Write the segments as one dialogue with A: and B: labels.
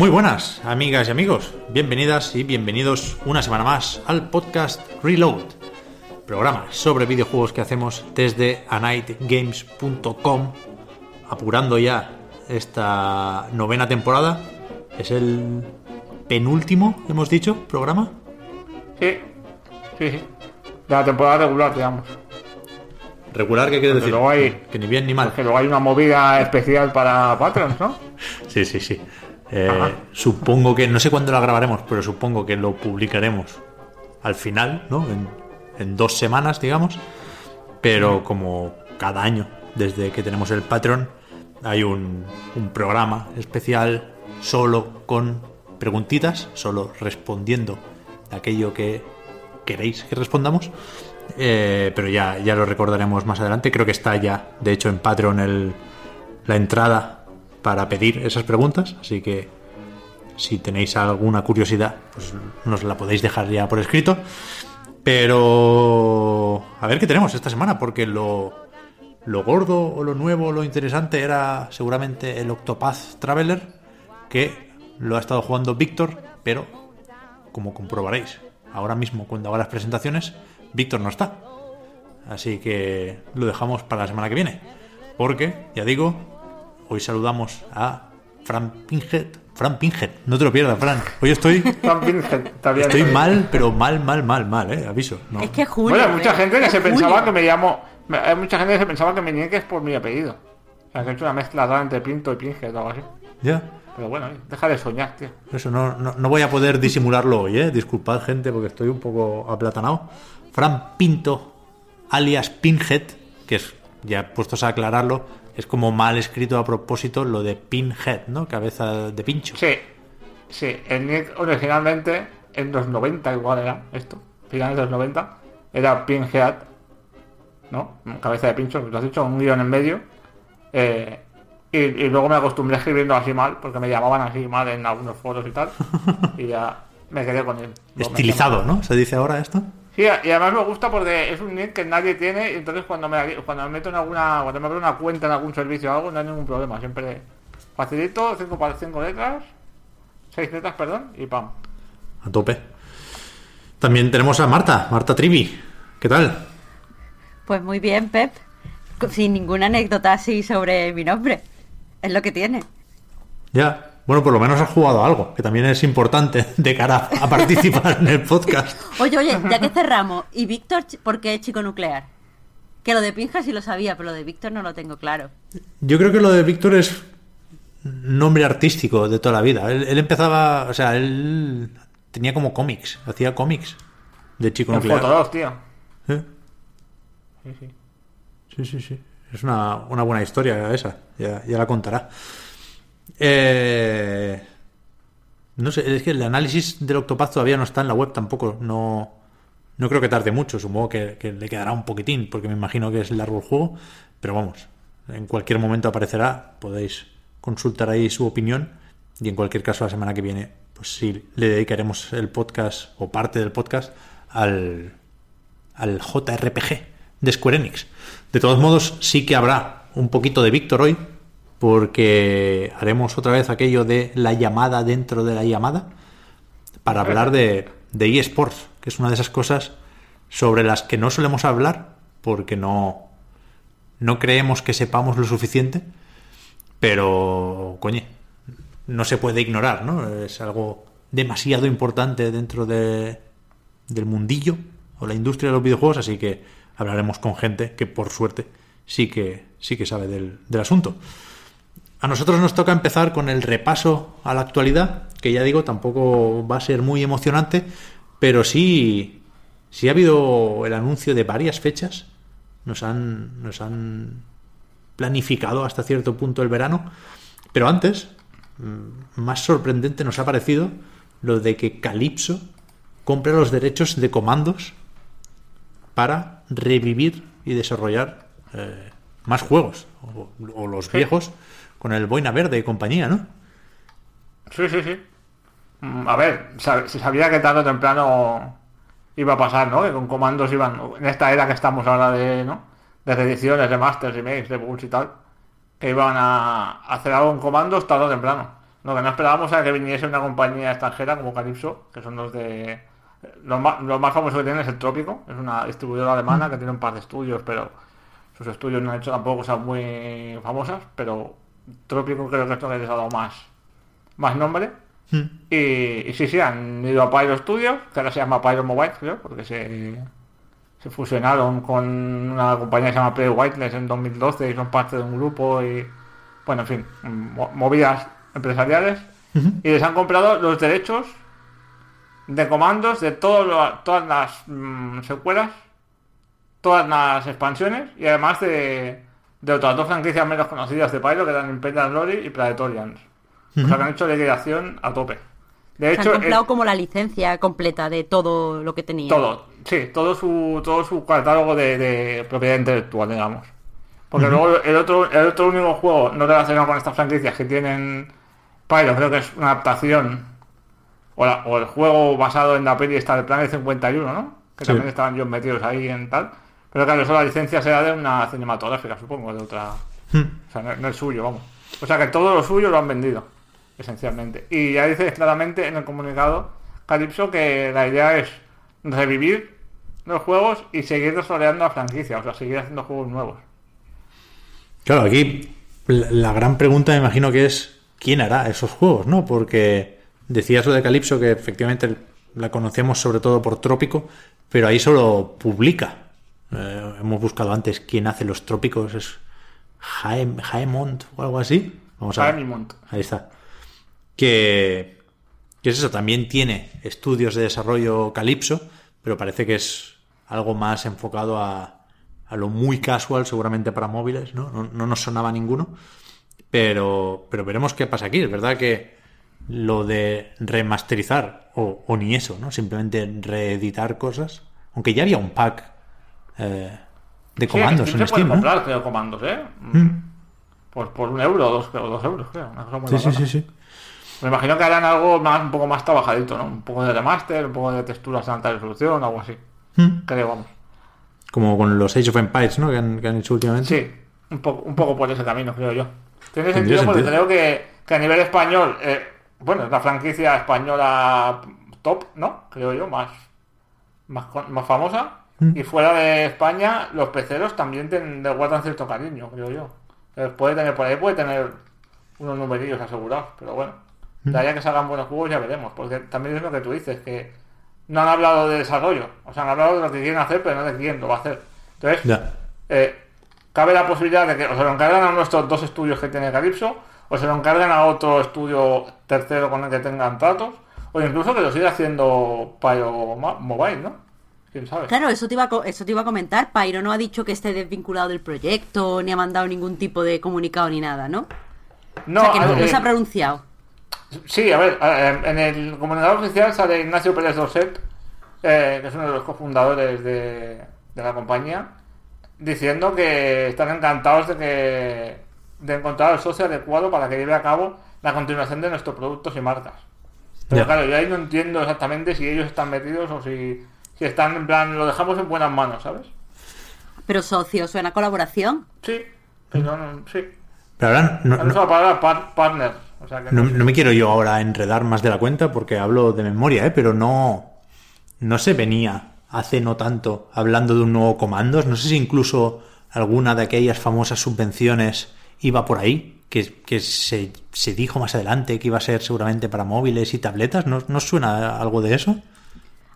A: Muy buenas, amigas y amigos. Bienvenidas y bienvenidos una semana más al podcast Reload, programa sobre videojuegos que hacemos desde anightgames.com, apurando ya esta novena temporada. Es el penúltimo, hemos dicho, programa.
B: Sí, sí, sí. De la temporada regular, digamos.
A: Regular, ¿qué quiere decir?
B: luego hay-
A: Que ni bien ni mal.
B: Que luego hay una movida especial para Patrons, ¿no?
A: Sí, sí, sí. Eh, supongo que, no sé cuándo la grabaremos, pero supongo que lo publicaremos al final, ¿no? En, en dos semanas, digamos. Pero como cada año, desde que tenemos el Patreon, hay un, un programa especial solo con preguntitas, solo respondiendo aquello que queréis que respondamos. Eh, pero ya, ya lo recordaremos más adelante. Creo que está ya, de hecho, en Patreon el, la entrada para pedir esas preguntas. Así que si tenéis alguna curiosidad, pues nos la podéis dejar ya por escrito. Pero a ver qué tenemos esta semana, porque lo, lo gordo o lo nuevo lo interesante era seguramente el Octopath Traveler, que lo ha estado jugando Víctor, pero como comprobaréis, ahora mismo cuando haga las presentaciones, Víctor no está. Así que lo dejamos para la semana que viene. Porque, ya digo, hoy saludamos a Fran Pinhead. Fran Pinhead, no te lo pierdas, Fran. Hoy estoy,
B: bien, está bien,
A: estoy mal, pero mal, mal, mal, mal, eh. Aviso. No.
C: Es que Julio.
B: Bueno, hay mucha
C: ¿eh?
B: gente que
C: Es
B: se pensaba que me llamo. me- Hay mucha gente que se pensaba que mi nick es por mi apellido. O sea, que he hecho una mezcla rara entre Pinto y Pinhead o algo así.
A: Ya.
B: Pero bueno, eh, deja de soñar, tío.
A: Eso no, no, no voy a poder disimularlo hoy, ¿eh? Disculpad, gente, porque estoy un poco aplatanado. Fran Pinto, alias Pinhead, que es, ya puestos a aclararlo, es como mal escrito a propósito lo de Pinhead, ¿no? Cabeza de pincho.
B: Sí, sí, el nick originalmente en los 90 igual era esto, finales de los 90, era Pinhead, ¿no? Cabeza de pincho, lo has dicho, un guion en medio. eh, y, y luego me acostumbré a escribiendo así mal, porque me llamaban así mal en algunos foros y tal. y ya me quedé con él.
A: Estilizado, ¿no? ¿Se dice ahora esto?
B: Sí, y además me gusta porque es un nick que nadie tiene, y entonces cuando me, cuando me meto en alguna, cuando me abro una cuenta en algún servicio o algo, no hay ningún problema, siempre facilito, 5 para 5 letras, 6 letras, perdón, y pam.
A: A tope. También tenemos a Marta, Marta Trivi. ¿Qué tal?
C: Pues muy bien, Pep. Sin ninguna anécdota así sobre mi nombre. Es lo que tiene.
A: Ya. Bueno, por lo menos has jugado a algo, que también es importante de cara a participar en el podcast.
C: Oye, oye, ya que cerramos. ¿Y Víctor por qué es chico nuclear? Que lo de Pinja sí lo sabía, pero lo de Víctor no lo tengo claro.
A: Yo creo que lo de Víctor es nombre artístico de toda la vida. Él, él empezaba, o sea, él tenía como cómics, hacía cómics de chico
B: En
A: nuclear.
B: Fotolog, tío.
A: ¿Eh?
B: Sí, sí.
A: Sí, sí, sí. Es una, una buena historia esa. Ya, ya la contará. Eh, no sé, es que el análisis del Octopath todavía no está en la web tampoco. No, no creo que tarde mucho. Supongo que, le quedará un poquitín, porque me imagino que es largo el juego. Pero vamos, en cualquier momento aparecerá. Podéis consultar ahí su opinión. Y en cualquier caso, la semana que viene, pues sí, le dedicaremos el podcast o parte del podcast al, al JRPG de Square Enix. De todos modos, sí que habrá un poquito de Víctor hoy, porque haremos otra vez aquello de la llamada dentro de la llamada para hablar de, de eSports, que es una de esas cosas sobre las que no solemos hablar porque no, no creemos que sepamos lo suficiente, pero, coño, no se puede ignorar, ¿no? Es algo demasiado importante dentro de, del mundillo o la industria de los videojuegos, así que hablaremos con gente que por suerte sí que, sí que sabe del, del asunto. A nosotros nos toca empezar con el repaso a la actualidad, que ya digo, tampoco va a ser muy emocionante, pero sí, sí ha habido el anuncio de varias fechas. Nos han, nos han planificado hasta cierto punto el verano. Pero antes, mm, más sorprendente nos ha parecido lo de que Calypso compra los derechos de comandos para revivir y desarrollar eh, más juegos, o, o los viejos, con el Boina Verde y compañía, ¿no?
B: Sí, sí, sí. Mm, A ver, se sabía que tarde o temprano iba a pasar, ¿no? Que con comandos iban, en esta era que estamos ahora de, ¿no? De reediciones, de masters, remakes, de bugs y tal, que iban a hacer algo en comandos tarde o temprano. Lo que no esperábamos era que viniese una compañía extranjera como Calypso, que son los de... Los más, los más famosos que tienen es el Trópico, es una distribuidora alemana que tiene un par de estudios, pero sus estudios no han hecho tampoco cosas muy famosas, pero Trópico creo que es lo que les ha dado más, más nombre. Y, y sí, sí, han ido a Pyro Studios, que ahora se llama Pyro Mobile, creo, porque se, se fusionaron con una compañía que se llama Play Whiteless en 2012 y son parte de un grupo y, bueno, en fin, mo- movidas empresariales. Y les han comprado los derechos de comandos de todo lo- todas las mm, secuelas, todas las expansiones y además de, de otras dos franquicias menos conocidas de Pyro que eran Imperial Glory y Praetorians. O sea que han hecho liquidación a tope. De
C: Se
B: hecho,
C: han comprado
B: es-
C: como la licencia completa de todo lo que tenía.
B: todo, sí, todo su, todo su catálogo de, de propiedad intelectual, digamos. Porque luego el otro, el otro único juego no relacionado con estas franquicias que tienen Pyro, creo que es una adaptación, o, la- o el juego basado en la peli esta de Planet 51, ¿no? Que
A: Sí.
B: también estaban ellos metidos ahí en tal. Pero claro, eso la licencia será de una cinematográfica, supongo, de otra... O sea, no, no es suyo, vamos. O sea que todo lo suyo lo han vendido, esencialmente. Y ya dice claramente en el comunicado Calypso que la idea es revivir los juegos y seguir desarrollando la franquicia, o sea, seguir haciendo juegos nuevos.
A: Claro, aquí la, la gran pregunta me imagino que es quién hará esos juegos, ¿no? Porque decías lo de Calypso que efectivamente la conocemos sobre todo por Trópico, pero ahí solo publica. Eh, hemos buscado antes quién hace los trópicos, es Jaem, Jaemont o algo así. Vamos a ver. Ahí está. Que, que es eso, también tiene estudios de desarrollo Calypso, pero parece que es algo más enfocado a, a lo muy casual, seguramente para móviles, ¿no? No, no nos sonaba ninguno. Pero, pero veremos qué pasa aquí. Es verdad que lo de remasterizar, o, o ni eso, ¿no? Simplemente reeditar cosas. Aunque ya había un pack eh, de
B: Sí,
A: comandos
B: aquí
A: en
B: se pueden
A: Steam, ¿no?
B: comprar, creo, comandos, ¿eh? Pues por un euro o dos, euros, creo. Una cosa muy
A: Sí, sí, sí, sí.
B: Me imagino que harán algo más, un poco más trabajadito, ¿no? Un poco de remaster, un poco de texturas en alta resolución, algo así.
A: Mm.
B: Creo, vamos.
A: Como con los Age of Empires, ¿no? Que han, que han hecho últimamente.
B: Sí, un poco, un poco por ese camino, creo yo. Tiene
A: Tendría
B: sentido porque
A: sentido.
B: creo que, que a nivel español, eh, bueno, es la franquicia española top, ¿no? Creo yo, más, más, más famosa.
A: Mm.
B: Y fuera de España, los peceros también ten- le guardan cierto cariño, creo yo. Eh, puede tener, por ahí puede tener unos numerillos asegurados, pero bueno.
A: Mm.
B: De ahí a que salgan buenos juegos ya veremos, porque también es lo que tú dices, que no han hablado de desarrollo, o sea, han hablado de lo que quieren hacer, pero no de quién lo va a hacer. Entonces, eh, cabe la posibilidad de que o se lo encargan a nuestros dos estudios que tiene Calypso, o se lo encargan a otro estudio tercero con el que tengan tratos, o incluso que lo siga haciendo Pyro Mobile, ¿no? ¿Quién sabe?
C: Claro, eso te, iba a, eso te iba a comentar. Pyro no ha dicho que esté desvinculado del proyecto, ni ha mandado ningún tipo de comunicado ni nada, ¿no?
B: No,
C: o sea, que no,
B: eh,
C: se ha pronunciado.
B: Sí, a ver, eh, en el comunicado oficial sale Ignacio Pérez Dorset, eh, que es uno de los cofundadores de, de la compañía, diciendo que están encantados de que de encontrar el socio adecuado para que lleve a cabo la continuación de nuestros productos y marcas. Pero claro, yo ahí no entiendo exactamente si ellos están metidos o si, si están en plan, lo dejamos en buenas manos, ¿sabes?
C: Pero socio, suena colaboración.
B: Sí, pero no, sí.
A: Pero ahora no, no-
B: la palabra par- partner. O sea que
A: no-
B: no-
A: no me quiero yo ahora enredar más de la cuenta porque hablo de memoria, ¿eh? pero no, no se venía hace no tanto hablando de un nuevo comandos. No sé si incluso alguna de aquellas famosas subvenciones iba por ahí, que, que se, se dijo más adelante que iba a ser seguramente para móviles y tabletas. ¿No, no suena algo de eso?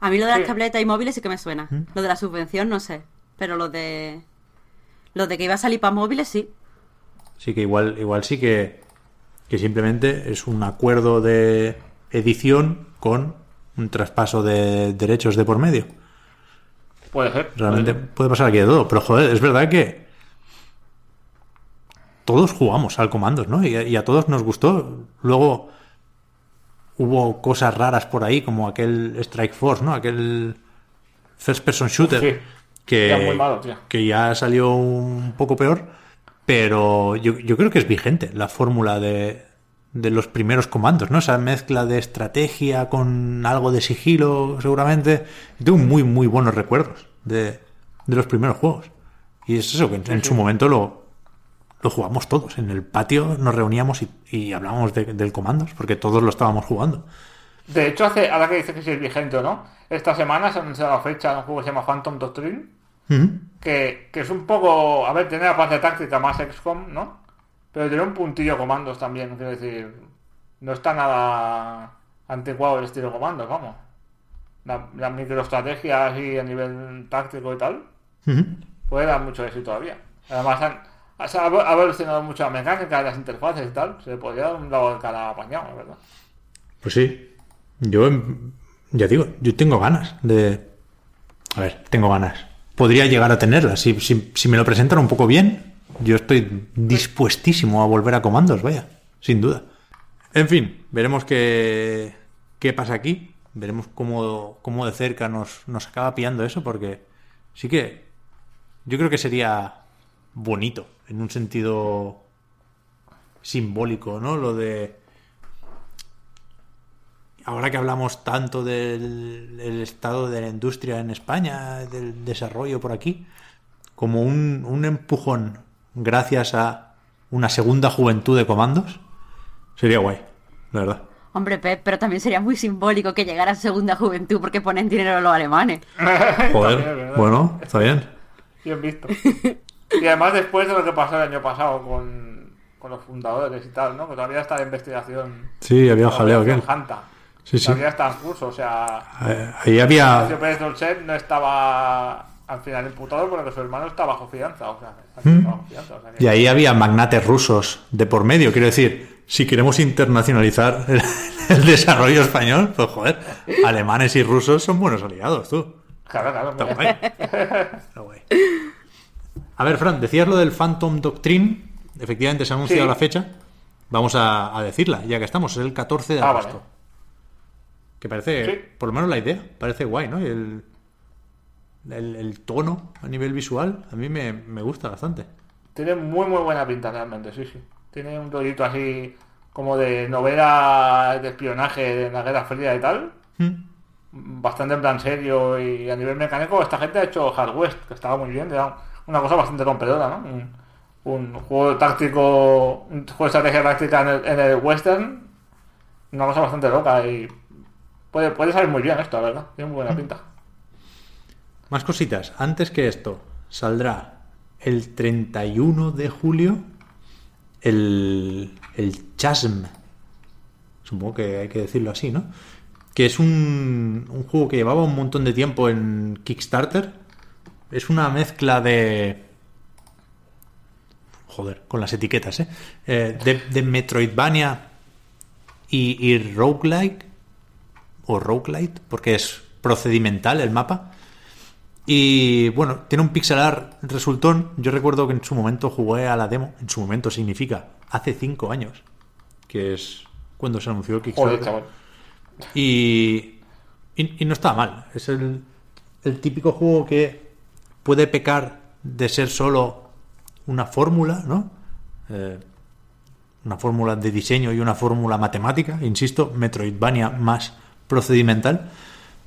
C: A mí lo de las
B: Sí.
C: tabletas y móviles sí que me suena. Lo de la subvención no sé. Pero lo de. Lo de que iba a salir para móviles sí.
A: Sí que igual, igual sí que, que simplemente es un acuerdo de edición con un traspaso de derechos de por medio.
B: Puede ser.
A: Realmente
B: puede ser.
A: puede pasar aquí de todo. Pero joder, es verdad que todos jugamos al comandos, ¿no? Y, a- y a todos nos gustó. Luego hubo cosas raras por ahí, como aquel Strike Force, ¿no? Aquel First Person Shooter.
B: Sí.
A: Que,
B: malo, tío.
A: que ya salió un poco peor. Pero yo, yo creo que es vigente la fórmula de, de los primeros comandos, ¿no? Esa mezcla de estrategia con algo de sigilo, seguramente. Tengo muy, muy buenos recuerdos de, de los primeros juegos. Y es eso, que en, en su momento lo, lo jugamos todos. En el patio nos reuníamos y, y hablábamos de- del comandos, porque todos lo estábamos jugando.
B: De hecho, hace, ahora que dice que sí es vigente no, esta semana se ha anunciado la fecha de un juego que se llama Phantom Doctrine,
A: Ujú.
B: que, que es un poco, a ver, tiene la parte táctica más XCOM, ¿no? Pero tiene un puntillo comandos también, quiero decir, no está nada anticuado el estilo comandos, vamos. La, la microestrategia así a nivel táctico y tal,
A: Ujú.
B: puede dar mucho éxito todavía. Además, han, ha ha ha evolucionado mucho la mecánica las interfaces y tal, se le podría dar un lado de cara apañado, verdad.
A: Pues sí. Yo, ya digo, yo tengo ganas de... A ver, tengo ganas. Podría llegar a tenerlas. Si, si, si me lo presentan un poco bien, yo estoy dispuestísimo a volver a comandos, vaya, sin duda. En fin, veremos qué, qué pasa aquí. Veremos cómo, cómo de cerca nos, nos acaba pillando eso, porque sí que yo creo que sería bonito, en un sentido simbólico, ¿no? Lo de ahora que hablamos tanto del, del estado de la industria en España, del desarrollo por aquí, como un, un empujón gracias a una segunda juventud de comandos, sería guay, la verdad.
C: Hombre, Pep, pero también sería muy simbólico que llegara a segunda juventud porque ponen dinero los alemanes.
A: Joder, bueno, está bien.
B: Bien visto. Y además después de lo que pasó el año pasado con, con los fundadores y tal, ¿no? Que todavía está la investigación.
A: Sí, había un jaleo aquel.
B: Hanta.
A: Sí, sí.
B: Todavía está en curso, o sea...
A: Eh, Ahí había...
B: Pérez no estaba al final imputado porque su hermano está bajo fianza, o sea...
A: ¿Mm?
B: bajo fianza, o sea que-
A: Y ahí había magnates rusos de por medio. Quiero decir, si queremos internacionalizar el, el desarrollo español, pues joder, alemanes y rusos son buenos aliados, tú.
B: Claro, claro.
A: Está guay. Está guay. A ver, Fran, decías lo del Phantom Doctrine. Efectivamente, se ha anunciado
B: Sí.
A: la fecha. Vamos a, a decirla, ya que estamos. Es el 14 de
B: Ah,
A: agosto.
B: vale.
A: Que parece,
B: Sí.
A: por lo menos la idea, parece guay, ¿no? Y el, el, el tono a nivel visual a mí me, me gusta bastante.
B: Tiene muy muy buena pinta realmente, sí, sí. Tiene un rollito así como de novela de espionaje de la Guerra Fría y tal.
A: Mm.
B: Bastante en plan serio y a nivel mecánico esta gente ha hecho Hard West, que estaba muy bien, era una cosa bastante rompedora, ¿no? Un, un juego táctico, un juego de estrategia táctica en el, en el western, una cosa bastante loca y puede, puede salir muy bien esto, la verdad. Tiene muy buena pinta.
A: Más cositas. Antes que esto, saldrá el 31 de julio el, el Chasm. Supongo que hay que decirlo así, ¿no? Que es un, un juego que llevaba un montón de tiempo en Kickstarter. Es una mezcla de... Joder, con las etiquetas, ¿eh? Eh, de, de Metroidvania y, y roguelike. O roguelite, porque es procedimental el mapa. Y bueno, tiene un pixel art resultón. Yo recuerdo que en su momento jugué a la demo. En su momento significa hace 5 años. Que es cuando se anunció el Kickstarter.
B: Joder.
A: Y, y, y no está mal. Es el, el típico juego que puede pecar de ser solo una fórmula, ¿no? Eh, una fórmula de diseño y una fórmula matemática, insisto, Metroidvania más procedimental,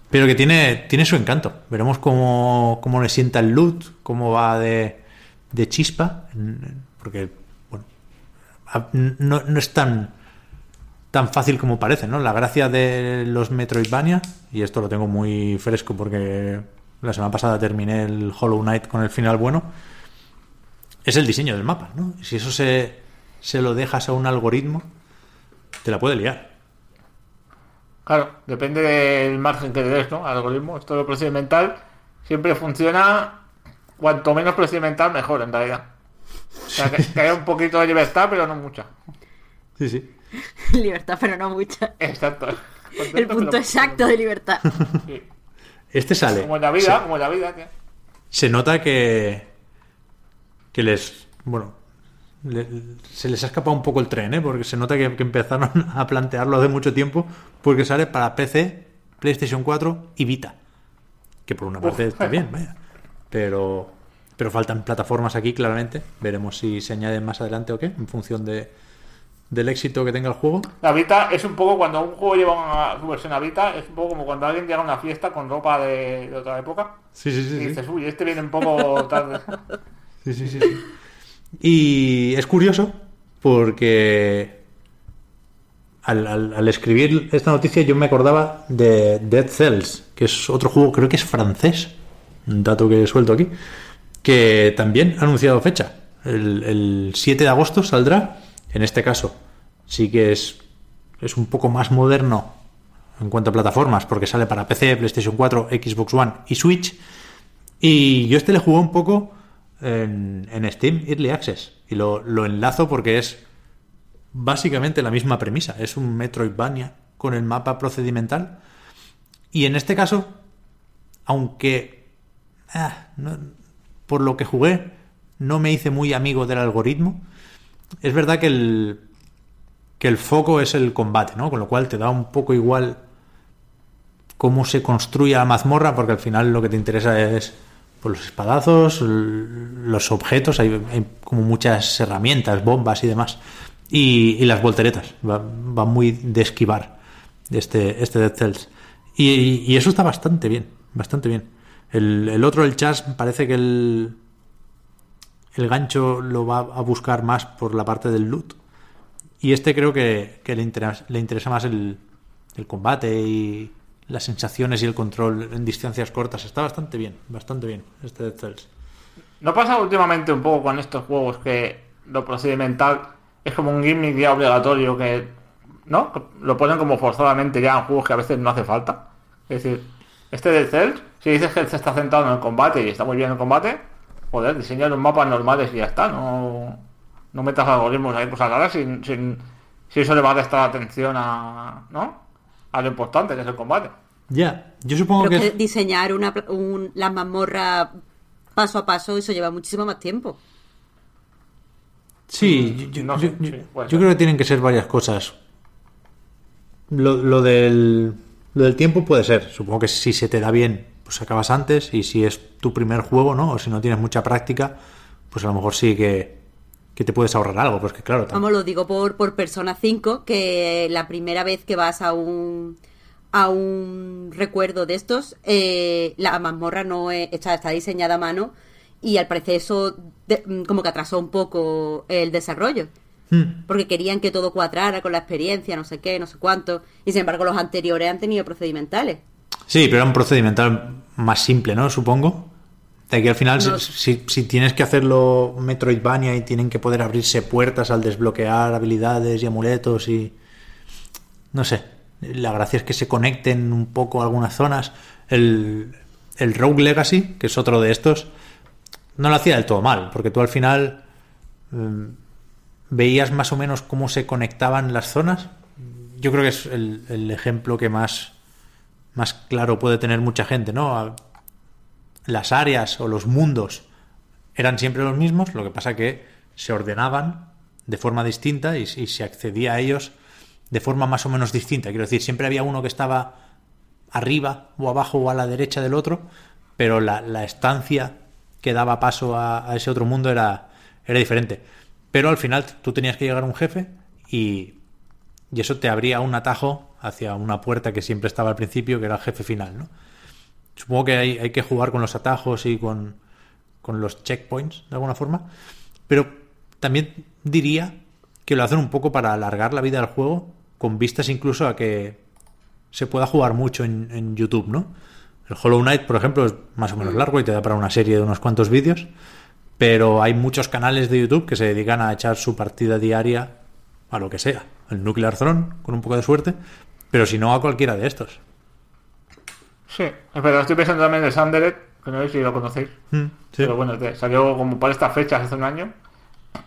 A: pero que tiene, tiene su encanto. Veremos cómo, cómo le sienta el loot, cómo va de, de chispa, porque, bueno, no, no es tan tan fácil como parece, ¿no? La gracia de los Metroidvania, y esto lo tengo muy fresco porque la semana pasada terminé el Hollow Knight con el final bueno, es el diseño del mapa, ¿no? Si eso se, se lo dejas a un algoritmo, te la puede liar.
B: Claro, depende del margen que le des, ¿no? Al algoritmo. Esto de lo procedimental siempre funciona. Cuanto menos procedimental, mejor, en realidad. O sea, que, que haya un poquito de libertad, pero no mucha.
A: Sí, sí.
C: Libertad, pero no mucha.
B: Exacto.
C: El punto exacto de libertad.
B: Sí.
A: Este sale.
B: Como en la vida, como en la vida, tío.
A: Se nota que. que les. Bueno. le- se les ha escapado un poco el tren, ¿eh? Porque se nota que, que empezaron a plantearlo hace mucho tiempo. Porque sale para PC, PlayStation 4 y Vita. Que por una parte está bien, vaya. Pero. Pero faltan plataformas aquí, claramente. Veremos si se añaden más adelante o qué, en función de, del éxito que tenga el juego.
B: La Vita es un poco cuando un juego lleva una, su versión a Vita, es un poco como cuando alguien llega a una fiesta con ropa de, de otra época.
A: Sí, sí, sí.
B: Y
A: sí.
B: dices, uy, este viene un poco tarde.
A: Sí, sí, sí, sí. Y es curioso porque al, al- al escribir esta noticia yo me acordaba de Dead Cells, que es otro juego, creo que es francés, un dato que he suelto aquí, que también ha anunciado fecha. El, el 7 de agosto saldrá, en este caso sí que es, es un poco más moderno en cuanto a plataformas, porque sale para PC, PlayStation 4, Xbox One y Switch. Y yo este le jugué un poco en, Steam Early Access. Y lo, lo enlazo porque es básicamente la misma premisa. Es un Metroidvania con el mapa procedimental. Y en este caso, aunque ah, por lo que jugué no me hice muy amigo del algoritmo, es verdad que el, que el foco es el combate, ¿no? Con lo cual te da un poco igual cómo se construye la mazmorra, porque al final lo que te interesa es pues, los espadazos, los objetos, hay, como muchas herramientas, bombas y demás. Y, las volteretas, va, va muy de esquivar este, este Dead Cells. Y, y eso está bastante bien, bastante bien. El, el otro, el Chas, parece que el, el gancho lo va a buscar más por la parte del loot. Y este creo que, le, interesa, le interesa más el, el combate y las sensaciones y el control en distancias cortas. Está bastante bien, bastante bien este Dead Cells.
B: ¿No pasa últimamente un poco con estos juegos que lo procedimental es como un gimmick ya obligatorio que, ¿no? Lo ponen como forzadamente ya en juegos que a veces no hace falta. Es decir, este de Cells, si dices que se está centrado en el combate y está muy bien en el combate, joder, diseña los mapas normales y ya está, no, no metas algoritmos ahí cosas raras sin, sin, si eso le va a prestar atención a, ¿no? A lo importante que es el combate.
A: Ya, yo supongo
C: Pero
A: que...
C: que diseñar una, pla- un, la mazmorra paso a paso, eso lleva muchísimo más tiempo.
A: Sí, yo,
B: No
A: yo-
B: sé,
A: yo-
B: sí, puede
A: yo
B: ser.
A: creo que tienen que ser varias cosas. Lo, lo del, lo del tiempo puede ser. Supongo que si se te da bien, pues acabas antes. Y si es tu primer juego, ¿no? O si no tienes mucha práctica, pues a lo mejor sí que, que te puedes ahorrar algo. Porque claro, tam-
C: Vamos, lo digo por, por Persona 5, que la primera vez que vas a un a un recuerdo de estos, eh, la mazmorra no es- está, está diseñada a mano y al parecer eso de- mm, como que atrasó un poco el desarrollo.
A: Hmm.
C: Porque querían que todo cuadrara con la experiencia, no sé qué, no sé cuánto. Y sin embargo los anteriores han tenido procedimentales.
A: Sí, pero era un procedimental más simple, ¿no? Supongo. De que al final,
C: No.
A: si, tienes que hacerlo Metroidvania y tienen que poder abrirse puertas al desbloquear habilidades y amuletos y. No sé. La gracia es que se conecten un poco algunas zonas. El, el Rogue Legacy, que es otro de estos, no lo hacía del todo mal, porque tú al final mm, veías más o menos cómo se conectaban las zonas. Yo creo que es el, el ejemplo que más más claro puede tener mucha gente, ¿no? Las áreas o los mundos eran siempre los mismos, lo que pasa que se ordenaban de forma distinta y, se accedía a ellos de forma más o menos distinta. Quiero decir, siempre había uno que estaba arriba o abajo o a la derecha del otro, pero la, la estancia que daba paso a, a ese otro mundo era, era diferente. Pero al final tú tenías que llegar a un jefe y, y eso te abría un atajo hacia una puerta que siempre estaba al principio, que era el jefe final, ¿no? Supongo que hay, hay que jugar con los atajos y con, con los checkpoints, de alguna forma. Pero también diría que lo hacen un poco para alargar la vida del juego, con vistas incluso a que se pueda jugar mucho en, en YouTube, ¿no? El Hollow Knight, por ejemplo, es más o menos largo y te da para una serie de unos cuantos vídeos. Pero hay muchos canales de YouTube que se dedican a echar su partida diaria a lo que sea. El Nuclear Throne, con un poco de suerte, pero si no a cualquiera de estos.
B: Sí, es verdad, estoy pensando también en el Sanderet, que no sé si lo conocéis.
A: Mm, sí.
B: Pero bueno, salió como para estas fechas hace un año.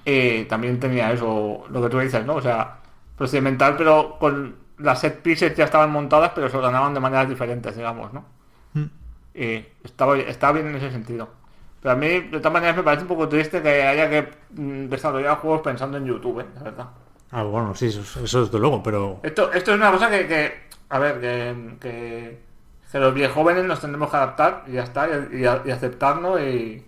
B: Y también tenía eso, lo que tú dices, ¿no? O sea, procedimental, pero con las set pieces ya estaban montadas, pero se ordenaban de maneras diferentes, digamos, ¿no?
A: Mm.
B: Y estaba, estaba bien en ese sentido. Pero a mí, de todas maneras, me parece un poco triste que haya que mm, desarrollar juegos pensando en YouTube, ¿eh? La verdad.
A: Ah, bueno, sí, eso, eso desde luego, pero...
B: Esto, esto es una cosa que, que a ver, que, que, que los viejos jóvenes nos tendremos que adaptar y ya está, y, y- y aceptarnos y,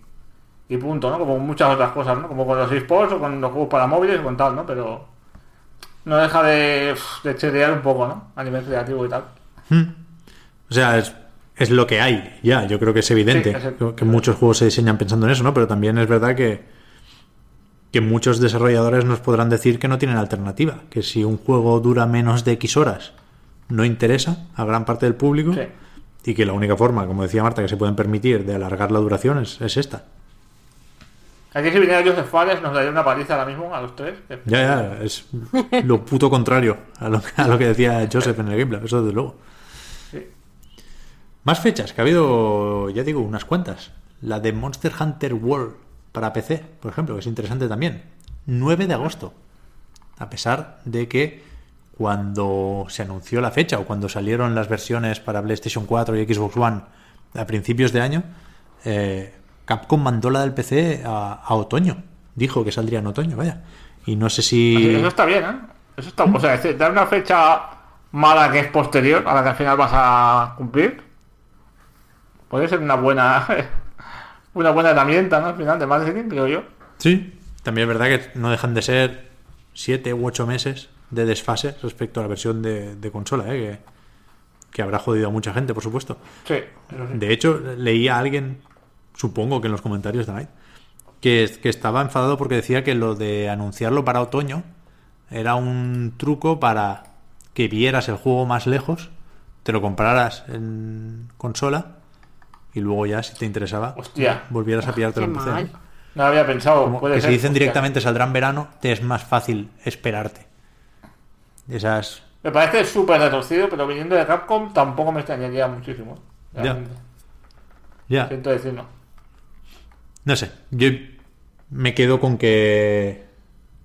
B: y punto, ¿no? Como muchas otras cosas, ¿no? Como con los esports o con los juegos para móviles o con tal, ¿no? Pero no deja de, de cherear un poco, ¿no? A nivel creativo y tal.
A: Mm. O sea, es, es lo que hay, ya, yo creo que es evidente
B: Sí, es el-
A: que, que muchos juegos se diseñan pensando en eso, ¿no? Pero también es verdad que, que muchos desarrolladores nos podrán decir que no tienen alternativa, que si un juego dura menos de X horas no interesa a gran parte del público
B: Sí.
A: y que la única forma, como decía Marta, que se pueden permitir de alargar la duración es, es esta.
B: Aquí si viniera Joseph Fares nos daría una paliza ahora mismo a los tres.
A: Ya, ya, es lo puto contrario a lo, a lo que decía Joseph en el gameplay, eso desde luego.
B: Sí.
A: Más fechas, que ha habido, ya digo, unas cuantas. La de Monster Hunter World para PC, por ejemplo, que es interesante también. 9 de agosto. A pesar de que cuando se anunció la fecha o cuando salieron las versiones para PlayStation 4 y Xbox One a principios de año, eh, Capcom mandó la del PC a, otoño. Dijo que saldría en otoño, vaya. Y no sé si...
B: Eso está bien, ¿eh? Eso está, o sea, es dar una fecha mala que es posterior a la que al final vas a cumplir puede ser una buena una buena herramienta, ¿no? Al final de marketing, creo yo.
A: Sí, también es verdad que no dejan de ser 7 u 8 meses de desfase respecto a la versión de, de consola, ¿eh? que, que habrá jodido a mucha gente, por supuesto.
B: Sí.
A: De hecho, leía a alguien, supongo que en los comentarios de Night, que, que estaba enfadado porque decía que lo de anunciarlo para otoño era un truco para que vieras el juego más lejos, te lo compraras en consola y luego ya, si te interesaba,
B: Hostia,
A: volvieras a pillártelo
C: Qué
A: en PC.
B: no había pensado.
A: Como
B: puede
A: que
B: ser,
A: si dicen
B: hostia.
A: directamente saldrá en verano, te es más fácil esperarte. Esas.
B: Me parece súper retorcido, pero viniendo de Capcom tampoco me extrañaría muchísimo. realmente.
A: Ya.
B: Siento decirlo.
A: No sé. Yo me quedo con que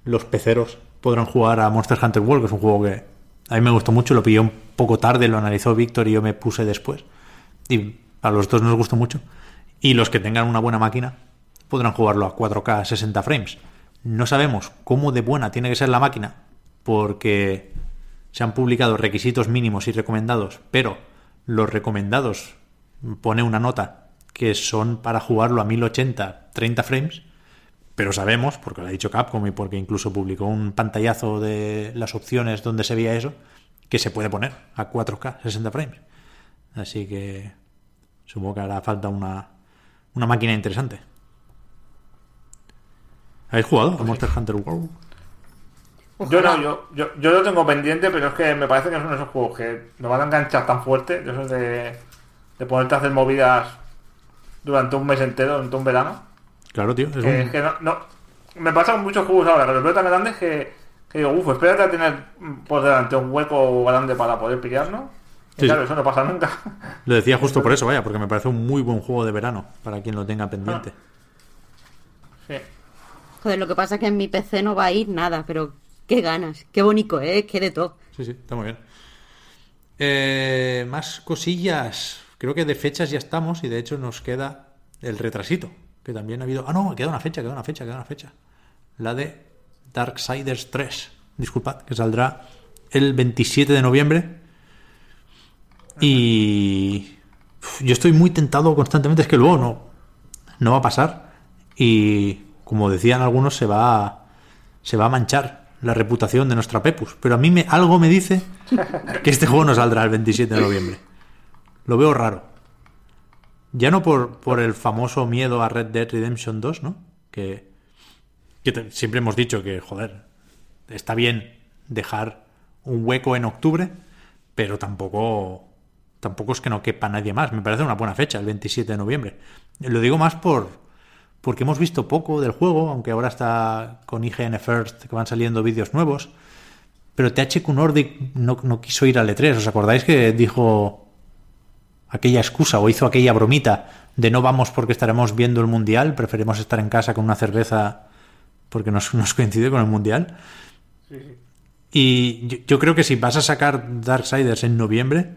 A: los peceros podrán jugar a Monster Hunter World, que es un juego que a mí me gustó mucho. Lo pillé un poco tarde, lo analizó Víctor y yo me puse después. Y a los dos nos gustó mucho. Y los que tengan una buena máquina podrán jugarlo a 4K 60 frames. No sabemos cómo de buena tiene que ser la máquina, porque se han publicado requisitos mínimos y recomendados, pero los recomendados pone una nota que son para jugarlo a 1080 30 frames, pero sabemos, porque lo ha dicho Capcom y porque incluso publicó un pantallazo de las opciones donde se veía eso, que se puede poner a 4K 60 frames. Así que supongo que hará falta una, una máquina interesante. ¿Habéis jugado a Monster Hunter World?
B: Yo
C: Ojalá.
B: no, yo, yo, yo lo tengo pendiente, pero es que me parece que es uno de esos juegos que nos van a enganchar tan fuerte, de esos de, de ponerte a hacer movidas durante un mes entero, durante un verano,
A: Claro, tío. Es
B: que,
A: un-
B: es que no, no- Me pasa con muchos juegos ahora, que los veo tan grandes que, que digo, uff, espérate a tener por delante un hueco grande para poder pillarnos.
A: Sí,
B: claro,
A: sí.
B: eso no pasa nunca.
A: Lo decía justo por eso, vaya, porque me parece un muy buen juego de verano para quien lo tenga pendiente.
B: sí.
C: Joder, lo que pasa es que en mi PC no va a ir nada, pero qué ganas, qué bonito, ¿eh? Qué de todo.
A: Sí, sí, está muy bien. Eh, más cosillas. Creo que de fechas ya estamos y de hecho nos queda el retrasito. Que también ha habido. Ah, no, queda una fecha, queda una fecha, queda una fecha. La de Darksiders 3. Disculpad, que saldrá el 27 de noviembre. Y. Yo estoy muy tentado constantemente. Es que luego no, no va a pasar. Y como decían algunos, se va a, se va a manchar la reputación de nuestra Pepus. Pero a mí me, algo me dice que este juego no saldrá el 27 de noviembre. Lo veo raro. Ya no por, por el famoso miedo a Red Dead Redemption 2, ¿no? Que, que te- siempre hemos dicho que, joder, está bien dejar un hueco en octubre, pero tampoco tampoco es que no quepa nadie más. Me parece una buena fecha, el 27 de noviembre. Lo digo más por, porque hemos visto poco del juego, aunque ahora está con IGN First que van saliendo vídeos nuevos. Pero THQ Nordic no, no quiso ir al E3. ¿Os acordáis que dijo aquella excusa o hizo aquella bromita de no vamos porque estaremos viendo el Mundial, preferimos estar en casa con una cerveza porque nos, nos coincide con el Mundial? Y yo, yo creo que si vas a sacar Darksiders en noviembre,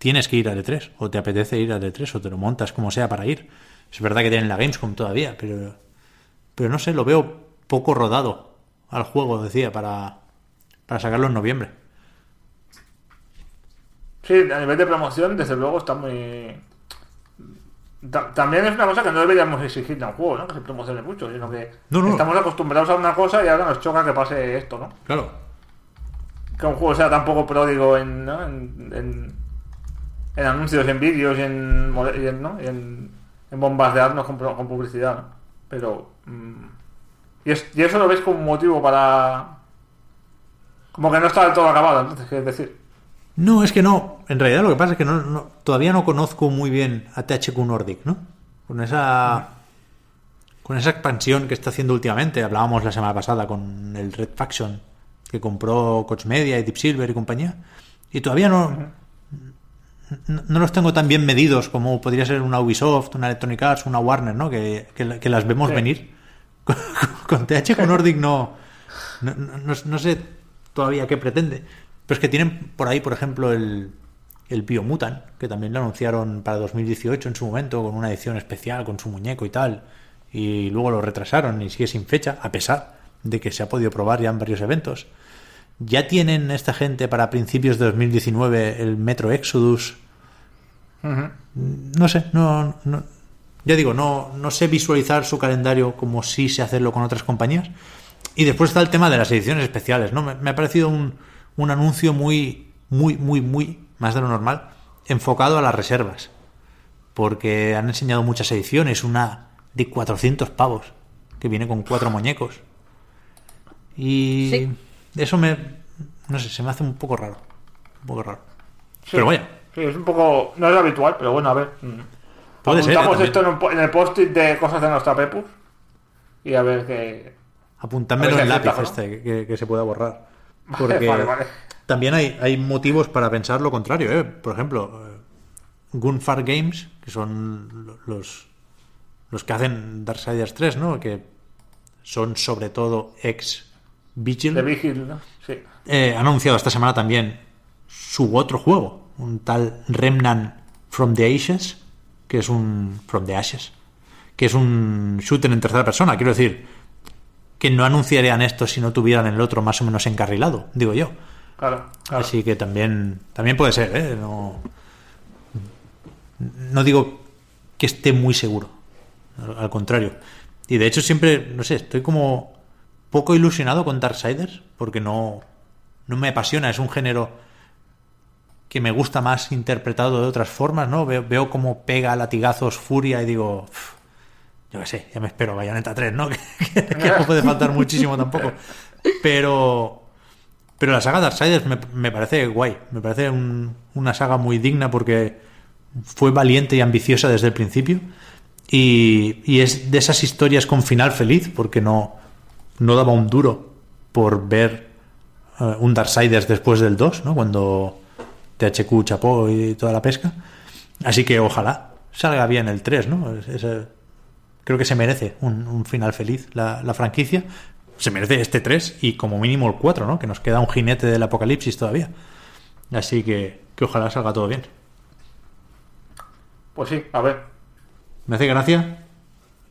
A: tienes que ir al E3, o te apetece ir al E3, o te lo montas como sea para ir. Es verdad que tienen la Gamescom todavía, pero, pero no sé, lo veo poco rodado al juego, decía, para, para sacarlo en noviembre.
B: Sí, a nivel de promoción, desde luego está muy. Ta- También es una cosa que no deberíamos exigirle a un juego, ¿no? Que se promocione mucho, sino que
A: No, no.
B: estamos acostumbrados a una cosa y ahora nos choca que pase esto, ¿no?
A: Claro.
B: Que un juego sea tan poco pródigo en, ¿no? en, en, en anuncios, en vídeos y en, y en, ¿no? en, en bombardearnos con, con publicidad, ¿no? Pero. mm, y, es- y eso lo ves como motivo para. Como que no está del todo acabado, entonces, ¿qué decir?
A: No, es que no. En realidad lo que pasa es que no, no- todavía no conozco muy bien a THQ Nordic, ¿no? Con esa. Con esa expansión que está haciendo últimamente. Hablábamos la semana pasada con el Red Faction que compró Coach Media y Deep Silver y compañía. Y todavía no. No, los tengo tan bien medidos como podría ser una Ubisoft, una Electronic Arts, una Warner, ¿no? Que, que- que las vemos
B: Sí.
A: venir. Con, con THQ Nordic no, no, no- no- no sé todavía qué pretende. Pero es que tienen por ahí, por ejemplo, el, el Biomutant, que también lo anunciaron para 2018 en su momento, con una edición especial, con su muñeco y tal. Y luego lo retrasaron y sigue sin fecha, a pesar de que se ha podido probar ya en varios eventos. Ya tienen esta gente para principios de 2019 el Metro Exodus. No sé, no, no- ya digo, no, no sé visualizar su calendario como sí sé hacerlo con otras compañías. Y después está el tema de las ediciones especiales, ¿no? Me, me ha parecido un, un anuncio muy, muy, muy, muy, más de lo normal, enfocado a las reservas. Porque han enseñado muchas ediciones, una de 400 pavos, que viene con cuatro muñecos. Y
C: Sí.
A: Eso me, no sé, se me hace un poco raro. Un poco raro.
B: Sí.
A: Pero vaya,
B: Sí, es un poco. No es habitual, pero bueno, a ver. mm.
A: Puede ser,
B: Apuntamos
A: ¿eh?
B: esto en, un en el post-it de cosas de nuestra Pepus. Y a ver qué.
A: Apuntádmelo
B: A ver
A: en
B: si
A: lápiz este, que, que se pueda borrar. Porque
B: Vale, vale.
A: también hay, hay motivos para pensar lo contrario. ¿eh? Por ejemplo, eh, Gunfar Games, que son lo- los, los que hacen Darksiders 3, ¿no? Que son sobre todo ex Vigil.
B: De Vigil, ¿no? Sí.
A: eh, han anunciado esta semana también su otro juego, un tal Remnant from the Ashes, que es un From the Ashes, que es un shooter en tercera persona. Quiero decir que no anunciarían esto si no tuvieran el otro más o menos encarrilado, digo yo.
B: Claro. claro.
A: Así que también también puede ser, ¿eh? No, no digo que esté muy seguro, al contrario. Y de hecho siempre, no sé, estoy como poco ilusionado con Darksiders porque no, no me apasiona, es un género que me gusta más interpretado de otras formas, ¿no? Veo, veo cómo pega latigazos furia y digo, "Uf, yo qué sé, ya me espero Bayonetta 3, ¿no? que, que no puede faltar muchísimo tampoco. Pero pero la saga Darksiders me, me parece guay, me parece un- una saga muy digna porque fue valiente y ambiciosa desde el principio y, y es de esas historias con final feliz porque no, no daba un duro por ver eh, un Darksiders después del 2, ¿no? cuando THQ chapó y toda la pesca. Así que ojalá salga bien el 3, ¿no? Es- es, eh, creo que se merece un, un final feliz la, la franquicia. Se merece este 3 y como mínimo el 4, ¿no? Que nos queda un jinete del apocalipsis todavía. Así que, que ojalá salga todo bien.
B: Pues sí, a ver.
A: Me hace gracia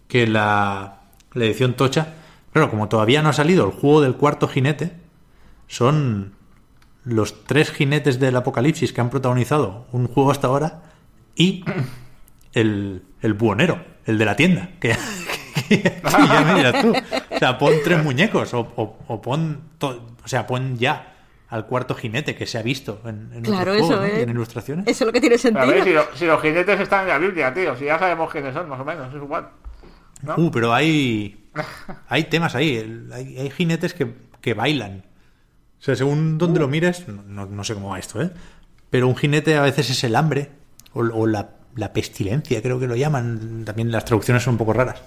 A: que la, la edición tocha, claro, como todavía no ha salido el juego del cuarto jinete, son los tres jinetes del apocalipsis que han protagonizado un juego hasta ahora y el, el buhonero, el de la tienda, que, que- que ya me dirás tú. O sea, pon tres muñecos o, o- o pon, to- o sea, pon ya al cuarto jinete que se ha visto en, en ilustraciones.
C: Eso es lo que tiene
B: Pero a
C: sentido.
B: ver, si, lo- si los jinetes están en la Biblia, tío. Si ya sabemos quiénes son, más o menos. Es igual. ¿No?
A: Uh, pero hay, hay temas ahí. Hay, hay jinetes que, que bailan. O sea, según donde lo mires, no, sé cómo va esto, ¿eh? Pero un jinete a veces es el hambre o, o la, la pestilencia, creo que lo llaman. También las traducciones son un poco raras.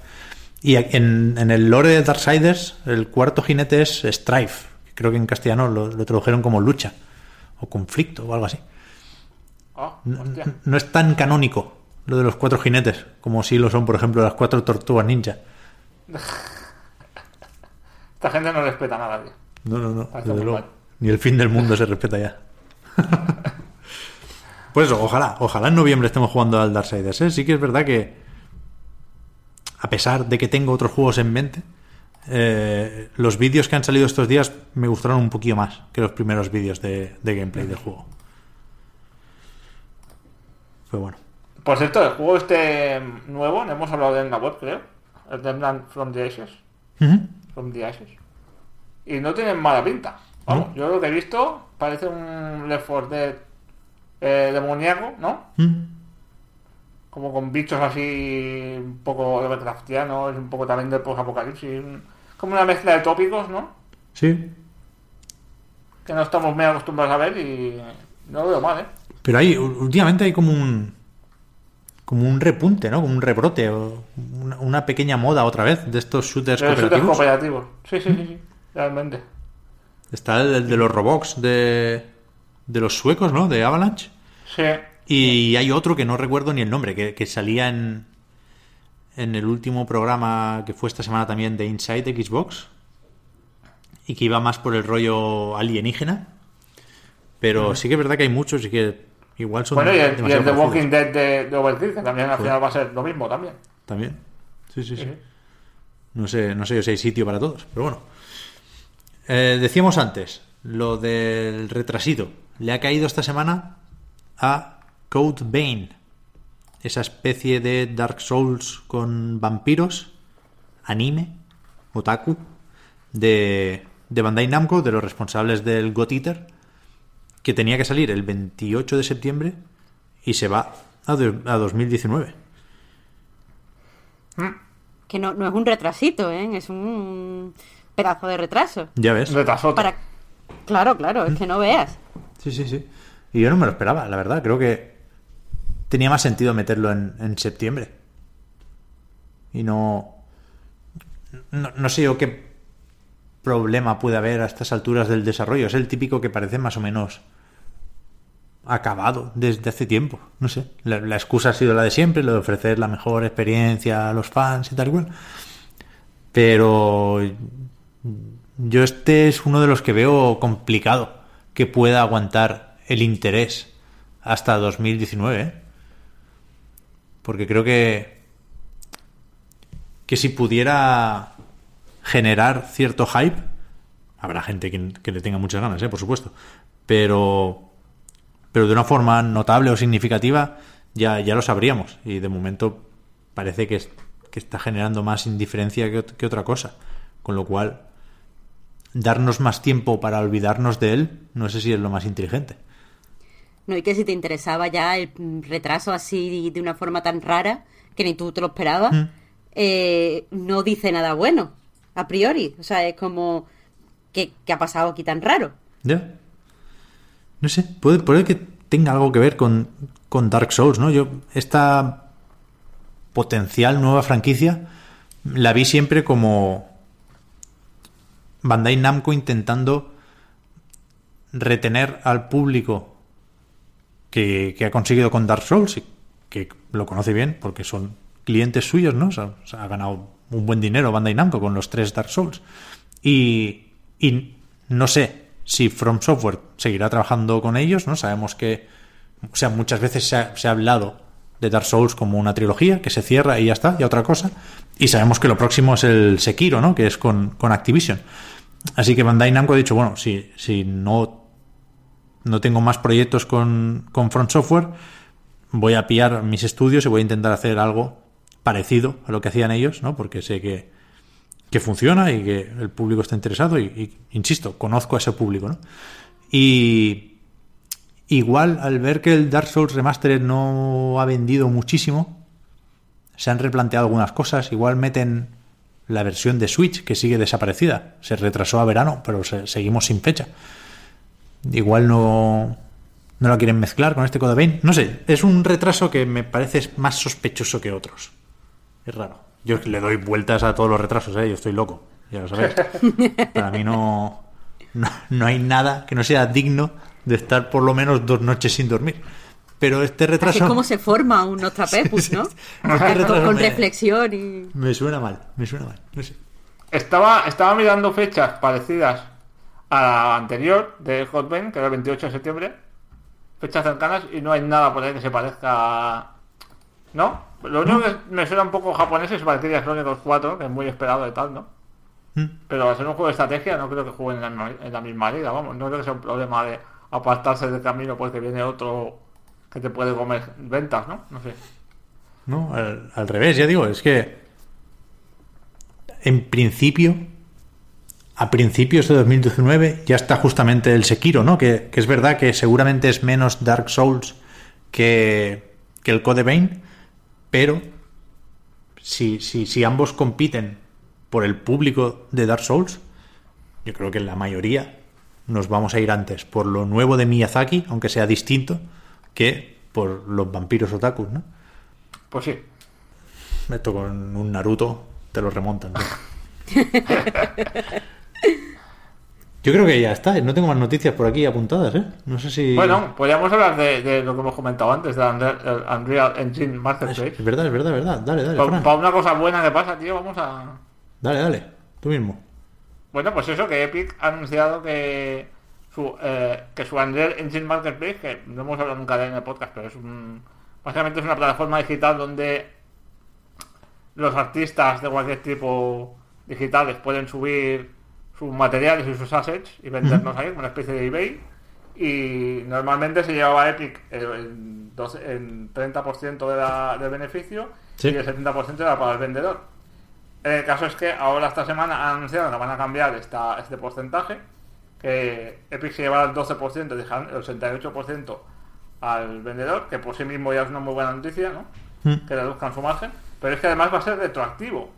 A: Y en, en el lore de Darksiders, el cuarto jinete es Strife. Creo que en castellano lo, lo tradujeron como lucha o conflicto o algo así.
B: Oh,
A: No, no es tan canónico lo de los cuatro jinetes, como si lo son, por ejemplo, las cuatro tortugas ninja.
B: Esta gente no respeta nada, tío.
A: No, no, no. Desde luego. Ni el fin del mundo se respeta ya. pues eso, ojalá, ojalá en noviembre estemos jugando al Darksiders. ¿eh? Sí que es verdad que, a pesar de que tengo otros juegos en mente, eh, los vídeos que han salido estos días me gustaron un poquito más que los primeros vídeos de, de gameplay del juego. Fue bueno.
B: Por cierto, el juego este nuevo, no hemos hablado de él en la web, creo. El Man from the Ashes. From the Ashes. Y no tienen mala pinta. Vamos, yo lo que he visto parece un Left 4 Dead eh, demoníaco, ¿no? Como con bichos así un poco Lovecraftianos, un poco también de post-apocalipsis. Como una mezcla de tópicos, ¿no?
A: Sí,
B: Que no estamos muy acostumbrados a ver y no lo veo mal, ¿eh?
A: Pero hay, últimamente hay como un como un repunte, ¿no? Como un rebrote o una, una pequeña moda otra vez de estos shooters
B: De los shooters
A: cooperativos.
B: cooperativos. Sí, sí, sí, sí. Realmente.
A: Está el de los Robox de de los suecos, ¿no? De Avalanche.
B: Sí.
A: Y hay otro que no recuerdo ni el nombre, que, que salía en en el último programa que fue esta semana también de Inside Xbox y que iba más por el rollo alienígena. Pero sí que es verdad que hay muchos y que igual son
B: Bueno, y el, y el The. Walking Dead de, de Overkill, que también al final va a ser lo mismo también.
A: También. Sí, sí, sí. No sé, no sé yo si hay sitio para todos, pero bueno. Eh, decíamos antes, lo del retrasito. Le ha caído esta semana a Code Vein. Esa especie de Dark Souls con vampiros, anime, otaku, de, de Bandai Namco, de los responsables del God Eater, que tenía que salir el 28 de septiembre y se va a, do- a 2019.
C: Que no, no es un retrasito, ¿eh? Es un pedazo de retraso.
A: Ya ves.
B: Retrasote.
C: Para... Claro, claro, es que no veas.
A: Sí, sí, sí. Y yo no me lo esperaba, la verdad. Creo que tenía más sentido meterlo en, en septiembre. Y no, no. No sé yo qué problema puede haber a estas alturas del desarrollo. Es el típico que parece más o menos acabado desde hace tiempo. No sé. La, excusa ha sido la de siempre, lo de ofrecer la mejor experiencia a los fans y tal cual. Pero yo este es uno de los que veo complicado que pueda aguantar el interés hasta 2019, ¿eh? Porque creo que que si pudiera generar cierto hype, habrá gente que, que le tenga muchas ganas, ¿eh? por supuesto, pero pero de una forma notable o significativa ya, ya lo sabríamos y de momento parece que, es- que está generando más indiferencia que, que otra cosa, con lo cual darnos más tiempo para olvidarnos de él no sé si es lo más inteligente.
C: No, y que si te interesaba ya el retraso así de una forma tan rara que ni tú te lo esperabas,
A: Mm.
C: eh, no dice nada bueno, a priori. O sea, es como, ¿qué, qué ha pasado aquí tan raro?
A: ¿Ya? No sé, puede, puede que tenga algo que ver con, con Dark Souls, ¿no? Yo, esta potencial nueva franquicia la vi siempre como Bandai Namco intentando retener al público que, que ha conseguido con Dark Souls que lo conoce bien porque son clientes suyos, ¿no? O sea, ha ganado un buen dinero Bandai Namco con los tres Dark Souls. Y, y no sé si From Software seguirá trabajando con ellos, ¿no? Sabemos que, o sea, muchas veces se ha, hablado de Dark Souls como una trilogía que se cierra y ya está, y otra cosa. Y sabemos que lo próximo es el Sekiro, ¿no? Que es con, con Activision. Así que Bandai Namco ha dicho, bueno, si, si no, no tengo más proyectos con, con Software, voy a pillar mis estudios y voy a intentar hacer algo parecido a lo que hacían ellos, ¿no? Porque sé que, que funciona y que el público está interesado y, insisto, conozco a ese público, ¿no? Y igual al ver que el Dark Souls Remastered no ha vendido muchísimo, se han replanteado algunas cosas, igual meten la versión de Switch que sigue desaparecida, se retrasó a verano, pero se- seguimos sin fecha. Igual no no la quieren mezclar con este Code. No sé, es un retraso que me parece más sospechoso que otros. Es raro. Yo le doy vueltas a todos los retrasos, ¿eh? yo estoy loco, ya lo sabéis. Para mí no, no, no hay nada que no sea digno de estar por lo menos dos noches sin dormir. Pero este retraso
C: es como se forma un Nostrapepus, ¿no?
A: Este retraso
C: con
A: me-
C: reflexión y...
A: me suena mal, me suena mal. No sé.
B: Estaba, estaba mirando fechas parecidas a la anterior de Hotman, que era el 28 de septiembre. Fechas cercanas y no hay nada por ahí que se parezca. ¿No? Lo único que me suena un poco japonés es Valkyria Chronicles 4, que es muy esperado y tal, ¿no?
A: Mm.
B: Pero al ser un juego de estrategia no creo que jueguen en la, en la misma liga, vamos. No creo que sea un problema de apartarse del camino porque viene otro que te puede comer ventas, ¿no? No sé.
A: No, al, al revés, ya digo, es que en principio, a principios de 2019 ya está justamente el Sekiro, ¿no? Que, que es verdad que seguramente es menos Dark Souls que, que el Code Vein, pero si, si, si ambos compiten por el público de Dark Souls, yo creo que la mayoría nos vamos a ir antes por lo nuevo de Miyazaki, aunque sea distinto, que por los vampiros otakus, ¿no?
B: Pues sí.
A: Esto con un Naruto te lo remontan. ¿no? Yo creo que ya está. No tengo más noticias por aquí apuntadas, ¿eh? No sé si...
B: Bueno, podríamos hablar de, de lo que hemos comentado antes, de Unreal, Engine Marketplace.
A: es verdad, es verdad, es verdad. Dale, dale,
B: Para una cosa buena que pasa, tío, vamos a...
A: Dale, dale. Tú mismo.
B: Bueno, pues eso, que Epic ha anunciado que su, eh, que su Unreal Engine Marketplace, que no hemos hablado nunca de en el podcast, pero es un... Básicamente es una plataforma digital donde los artistas de cualquier tipo digitales pueden subir sus materiales y sus assets y vendernos ahí como una especie de eBay. Y normalmente se llevaba Epic el, el 12 el 30% de la, del beneficio
A: Sí.
B: y el 70% era para el vendedor. El caso es que ahora esta semana han anunciado que van a cambiar esta, este porcentaje, que Epic se llevará el 12%, dejarán el 88% al vendedor, que por sí mismo ya es una muy buena noticia, ¿no?
A: Mm.
B: Que reduzcan su margen, pero es que además va a ser retroactivo.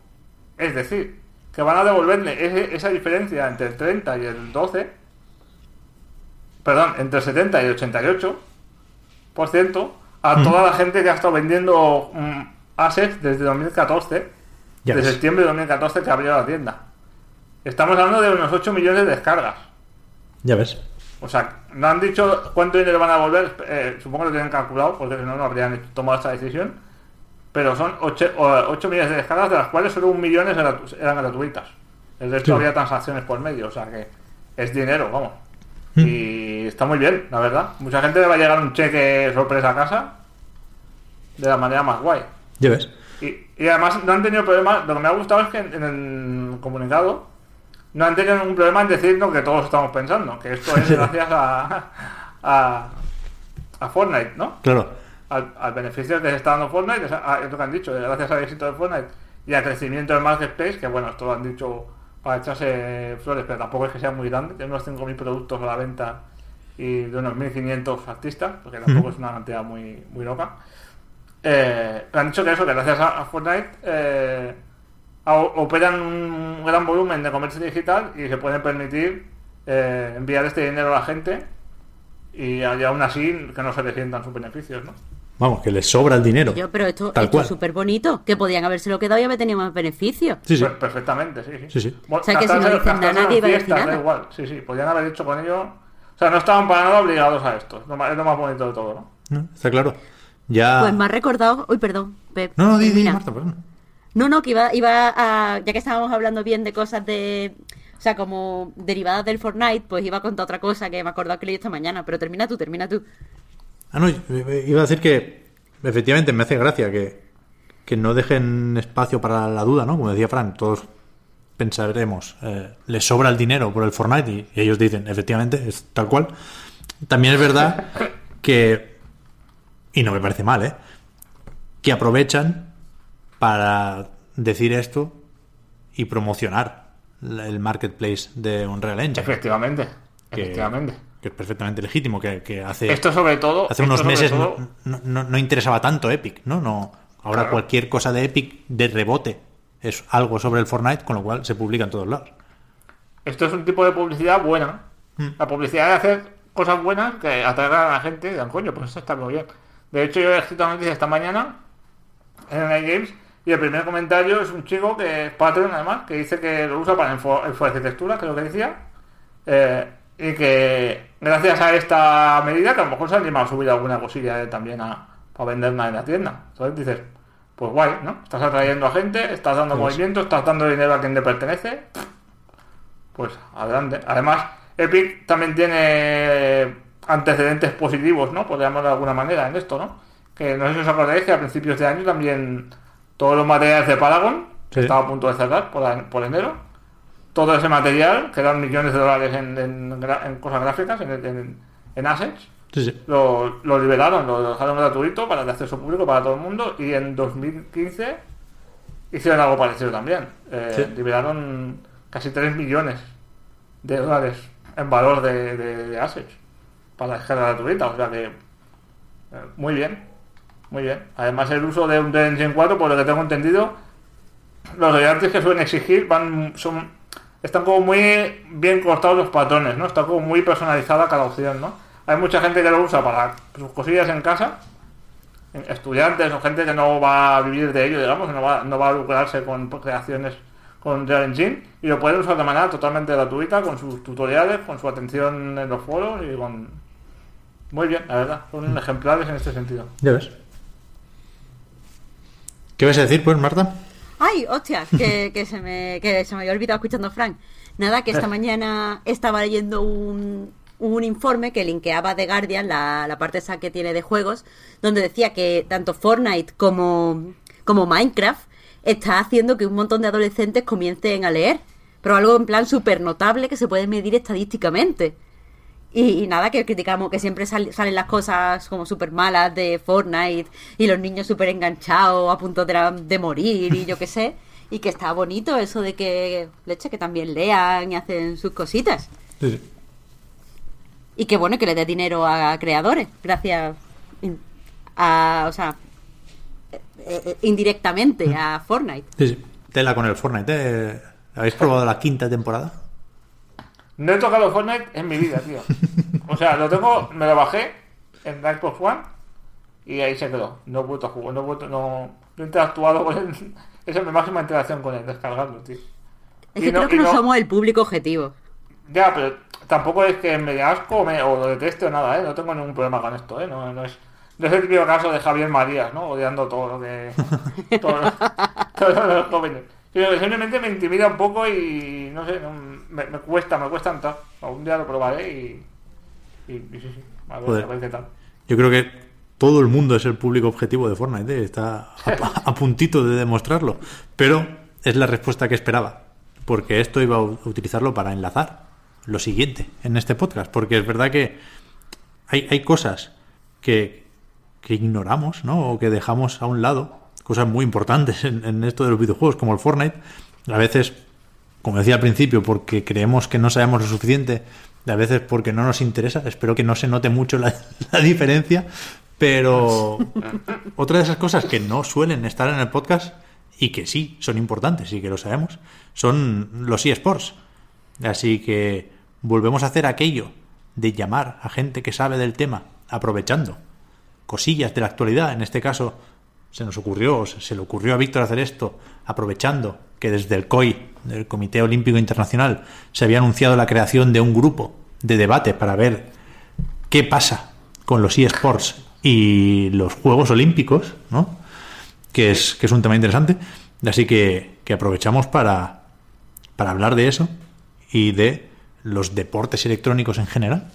B: Es decir, que van a devolverle ese- esa diferencia entre el 30 y el 12, perdón, entre el 70 y el 88% a toda la gente que ha estado vendiendo mm, assets desde 2014,
A: Ya
B: de septiembre de 2014 que abrió la tienda. Estamos hablando de unos 8 millones de descargas.
A: Ya ves.
B: O sea, no han dicho cuánto dinero van a devolver, eh, supongo que lo tienen calculado, porque si no, no habrían tomado esta decisión. Pero son 8, millones de descargas, de las cuales solo un millón eran gratuitas. El resto
A: Sí.
B: había transacciones por medio, o sea que es dinero, vamos.
A: Mm.
B: Y está muy bien, la verdad. Mucha gente le va a llegar un cheque sorpresa a casa de la manera más guay.
A: Ya ves.
B: Y, y además no han tenido problema. Lo que me ha gustado es que en, en el comunicado no han tenido ningún problema en decir lo que todos estamos pensando, que esto es gracias a, a, a Fortnite, ¿no?
A: Claro.
B: Al, al beneficio que se está dando Fortnite, es, a- es lo que han dicho, gracias al éxito de Fortnite y al crecimiento del marketplace, que bueno, esto lo han dicho para echarse flores, pero tampoco es que sea muy grande, tiene unos 5.000 productos a la venta y de unos 1.500 artistas, porque tampoco es una cantidad muy, muy loca. Eh, han dicho que eso, que gracias a, a Fortnite eh, a- operan un gran volumen de comercio digital y se pueden permitir eh, enviar este dinero a la gente y, y aún así que no se le sientan sus beneficios, ¿no?
A: Vamos, que les sobra el dinero.
C: Yo, pero esto,
A: Tal
C: esto
A: cual.
C: es súper bonito, que podían habérselo quedado y haber tenido más beneficios.
A: Sí, sí.
B: Per- Perfectamente, sí, sí.
A: Sí, sí.
B: Bueno,
C: O sea, que si no dicen nada, nadie va a decir
B: fiestas, da
C: nada.
B: igual. Sí, sí, podían haber hecho con ello. O sea, no estaban para nada obligados a esto. Es lo más, es lo más bonito de todo, ¿no?
A: No, está claro. Ya...
C: Pues me ha recordado. Uy, perdón, Pep.
A: No, no, di, di. Marta, perdón.
C: No, no, que iba, iba a. Ya que estábamos hablando bien de cosas de. O sea, como derivadas del Fortnite, pues iba a contar otra cosa que me he acordado que leí esta mañana. Pero termina tú, termina tú.
A: Ah, no, iba a decir que efectivamente me hace gracia que, que no dejen espacio para la duda, ¿no? Como decía Fran, todos pensaremos, eh, les sobra el dinero por el Fortnite y, y ellos dicen, efectivamente, es tal cual. También es verdad que, y no me parece mal, ¿eh? Que aprovechan para decir esto y promocionar el marketplace de Unreal Engine.
B: Efectivamente. Efectivamente.
A: Que es perfectamente legítimo, que, que hace...
B: Esto sobre todo.
A: Hace unos meses
B: todo-
A: no, no- no- interesaba tanto Epic, ¿no? no ahora
B: Claro.
A: cualquier cosa de Epic de rebote es algo sobre el Fortnite, con lo cual se publica en todos lados.
B: Esto es un tipo de publicidad buena.
A: Mm.
B: La publicidad de hacer cosas buenas que atraigan a la gente y digan, coño, pues esto está muy bien. De hecho, yo he escrito una noticia esta mañana en Night Games y el primer comentario es un chico que es Patreon además, que dice que lo usa para enfo- arquitectura, que es lo que decía, eh, y que gracias a esta medida que a lo mejor se ha animado a subir alguna cosilla eh, también a, para venderla en la tienda. Entonces dices, pues guay, ¿no? Estás atrayendo a gente, estás dando
A: Pues-
B: movimiento, estás dando dinero a quien te pertenece. Pues adelante. Además, Epic también tiene antecedentes positivos, ¿no? Podríamos de alguna manera en esto, ¿no? Que no sé si os acordáis que a principios de año también todos los materiales de Paragon,
A: Sí.
B: estaba a punto de cerrar por, a- por enero, todo ese material, que eran millones de dólares en, en gra- en cosas gráficas, en, en, assets,
A: Sí, sí.
B: lo, lo liberaron, lo dejaron gratuito para de acceso público para todo el mundo y en 2015 hicieron algo parecido también. Eh,
A: Sí.
B: Liberaron casi 3 millones de dólares en valor de, de, de assets para descarga gratuita, o sea que eh, muy bien, muy bien. Además el uso de un Engine 4, por lo que tengo entendido, los royalties que suelen exigir van son están como muy bien cortados los patrones, ¿no? Está como muy personalizada cada opción, ¿no? Hay mucha gente que lo usa para sus cosillas en casa, estudiantes o gente que no va a vivir de ello, digamos, no va, no va a lucrarse con creaciones con Unreal Engine y lo pueden usar de manera totalmente gratuita con sus tutoriales, con su atención en los foros y con... Muy bien, la verdad, son ejemplares en este sentido.
A: Ya ves. ¿Qué vas a decir, pues, Marta?
C: Ay, hostia, que, que se me, que se me había olvidado escuchando a Frank. Nada, que esta mañana estaba leyendo un, un informe que linkeaba The Guardian, la, la parte esa que tiene de juegos, donde decía que tanto Fortnite como, como Minecraft está haciendo que un montón de adolescentes comiencen a leer. Pero algo en plan súper notable que se puede medir estadísticamente. Y, y nada, que criticamos que siempre sal- salen las cosas como súper malas de Fortnite y los niños súper enganchados a punto de, la- de morir y yo qué sé. Y que está bonito eso de que, leche, que también lean y hacen sus cositas.
A: Sí, sí.
C: Y que bueno, que le dé dinero a creadores, gracias a, o sea, eh, eh, indirectamente a Fortnite.
A: Sí, sí. Tela con el Fortnite. ¿eh? ¿Habéis probado la quinta temporada?
B: No he tocado Fortnite en mi vida, tío. O sea, lo tengo, me lo bajé en Xbox One y ahí se quedó. No he vuelto a jugar, no he vuelto, no, no he interactuado con él. Esa es mi máxima interacción con él, descargarlo, tío.
C: Es
B: Y
C: que
B: no-
C: creo que no,
B: no-
C: somos el público objetivo.
B: Ya, pero tampoco es que me dé asco o, me- o lo deteste o nada, ¿eh? No tengo ningún problema con esto, ¿eh? No, no es, no es el típico caso de Javier Marías, ¿no? Odiando todo lo que... todo todos los jóvenes. Simplemente me intimida un poco y no sé, no- me, me cuesta, me cuesta entrar. Algún día lo probaré y... Y, y sí, sí, a ver, a ver qué tal.
A: Yo creo que todo el mundo es el público objetivo de Fortnite. ¿eh? Está a, a puntito de demostrarlo. Pero es la respuesta que esperaba. Porque esto iba a utilizarlo para enlazar lo siguiente en este podcast. Porque es verdad que hay, hay cosas que, que ignoramos, ¿no? O que dejamos a un lado. Cosas muy importantes en, en esto de los videojuegos, como el Fortnite. A veces, como decía al principio, porque creemos que no sabemos lo suficiente. A veces porque no nos interesa. Espero que no se note mucho la, la diferencia. Pero otra de esas cosas que no suelen estar en el podcast y que sí son importantes y que lo sabemos son los eSports. Así que volvemos a hacer aquello de llamar a gente que sabe del tema, aprovechando cosillas de la actualidad. En este caso, se nos ocurrió, se le ocurrió a Víctor hacer esto, aprovechando que desde el COI, del Comité Olímpico Internacional, se había anunciado la creación de un grupo de debate para ver qué pasa con los eSports y los Juegos Olímpicos, ¿no? Que es, que es un tema interesante. Así que, que aprovechamos para, para hablar de eso y de los deportes electrónicos en general.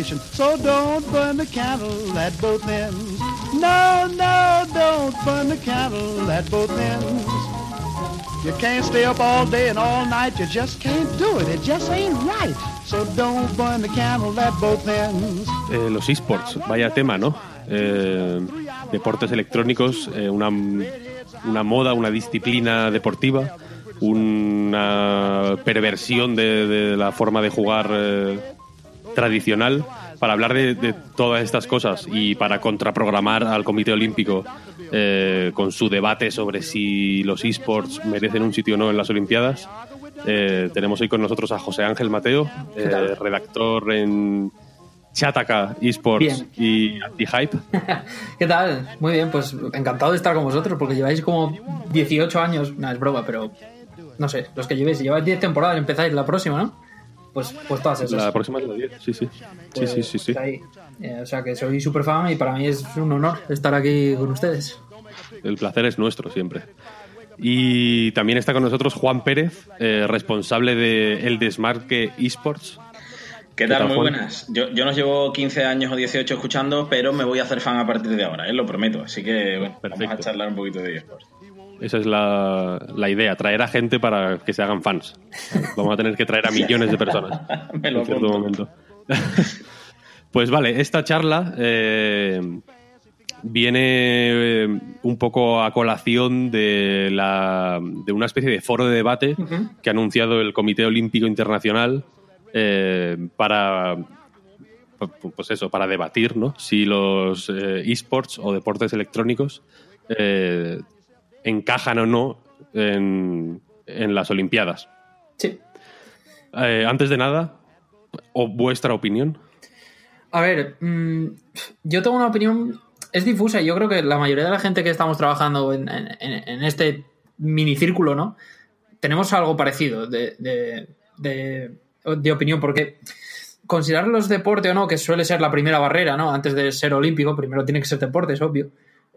D: Is ruination, so don't burn the candle at both ends. No, no, don't burn the candle at both ends. You can't stay up all day and all night, you just can't do it, it just ain't right. So don't burn the candle at both ends.
E: Eh, los esports, vaya tema, ¿no? Eh, deportes electrónicos, eh, una, una moda, una disciplina deportiva, una perversión de, de la forma de jugar eh, tradicional para hablar de, de todas estas cosas y para contraprogramar al Comité Olímpico eh, con su debate sobre si los esports merecen un sitio o no en las Olimpiadas. Eh, tenemos hoy con nosotros a José Ángel Mateo, eh, redactor en Chataka Esports
F: Bien.
E: y Anti-Hype.
F: ¿Qué tal? Muy bien, pues encantado de estar con vosotros porque lleváis como 18 años, no es broma, pero no sé, los que llevéis, lleváis 10 temporadas empezáis la próxima, ¿no? Pues, pues todas esas.
E: La próxima es la 10, sí, sí. Sí,
F: Pues,
E: sí, sí, sí.
F: ahí. Eh, o sea que soy súper fan y para mí es un honor estar aquí con ustedes.
E: El placer es nuestro siempre. Y también está con nosotros Juan Pérez, eh, responsable de El Desmarque Esports.
G: ¿Qué
E: ¿Qué
G: tal?
E: tal,
G: Muy
E: Juan?
G: buenas. Yo, yo nos llevo 15 años o 18 escuchando, pero me voy a hacer fan a partir de ahora, ¿eh? lo prometo. Así que bueno, vamos a charlar un poquito de eSports.
E: Esa es la, la idea, traer a gente para que se hagan fans. Vamos a tener que traer a millones de personas
G: Me lo
E: en cierto momento. pues vale, esta charla eh, viene eh, un poco a colación de, la, de una especie de foro de debate que ha anunciado el Comité Olímpico Internacional eh, para pues eso, para debatir ¿no? si los eh, esports o deportes electrónicos eh, encajan o no en, en las Olimpiadas.
F: Sí.
E: Eh, antes de nada, o vuestra opinión.
F: A ver, mm, yo tengo una opinión, es difusa y yo creo que la mayoría de la gente que estamos trabajando en, en- en este minicírculo, ¿no? Tenemos algo parecido de, de- de- de opinión, porque considerar los deportes o no, que suele ser la primera barrera, ¿no? Antes de ser olímpico, primero tiene que ser deporte, es obvio.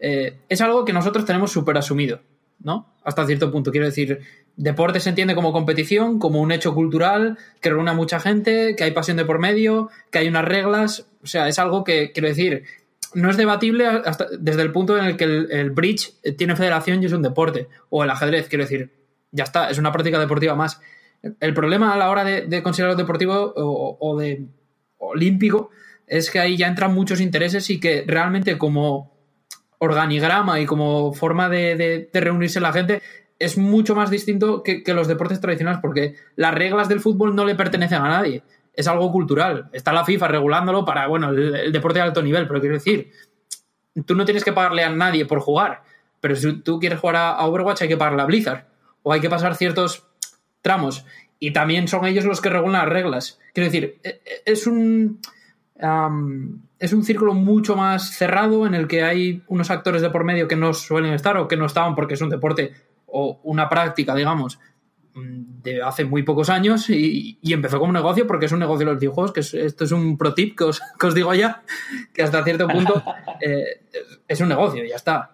F: Eh, es algo que nosotros tenemos súper asumido, ¿no? Hasta cierto punto. Quiero decir, deporte se entiende como competición, como un hecho cultural que reúne a mucha gente, que hay pasión de por medio, que hay unas reglas. O sea, es algo que, quiero decir, no es debatible desde el punto en el que el, el bridge tiene federación y es un deporte. O el ajedrez, quiero decir, ya está, es una práctica deportiva más. El problema a la hora de, de considerarlo deportivo o, o de olímpico es que ahí ya entran muchos intereses y que realmente como organigrama y como forma de, reunirse la gente es mucho más distinto que, los deportes tradicionales porque las reglas del fútbol no le pertenecen a nadie. Es algo cultural. Está la FIFA regulándolo para, bueno, el, deporte de alto nivel, pero quiero decir, tú no tienes que pagarle a nadie por jugar, pero si tú quieres jugar a, Overwatch hay que pagarle a Blizzard o hay que pasar ciertos tramos y también son ellos los que regulan las reglas. Quiero decir, e- e- es un es un círculo mucho más cerrado en el que hay unos actores de por medio que no suelen estar o que no estaban porque es un deporte o una práctica, digamos, mm, de hace muy pocos años y, y empezó como un negocio porque es un negocio de los videojuegos, que es- esto es un pro tip que os, que os digo ya, que hasta cierto punto eh, es un negocio, ya está.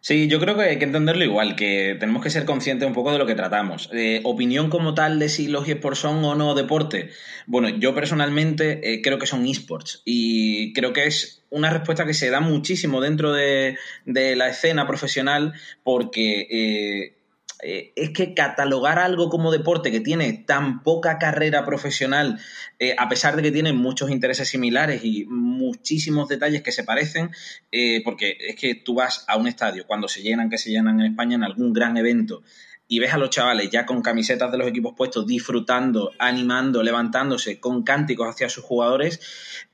G: Sí, yo creo que hay que entenderlo igual, que tenemos que ser conscientes un poco de lo que tratamos. Eh, opinión como tal de si los esports son o no deporte. Bueno, yo personalmente eh, creo que son esports y creo que es una respuesta que se da muchísimo dentro de, de la escena profesional porque eh, eh, es que catalogar algo como deporte que tiene tan poca carrera profesional, eh, a pesar de que tiene muchos intereses similares y muchísimos detalles que se parecen, eh, porque es que tú vas a un estadio cuando se llenan, que se llenan en España en algún gran evento, y ves a los chavales ya con camisetas de los equipos puestos, disfrutando, animando, levantándose con cánticos hacia sus jugadores,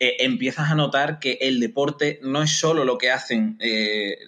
G: empiezas a notar que el deporte no es solo lo que hacen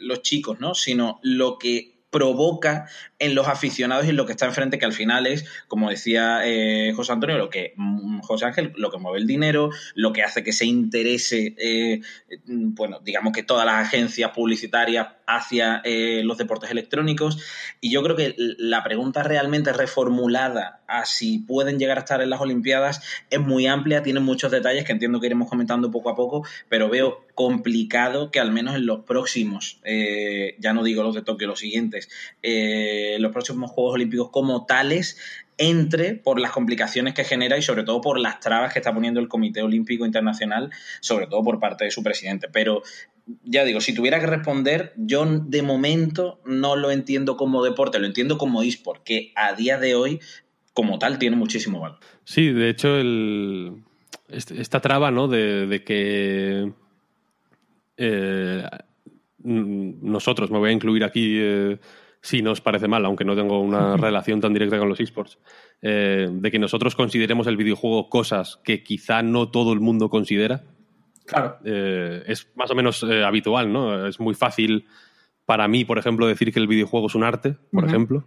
G: los chicos, ¿no? sino lo que provoca en los aficionados y en lo que está enfrente, que al final es, como decía eh, José Antonio, lo que mm, José Ángel, lo que mueve el dinero, lo que hace que se interese, eh, bueno, digamos que todas las agencias publicitarias hacia eh, los deportes electrónicos. Y yo creo que la pregunta realmente reformulada a si pueden llegar a estar en las Olimpiadas es muy amplia, tiene muchos detalles que entiendo que iremos comentando poco a poco, pero veo complicado que al menos en los próximos, eh, ya no digo los de Tokio, los siguientes, eh, los próximos Juegos Olímpicos como tales, entre por las complicaciones que genera y sobre todo por las trabas que está poniendo el Comité Olímpico Internacional, sobre todo por parte de su presidente. Pero ya digo, si tuviera que responder, yo de momento no lo entiendo como deporte, lo entiendo como eSport, que a día de hoy, como tal, tiene muchísimo valor.
E: Sí, de hecho, el, esta traba, ¿no? De, que eh, nosotros, me voy a incluir aquí, eh, si nos parece mal, aunque no tengo una relación tan directa con los esports, eh, de que nosotros consideremos el videojuego cosas que quizá no todo el mundo considera.
F: Claro.
E: Eh, es más o menos eh, habitual, ¿no? Es muy fácil para mí, por ejemplo, decir que el videojuego es un arte, por ejemplo.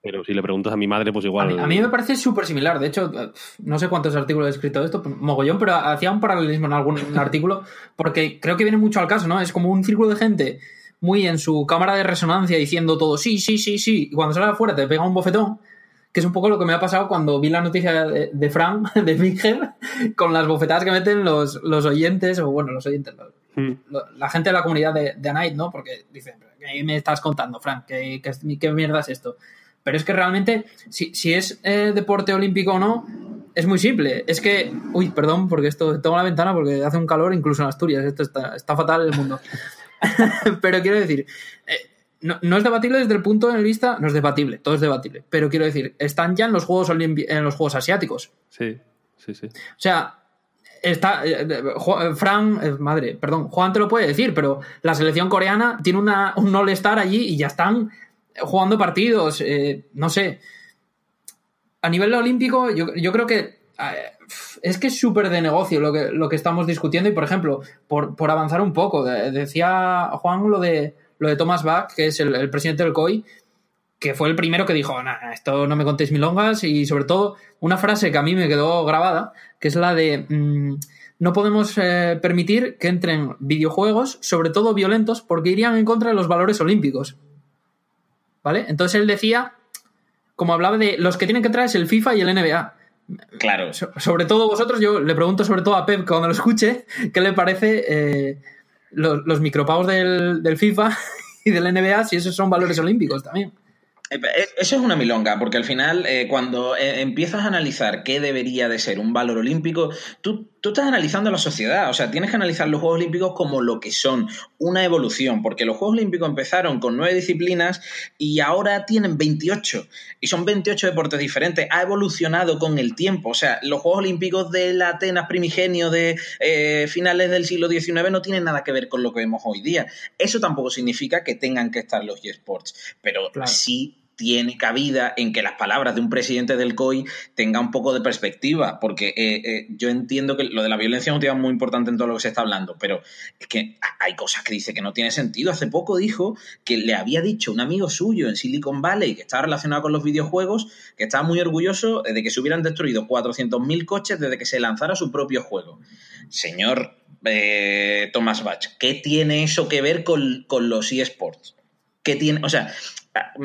E: Pero si le preguntas a mi madre, pues
F: A
E: igual.
F: mí, a mí me parece súper similar. De hecho, no sé cuántos artículos he escrito de esto, mogollón, pero hacía un paralelismo en algún artículo, porque creo que viene mucho al caso, ¿no? Es como un círculo de gente muy en su cámara de resonancia diciendo todo sí, sí, sí, sí, y cuando sale afuera te pega un bofetón, que es un poco lo que me ha pasado cuando vi la noticia de, de Fran, de Head, con las bofetadas que meten los, los oyentes, o bueno, los oyentes, los-
E: Mm.
F: lo- la gente de la comunidad de, de Anite, ¿no? Porque dicen, ¿qué me estás contando, Frank? ¿Qué, qué, qué mierda es esto? Pero es que realmente, si, si es eh, deporte olímpico o no, es muy simple. Es que, uy, perdón, porque esto tengo la ventana porque hace un calor incluso en Asturias. Esto está, está fatal el mundo. pero quiero decir, eh, no, no es debatible desde el punto de vista, no es debatible, todo es debatible. Pero quiero decir, están ya en los Juegos Olimpi- en los Juegos Asiáticos.
E: Sí, sí, sí.
F: O sea, está. eh, eh, Fran, eh, madre, perdón, Juan te lo puede decir, pero la selección coreana tiene una, un all-star allí y ya están jugando partidos. eh, no sé. A nivel olímpico, yo, yo creo que. Es que es súper de negocio lo que, lo que estamos discutiendo y, por ejemplo, por, por avanzar un poco, de- decía Juan lo de, lo de Thomas Bach, que es el, presidente del COI, que fue el primero que dijo, "Nah, esto no me contéis milongas y sobre todo una frase que a mí me quedó grabada, que es la de mm, no podemos eh, permitir que entren videojuegos, sobre todo violentos, porque irían en contra de los valores olímpicos. ¿Vale? Entonces él decía, como hablaba de los que tienen que entrar es el FIFA y el NBA.
G: Claro.
F: So- sobre todo vosotros, yo le pregunto sobre todo a Pep cuando lo escuche, ¿qué le parece eh, los, los micropagos del, del FIFA y del NBA si esos son valores olímpicos también?
G: Eh, Eso es una milonga, porque al final, eh, cuando eh, empiezas a analizar qué debería de ser un valor olímpico, tú, tú estás analizando la sociedad. O sea, tienes que analizar los Juegos Olímpicos como lo que son, una evolución, porque los Juegos Olímpicos empezaron con nueve disciplinas y ahora tienen 28. Y son 28 deportes diferentes. Ha evolucionado con el tiempo. O sea, los Juegos Olímpicos del Atenas primigenio de eh, finales del siglo XIX no tienen nada que ver con lo que vemos hoy día. Eso tampoco significa que tengan que estar los eSports, pero
F: Claro.
G: sí tiene cabida en que las palabras de un presidente del COI tenga un poco de perspectiva, porque eh, eh, yo entiendo que lo de la violencia es un tema muy importante en todo lo que se está hablando, pero es que hay cosas que dice que no tiene sentido. Hace poco dijo que le había dicho un amigo suyo en Silicon Valley que estaba relacionado con los videojuegos que estaba muy orgulloso de que se hubieran destruido 400.000 coches desde que se lanzara su propio juego. Señor eh, Thomas Bach, ¿qué tiene eso que ver con los eSports? O sea,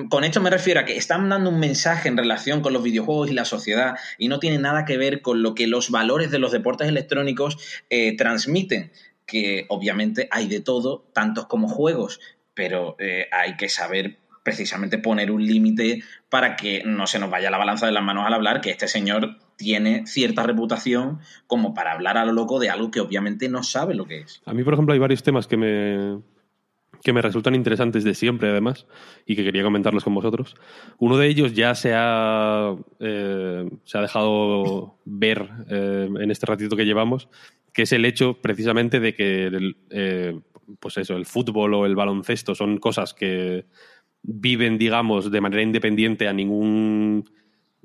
G: con esto me refiero a que están dando un mensaje en relación con los videojuegos y la sociedad y no tiene nada que ver con lo que los valores de los deportes electrónicos eh, transmiten, que obviamente hay de todo, tantos como juegos, pero eh, hay que saber precisamente poner un límite para que no se nos vaya la balanza de las manos al hablar, que este señor tiene cierta reputación como para hablar a lo loco de algo que obviamente no sabe lo que es.
E: A mí, por ejemplo, hay varios temas que me, que me resultan interesantes de siempre, además, y que quería comentarlos con vosotros. Uno de ellos ya se ha, eh, se ha dejado ver eh, en este ratito que llevamos, que es el hecho precisamente de que el, eh, pues eso, el fútbol o el baloncesto son cosas que viven, digamos, de manera independiente a ningún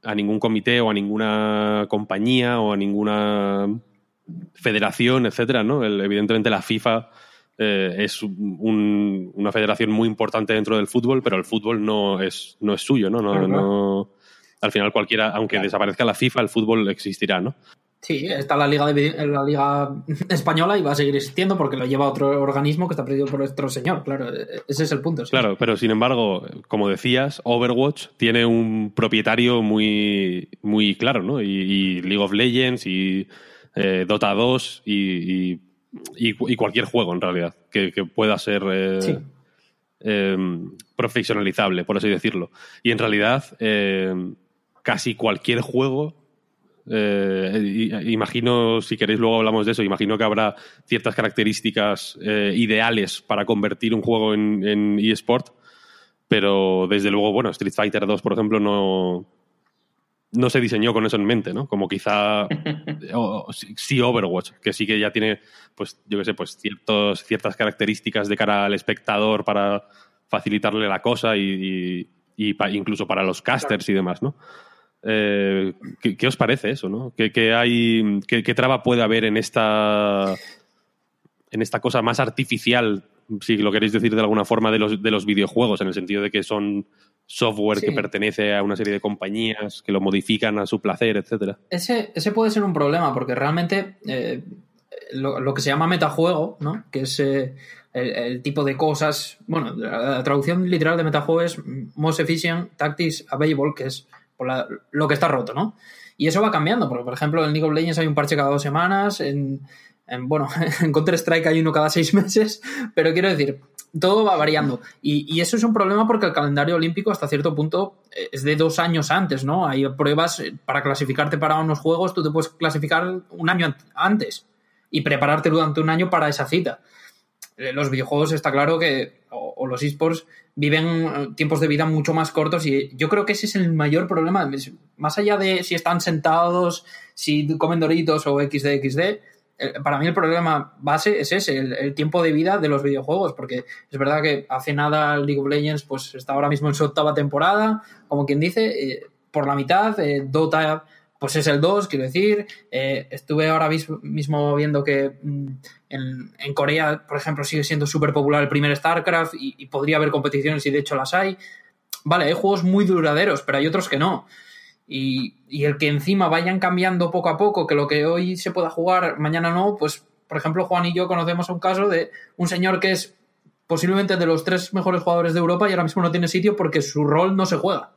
E: a ningún comité o a ninguna compañía o a ninguna federación, etcétera, ¿no? El- evidentemente la FIFA eh, es un- una federación muy importante dentro del fútbol, pero el fútbol no es, no es suyo, ¿no? No- al final cualquiera, aunque desaparezca la FIFA, el fútbol existirá, ¿no?
F: Sí, está la liga, de, la liga española y va a seguir existiendo porque lo lleva otro organismo que está presidido por otro señor, claro. Ese es el punto. sí.
E: Claro, pero sin embargo, como decías, Overwatch tiene un propietario muy, muy claro, ¿no? Y, y League of Legends y eh, Dota 2 y, y- y cu- y cualquier juego, en realidad, que, que pueda ser eh,
F: Sí.
E: eh, profesionalizable, por así decirlo. Y en realidad, eh, casi cualquier juego eh, imagino, si queréis luego hablamos de eso, imagino que habrá ciertas características eh, ideales para convertir un juego en, en eSport, pero desde luego, bueno, Street Fighter 2, por ejemplo, no, no se diseñó con eso en mente, ¿no? Como quizá o- o sí- Overwatch, que sí que ya tiene, pues, yo qué sé, pues ciertos, ciertas características de cara al espectador para facilitarle la cosa y, y- y pa- incluso para los casters y demás, ¿no? Eh, ¿qué, qué os parece eso, no? ¿Qué, qué hay, qué, qué traba puede haber en esta, en esta cosa más artificial, si lo queréis decir de alguna forma, de los, de los videojuegos, en el sentido de que son software que pertenece a una serie de compañías, que lo modifican a su placer, etcétera?
F: Ese, ese puede ser un problema, porque realmente eh, lo, lo que se llama metajuego, ¿no? que es eh, el, el tipo de cosas. Bueno, la, traducción literal de metajuego es Most Efficient Tactics Available, que es por la- lo que está roto, ¿no? Y eso va cambiando, porque por ejemplo en League of Legends hay un parche cada dos semanas, en, bueno, en Counter-Strike hay uno cada seis meses, pero quiero decir, todo va variando. Y, eso es un problema porque el calendario olímpico hasta cierto punto eh, es de dos años antes, ¿no? Hay pruebas eh, para clasificarte para unos juegos, tú te puedes clasificar un año an- antes y prepararte durante un año para esa cita. Eh, Los videojuegos está claro que, o, los esports, viven tiempos de vida mucho más cortos y yo creo que ese es el mayor problema. Más allá de si están sentados, si comen doritos o XD, XD, para mí el problema base es ese, el, tiempo de vida de los videojuegos, porque es verdad que hace nada League of Legends pues está ahora mismo en su octava temporada, como quien dice, eh, por la mitad, eh, Dota pues es el 2, quiero decir, eh, estuve ahora mis- mismo viendo que mm, en, Corea, por ejemplo, sigue siendo súper popular el primer StarCraft y podría haber competiciones y de hecho las hay. Vale, hay juegos muy duraderos, pero hay otros que no. Y, el que encima vayan cambiando poco a poco, que lo que hoy se pueda jugar, mañana no, pues, por ejemplo, Juan y yo conocemos un caso de un señor que es posiblemente de los tres mejores jugadores de Europa y ahora mismo no tiene sitio porque su rol no se juega.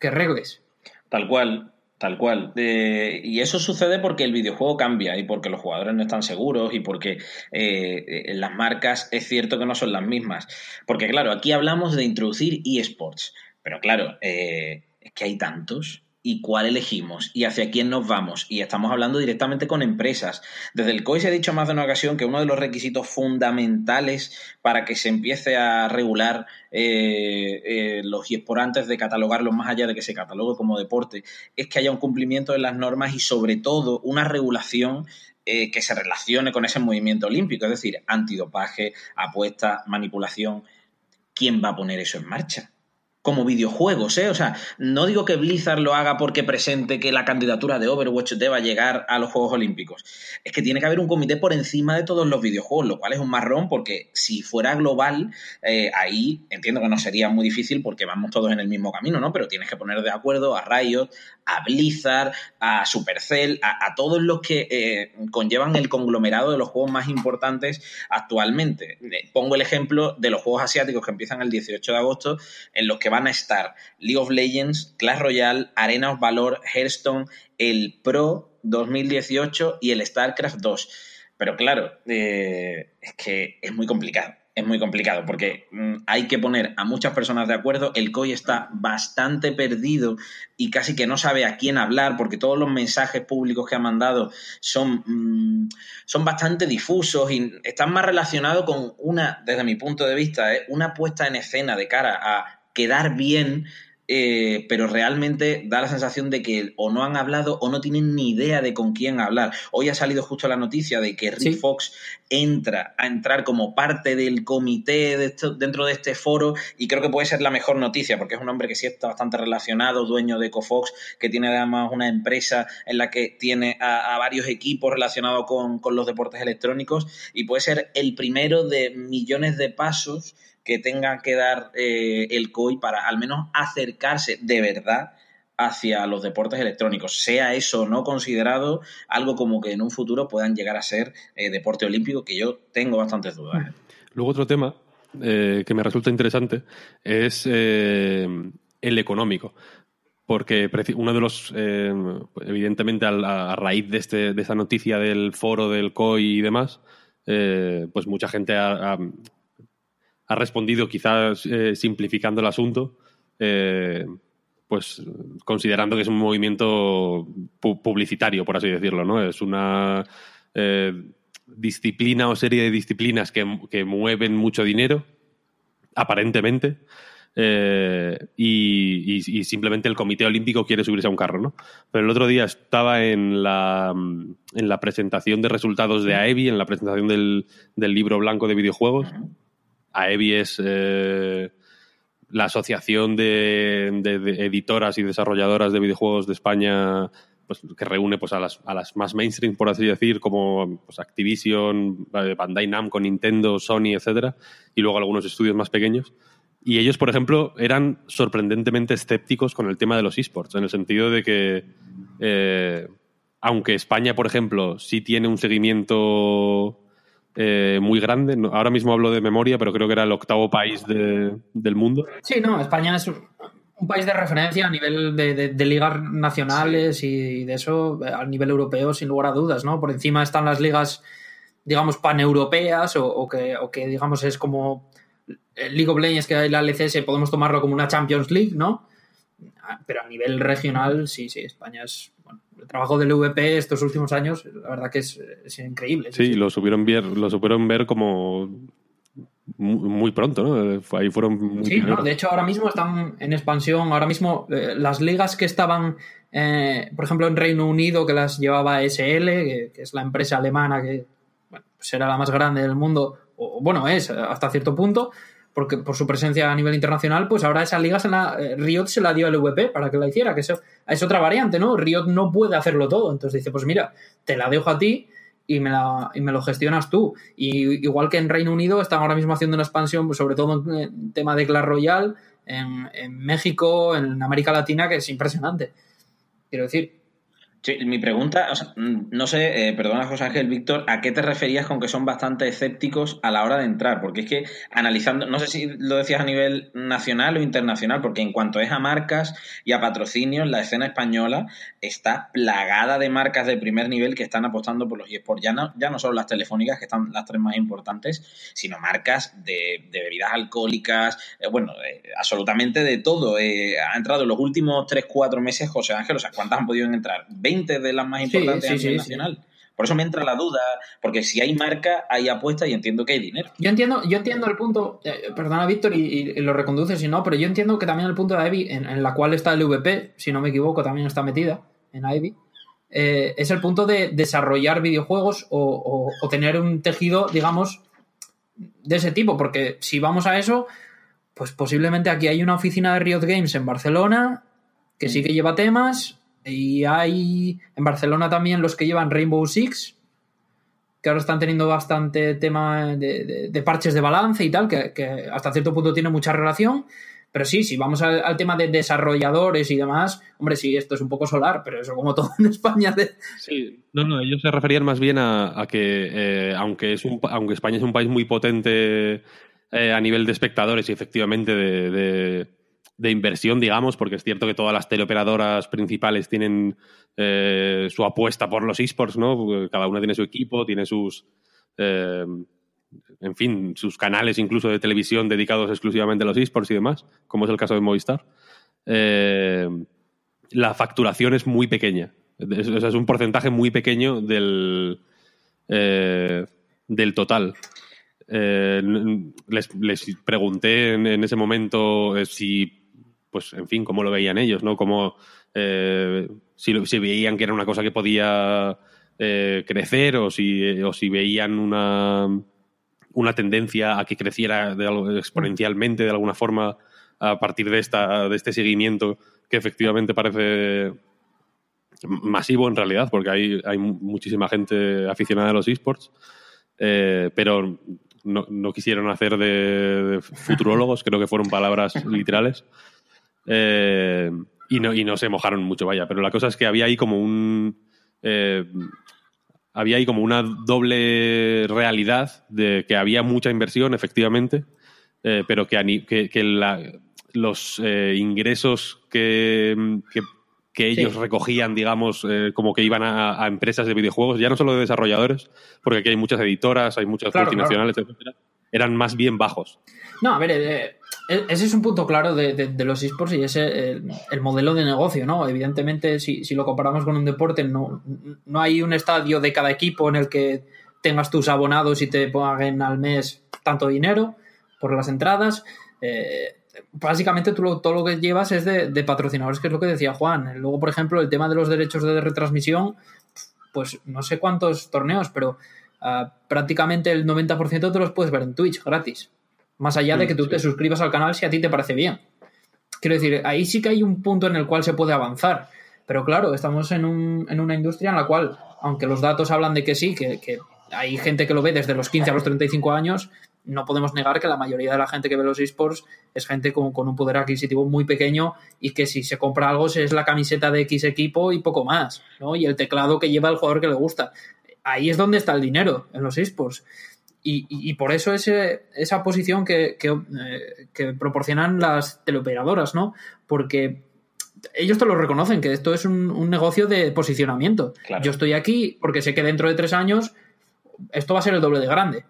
F: Que regles.
G: Tal cual, tal cual. Y eso sucede porque el videojuego cambia y porque los jugadores no están seguros y porque eh, las marcas es cierto que no son las mismas. Porque claro, aquí hablamos de introducir eSports, pero claro, eh, es que hay tantos. ¿Y cuál elegimos? ¿Y hacia quién nos vamos? Y estamos hablando directamente con empresas. Desde el COI se ha dicho más de una ocasión que uno de los requisitos fundamentales para que se empiece a regular eh, eh, los eSports antes de catalogarlos más allá de que se catalogue como deporte es que haya un cumplimiento de las normas y sobre todo una regulación eh, que se relacione con ese movimiento olímpico, es decir, antidopaje, apuesta, manipulación. ¿Quién va a poner eso en marcha? Como videojuegos, ¿eh? O sea, no digo que Blizzard lo haga porque presente que la candidatura de Overwatch deba llegar a los Juegos Olímpicos. Es que tiene que haber un comité por encima de todos los videojuegos, lo cual es un marrón porque si fuera global, eh, ahí entiendo que no sería muy difícil porque vamos todos en el mismo camino, ¿no? Pero tienes que poner de acuerdo a Riot, a Blizzard, a Supercell, a, a todos los que eh, conllevan el conglomerado de los juegos más importantes actualmente. Pongo el ejemplo de los juegos asiáticos que empiezan el 18 de agosto, en los que van a estar League of Legends, Clash Royale, Arena of Valor, Hearthstone, el Pro 2018 y el StarCraft 2. Pero claro, eh, es que es muy complicado. Es muy complicado porque mm, hay que poner a muchas personas de acuerdo. El COI está bastante perdido y casi que no sabe a quién hablar porque todos los mensajes públicos que ha mandado son, mm, son bastante difusos y están más relacionados con una, desde mi punto de vista, ¿eh? una puesta en escena de cara a quedar bien eh, pero realmente da la sensación de que o no han hablado o no tienen ni idea de con quién hablar. Hoy ha salido justo la noticia de que Rick
F: Sí.
G: Fox entra a entrar como parte del comité de esto- dentro de este foro y creo que puede ser la mejor noticia porque es un hombre que sí está bastante relacionado, dueño de EcoFox, que tiene además una empresa en la que tiene a, a varios equipos relacionados con, con los deportes electrónicos y puede ser el primero de millones de pasos que tenga que dar eh, el COI para al menos acercarse de verdad hacia los deportes electrónicos, sea eso no considerado algo como que en un futuro puedan llegar a ser eh, deporte olímpico, que yo tengo bastantes dudas. ¿eh?
E: Luego otro tema que me resulta interesante es el económico. Porque uno de los, evidentemente, a, raíz de, este, de esta noticia del foro del COI y demás, pues mucha gente ha, ha- ha respondido, quizás eh, simplificando el asunto, eh, pues considerando que es un movimiento pu- publicitario, por así decirlo, ¿no? Es una eh, disciplina o serie de disciplinas que, que mueven mucho dinero, aparentemente, y, y- y simplemente el Comité Olímpico quiere subirse a un carro, ¿no? Pero el otro día estaba en la, en la presentación de resultados de AEBI, en la presentación del, del libro blanco de videojuegos, AEBI es eh, la asociación de, editoras y desarrolladoras de videojuegos de España pues, que reúne pues, a, las, a las más mainstream, por así decir, como pues, Activision, eh, Bandai Namco, Nintendo, Sony, etcétera, y luego algunos estudios más pequeños. Y ellos, por ejemplo, eran sorprendentemente escépticos con el tema de los esports, en el sentido de que, eh, aunque España, por ejemplo, sí tiene un seguimiento eh, muy grande, ahora mismo hablo de memoria, pero creo que era el octavo país de- del mundo.
F: Sí, no, España es un, país de referencia a nivel de, de- de ligas nacionales y de eso eh, a nivel europeo, sin lugar a dudas, ¿no? Por encima están las ligas, digamos, paneuropeas o, o que, o que, digamos, es como el League of Legends que hay la LCS, podemos tomarlo como una Champions League, ¿no? Ah, Pero a nivel regional, sí, sí, España es... Bueno, el trabajo del VP estos últimos años, la verdad que es, es increíble.
E: Sí, lo supieron ver, lo supieron ver como muy, pronto, ¿no? Ahí fueron muy
F: Sí, no, de hecho ahora mismo están en expansión. Ahora mismo eh, las ligas que estaban, eh, por ejemplo, en Reino Unido, que las llevaba SL, que, que es la empresa alemana que bueno, pues era la más grande del mundo, o bueno, es hasta cierto punto, porque por su presencia a nivel internacional, pues ahora esa liga se la, eh, Riot se la dio al VP para que la hiciera, que eso es otra variante, ¿no? Riot no puede hacerlo todo, entonces dice, pues mira, te la dejo a ti y me, la, y me lo gestionas tú. Y igual que en Reino Unido están ahora mismo haciendo una expansión, pues, sobre todo en, en tema de Clash Royale, en, en México, en América Latina, que es impresionante. Quiero decir,
G: Sí, mi pregunta, o sea, mm, no sé, eh, perdona José Ángel, Víctor, ¿a qué te referías con que son bastante escépticos a la hora de entrar? Porque es que analizando, no sé si lo decías a nivel nacional o internacional, porque en cuanto es a marcas y a patrocinios, la escena española está plagada de marcas de primer nivel que están apostando por los eSports. Ya no, ya no solo las telefónicas, que están las tres más importantes, sino marcas de, bebidas alcohólicas, eh, bueno, eh, absolutamente de todo. Ha entrado en los últimos 3-4 meses José Ángel, o sea, ¿cuántas han podido entrar? 20 de las más
F: Sí,
G: importantes
F: sí,
G: a nivel
F: sí,
G: nacional. Por eso me entra la duda, porque si hay marca, hay apuesta y entiendo que hay dinero.
F: yo entiendo, yo entiendo el punto, eh, perdona Víctor, y, y lo reconduce si no, pero yo entiendo que también el punto de Ivy, en, en la cual está el VP, si no me equivoco, también está metida en Ivy, eh, es el punto de desarrollar videojuegos o, o- o tener un tejido, digamos, de ese tipo, porque si vamos a eso, pues posiblemente aquí hay una oficina de Riot Games en Barcelona que sí que lleva temas y hay en Barcelona también los que llevan Rainbow Six que ahora están teniendo bastante tema de, de- de parches de balance y tal, que, que hasta cierto punto tiene mucha relación. Pero sí, si vamos al, al tema de desarrolladores y demás, hombre, sí, esto es un poco solar, pero eso como todo en España. de-
E: Sí, no, no, ellos se referían más bien a, a que, eh, aunque, es un, aunque España es un país muy potente eh, a nivel de espectadores y efectivamente de, de- de inversión, digamos, porque es cierto que todas las teleoperadoras principales tienen eh, su apuesta por los esports, ¿no? Cada una tiene su equipo, tiene sus. eh, en fin, sus canales incluso de televisión dedicados exclusivamente a los esports y demás, como es el caso de Movistar. Eh, la facturación es muy pequeña. Es, un porcentaje muy pequeño del, del total. Les, pregunté en, ese momento si, pues, en fin, cómo lo veían ellos, ¿no? Cómo, eh, si, veían que era una cosa que podía eh, crecer o si, o si veían una, una tendencia a que creciera de algo- exponencialmente de alguna forma a partir de, esta, de este seguimiento que efectivamente parece masivo en realidad, porque hay, hay muchísima gente aficionada a los esports, eh, pero no, no quisieron hacer de, de futurólogos, creo que fueron palabras literales, eh, y, no, y no se mojaron mucho, vaya, pero la cosa es que había ahí como un... eh, había ahí como una doble realidad de que había mucha inversión, efectivamente, eh, pero que, que, que la- los eh, ingresos que, que, que ellos
F: Sí.
E: recogían, digamos, eh, como que iban a, a empresas de videojuegos, ya no solo de desarrolladores, porque aquí hay muchas editoras, hay muchas
F: Claro,
E: multinacionales, etcétera, eran más bien bajos.
F: No, a ver, eh, eh, ese es un punto claro de, los esports y ese el, el modelo de negocio, ¿no? Evidentemente, si, si lo comparamos con un deporte, no, no hay un estadio de cada equipo en el que tengas tus abonados y te paguen al mes tanto dinero por las entradas. Eh, básicamente tú todo lo que llevas es de, de patrocinadores, que es lo que decía Juan. Luego, por ejemplo, el tema de los derechos de retransmisión, pues no sé cuántos torneos, pero ah, prácticamente el 90% te los puedes ver en Twitch gratis. Más allá de que tú te suscribas al canal si a ti te parece bien. Quiero decir, ahí sí que hay un punto en el cual se puede avanzar. Pero claro, estamos en, un- en una industria en la cual, aunque los datos hablan de que sí, que, que hay gente que lo ve desde los 15 a los 35 años, no podemos negar que la mayoría de la gente que ve los esports es gente con, con un poder adquisitivo muy pequeño y que si se compra algo es la camiseta de X equipo y poco más, ¿no? Y el teclado que lleva el jugador que le gusta. Ahí es donde está el dinero, en los esports. Y, y- y por eso ese, esa posición que, que, eh, que proporcionan las teleoperadoras, ¿no? Porque ellos te lo reconocen, que esto es un, un negocio de posicionamiento.
G: Claro.
F: Yo estoy aquí porque sé que dentro de tres años esto va a ser el doble de grande.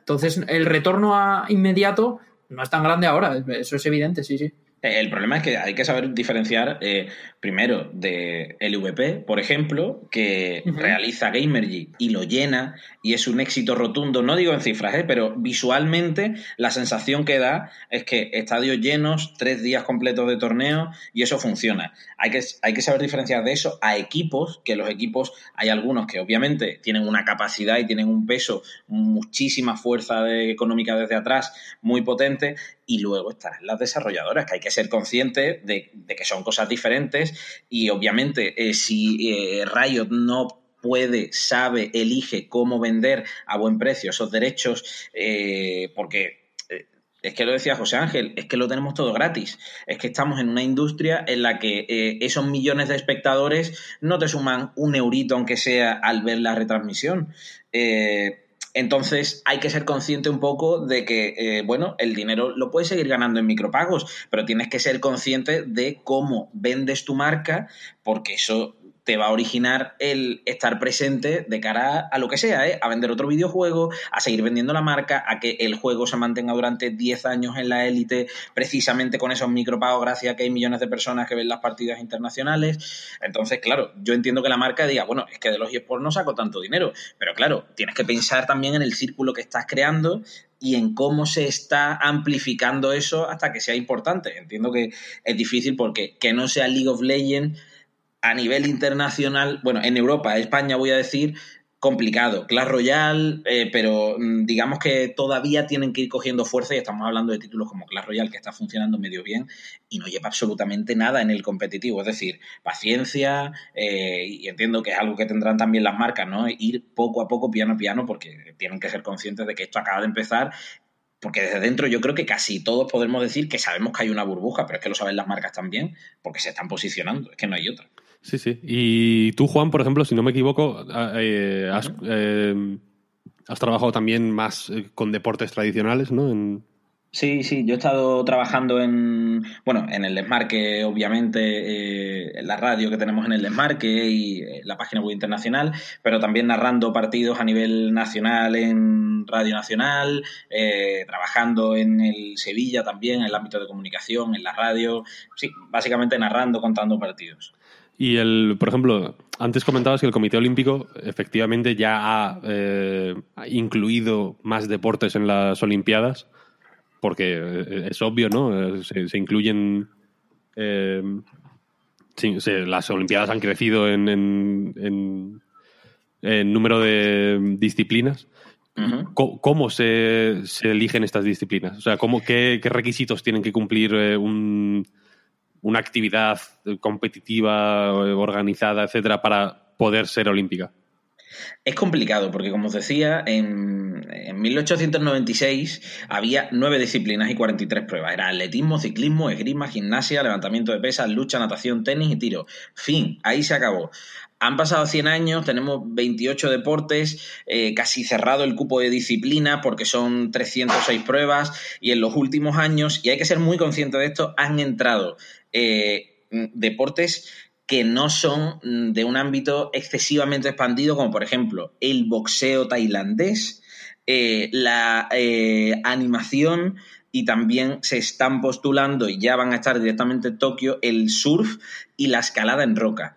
F: Entonces, el retorno a inmediato no es tan grande ahora, eso es evidente, sí, sí.
G: El problema es que hay que saber diferenciar eh, primero de LVP, por ejemplo, que realiza Gamergy y lo llena y es un éxito rotundo, no digo en cifras, eh, pero visualmente la sensación que da es que estadios llenos, tres días completos de torneo y eso funciona. Hay que, hay que saber diferenciar de eso a equipos, que los equipos hay algunos que obviamente tienen una capacidad y tienen un peso, muchísima fuerza de- económica desde atrás, muy potente, y luego están las desarrolladoras, que hay que ser conscientes de, que son cosas diferentes y obviamente eh, si eh, no puede, sabe, elige cómo vender a buen precio esos derechos, eh, porque eh, es que lo decía José Ángel, es que lo tenemos todo gratis. Es que estamos en una industria en la que esos millones de espectadores no te suman un eurito, aunque sea al ver la retransmisión. Entonces hay que ser consciente un poco de que, eh, bueno, el dinero lo puedes seguir ganando en micropagos, pero tienes que ser consciente de cómo vendes tu marca, porque eso te va a originar el estar presente de cara a lo que sea, ¿eh? a vender otro videojuego, a seguir vendiendo la marca, a que el juego se mantenga durante 10 años en la élite, precisamente con esos micropagos, gracias a que hay millones de personas que ven las partidas internacionales. Entonces, claro, yo entiendo que la marca diga, bueno, es que de los eSports no saco tanto dinero, pero claro, tienes que pensar también en el círculo que estás creando y en cómo se está amplificando eso hasta que sea importante. Entiendo que es difícil porque que no sea League of Legends a nivel internacional, bueno, en Europa, España voy a decir, complicado. Clash Royale, eh, pero mm, digamos que todavía tienen que ir cogiendo fuerza y estamos hablando de títulos como Clash Royale que está funcionando medio bien y no lleva absolutamente nada en el competitivo. Es decir, paciencia eh, y entiendo que es algo que tendrán también las marcas, ¿no? Ir poco a poco, piano a piano, porque tienen que ser conscientes de que esto acaba de empezar porque desde dentro yo creo que casi todos podemos decir que sabemos que hay una burbuja, pero es que lo saben las marcas también, porque se están posicionando, es que no hay otra.
E: Sí, sí. Y tú, Juan, por ejemplo, si no me equivoco, eh, has, eh, has trabajado también más eh, con deportes tradicionales, ¿no? En-
G: Sí, sí, yo he estado trabajando en, bueno, en el Desmarque, obviamente, eh, en la radio que tenemos en el Desmarque y la página web internacional, pero también narrando partidos a nivel nacional en Radio Nacional, eh, trabajando en el Sevilla también, en el ámbito de comunicación, en la radio, sí, básicamente narrando, contando partidos.
E: Y el, por ejemplo, antes comentabas que el Comité Olímpico efectivamente ya ha, eh, incluido más deportes en las Olimpiadas, porque eh, es obvio, ¿no? Eh, Se, se incluyen. eh, sí, se- las Olimpiadas han crecido en, en- en- en número de disciplinas. ¿Cómo se, se eligen estas disciplinas? O sea, ¿cómo, qué, qué requisitos tienen que cumplir un- una actividad competitiva, eh, organizada, etcétera, para poder ser olímpica?
G: Es complicado porque, como os decía, en, en 1896 había nueve disciplinas y 43 pruebas. Era atletismo, ciclismo, esgrima, gimnasia, levantamiento de pesas, lucha, natación, tenis y tiro. Fin, ahí se acabó. Han pasado 100 años, tenemos 28 deportes, eh, casi cerrado el cupo de disciplina porque son 306 pruebas y en los últimos años, y hay que ser muy consciente de esto, han entrado eh, deportes que no son mm, de un ámbito excesivamente expandido, como por ejemplo el boxeo tailandés, eh, la eh, animación y también se están postulando y ya van a estar directamente en Tokio el surf y la escalada en roca.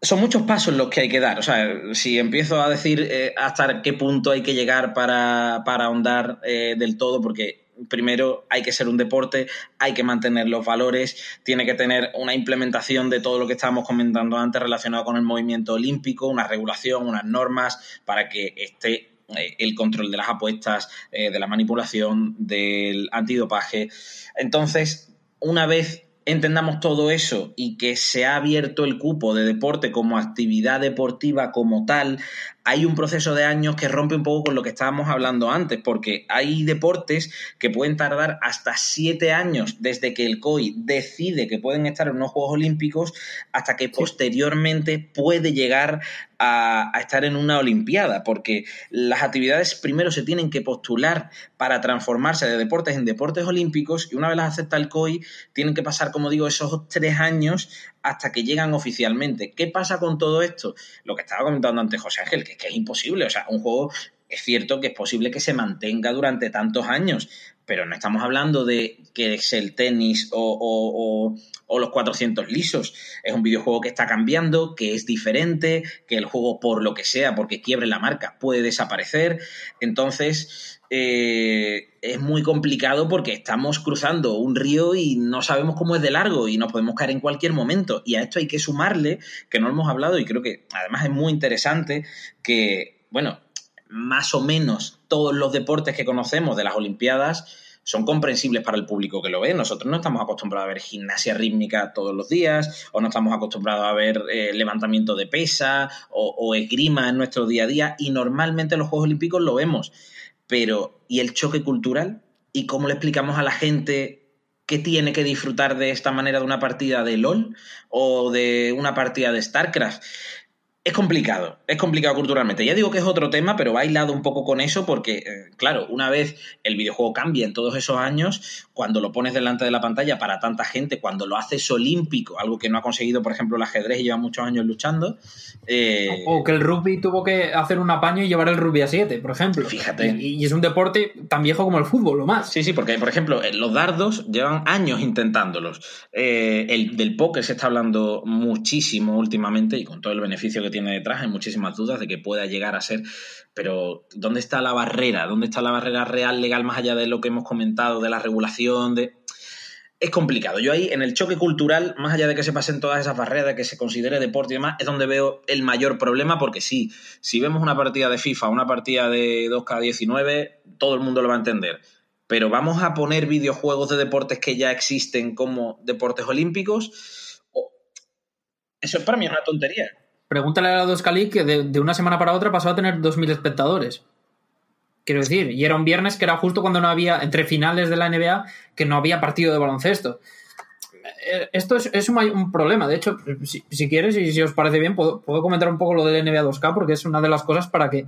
G: Son muchos pasos los que hay que dar. O sea, si empiezo a decir hasta qué punto hay que llegar para, para ahondar del todo, porque primero hay que ser un deporte, hay que mantener los valores, tiene que tener una implementación de todo lo que estábamos comentando antes relacionado con el movimiento olímpico, una regulación, unas normas para que esté eh, el control de las apuestas, eh, de la manipulación, del antidopaje. Entonces, una vez entendamos todo eso y que se ha abierto el cupo de deporte como actividad deportiva como tal, hay un proceso de años que rompe un poco con lo que estábamos hablando antes, porque hay deportes que pueden tardar hasta siete años desde que el COI decide que pueden estar en unos Juegos Olímpicos hasta que posteriormente puede llegar a, a, estar en una Olimpiada, porque las actividades primero se tienen que postular para transformarse de deportes en deportes olímpicos y una vez las acepta el COI tienen que pasar, como digo, esos tres años hasta que llegan oficialmente. ¿Qué pasa con todo esto? Lo que estaba comentando antes José Ángel, que, que es imposible. O sea, un juego es cierto que es posible que se mantenga durante tantos años, pero no estamos hablando de que es el tenis o, o, los 400 lisos. Es un videojuego que está cambiando, que es diferente, que el juego, por lo que sea, porque quiebre la marca, puede desaparecer. Entonces, eh, es muy complicado porque estamos cruzando un río y no sabemos cómo es de largo y nos podemos caer en cualquier momento. Y a esto hay que sumarle, que no hemos hablado y creo que además es muy interesante que, bueno, más o menos todos los deportes que conocemos de las Olimpiadas son comprensibles para el público que lo ve. Nosotros no estamos acostumbrados a ver gimnasia rítmica todos los días, o no estamos acostumbrados a ver eh, levantamiento de pesa o, o, esgrima en nuestro día a día, y normalmente en los Juegos Olímpicos lo vemos pero ¿y el choque cultural? ¿Y cómo le explicamos a la gente que tiene que disfrutar de esta manera de una partida de LOL o de una partida de StarCraft? Es complicado, es complicado culturalmente. Ya digo que es otro tema, pero va hilado un poco con eso porque, eh, claro, una vez el videojuego cambia en todos esos años, cuando lo pones delante de la pantalla para tanta gente, cuando lo haces olímpico, algo que no ha conseguido, por ejemplo, el ajedrez y lleva muchos años luchando. Eh...
F: O que el rugby tuvo que hacer un apaño y llevar el rugby a 7, por ejemplo.
G: Fíjate.
F: Y, y, es un deporte tan viejo como el fútbol, o más.
G: Sí, sí, porque, por ejemplo, los dardos llevan años intentándolos. Eh, el del póker se está hablando muchísimo últimamente y con todo el beneficio que tiene detrás, hay muchísimas dudas de que pueda llegar a ser, pero ¿dónde está la barrera? ¿Dónde está la barrera real legal más allá de lo que hemos comentado, de la regulación? De... Es complicado. Yo ahí, en el choque cultural, más allá de que se pasen todas esas barreras, que se considere deporte y demás, es donde veo el mayor problema, porque sí, si vemos una partida de FIFA, una partida de 2K19, todo el mundo lo va a entender. Pero vamos a poner videojuegos de deportes que ya existen como deportes olímpicos. Eso es para mí una tontería.
F: Pregúntale a la 2K que de, una semana para otra pasó a tener 2.000 espectadores. Quiero decir, y era un viernes que era justo cuando no había, entre finales de la NBA, que no había partido de baloncesto. Esto es, un, problema. De hecho, si, quieres y si os parece bien, puedo, comentar un poco lo del NBA 2K, porque es una de las cosas para que.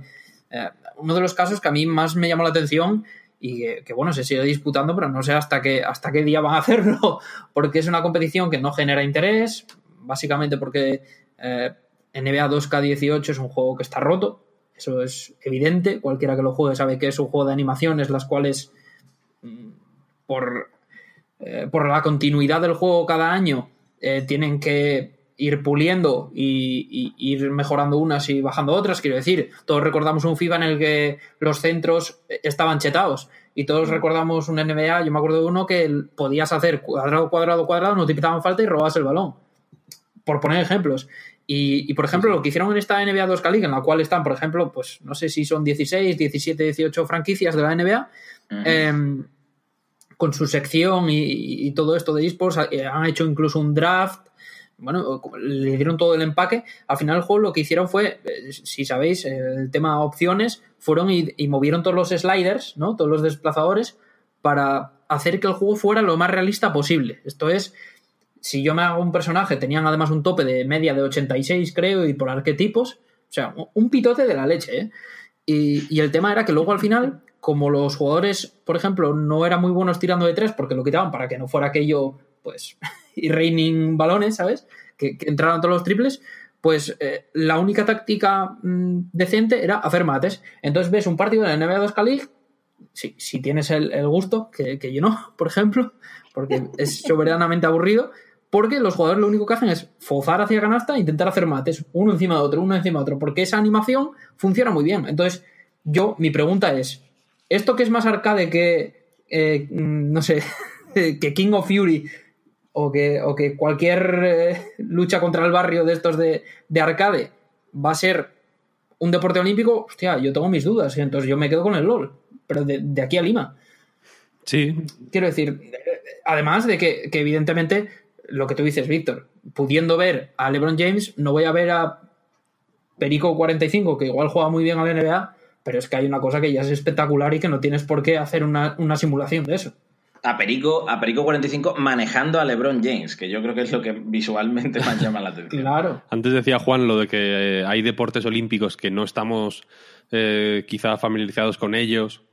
F: Eh, uno de los casos que a mí más me llamó la atención y que, que, bueno, se sigue disputando, pero no sé hasta qué, hasta qué día van a hacerlo, porque es una competición que no genera interés, básicamente porque. Eh, NBA 2K18 es un juego que está roto, eso es evidente, cualquiera que lo juegue sabe que es un juego de animaciones las cuales mm, por, eh, por la continuidad del juego cada año eh, tienen que ir puliendo y, y, ir mejorando unas y bajando otras, quiero decir, todos recordamos un FIFA en el que los centros estaban chetados y todos recordamos un NBA, yo me acuerdo de uno que podías hacer cuadrado, cuadrado, cuadrado, no te pitaban falta y robabas el balón, por poner ejemplos. Y, y, por ejemplo, lo que hicieron en esta NBA 2K League, en la cual están, por ejemplo, pues no sé si son 16, 17, 18 franquicias de la NBA, uh -huh. eh, con su sección y, y, todo esto de esports, eh, han hecho incluso un draft. Bueno, le dieron todo el empaque. Al final, el juego lo que hicieron fue, eh, si sabéis, el tema opciones, fueron y, y movieron todos los sliders, ¿no? Todos los desplazadores, para hacer que el juego fuera lo más realista posible. Esto es, si yo me hago un personaje, tenían además un tope de media de 86, creo, y por arquetipos. O sea, un pitote de la leche, ¿eh? Y, y, el tema era que luego al final, como los jugadores, por ejemplo, no eran muy buenos tirando de tres porque lo quitaban para que no fuera aquello, pues, y raining balones, ¿sabes? Que, que entraran todos los triples, pues eh, la única táctica mmm, decente era hacer mates. Entonces ves un partido de la NBA 2K League, si, si tienes el, el gusto, que, que yo no, por ejemplo, porque es soberanamente aburrido, porque los jugadores lo único que hacen es fozar hacia canasta e intentar hacer mates, uno encima de otro, uno encima de otro, porque esa animación funciona muy bien. Entonces, yo, mi pregunta es, ¿esto que es más arcade que, eh, no sé, que King of Fury o que, o que cualquier eh, lucha contra el barrio de estos de, de, arcade va a ser un deporte olímpico, hostia, yo tengo mis dudas, y entonces yo me quedo con el LOL, pero de, de aquí a Lima.
E: Sí,
F: Quiero decir, además de que, que evidentemente, lo que tú dices, Víctor, pudiendo ver a LeBron James, no voy a ver a Perico 45, que igual juega muy bien a la NBA, pero es que hay una cosa que ya es espectacular y que no tienes por qué hacer una, una simulación de eso.
G: A Perico, a Perico 45 manejando a LeBron James, que yo creo que es lo que visualmente más llama la atención.
F: Claro.
E: Antes decía Juan lo de que eh, hay deportes olímpicos que no estamos eh, quizá familiarizados con ellos,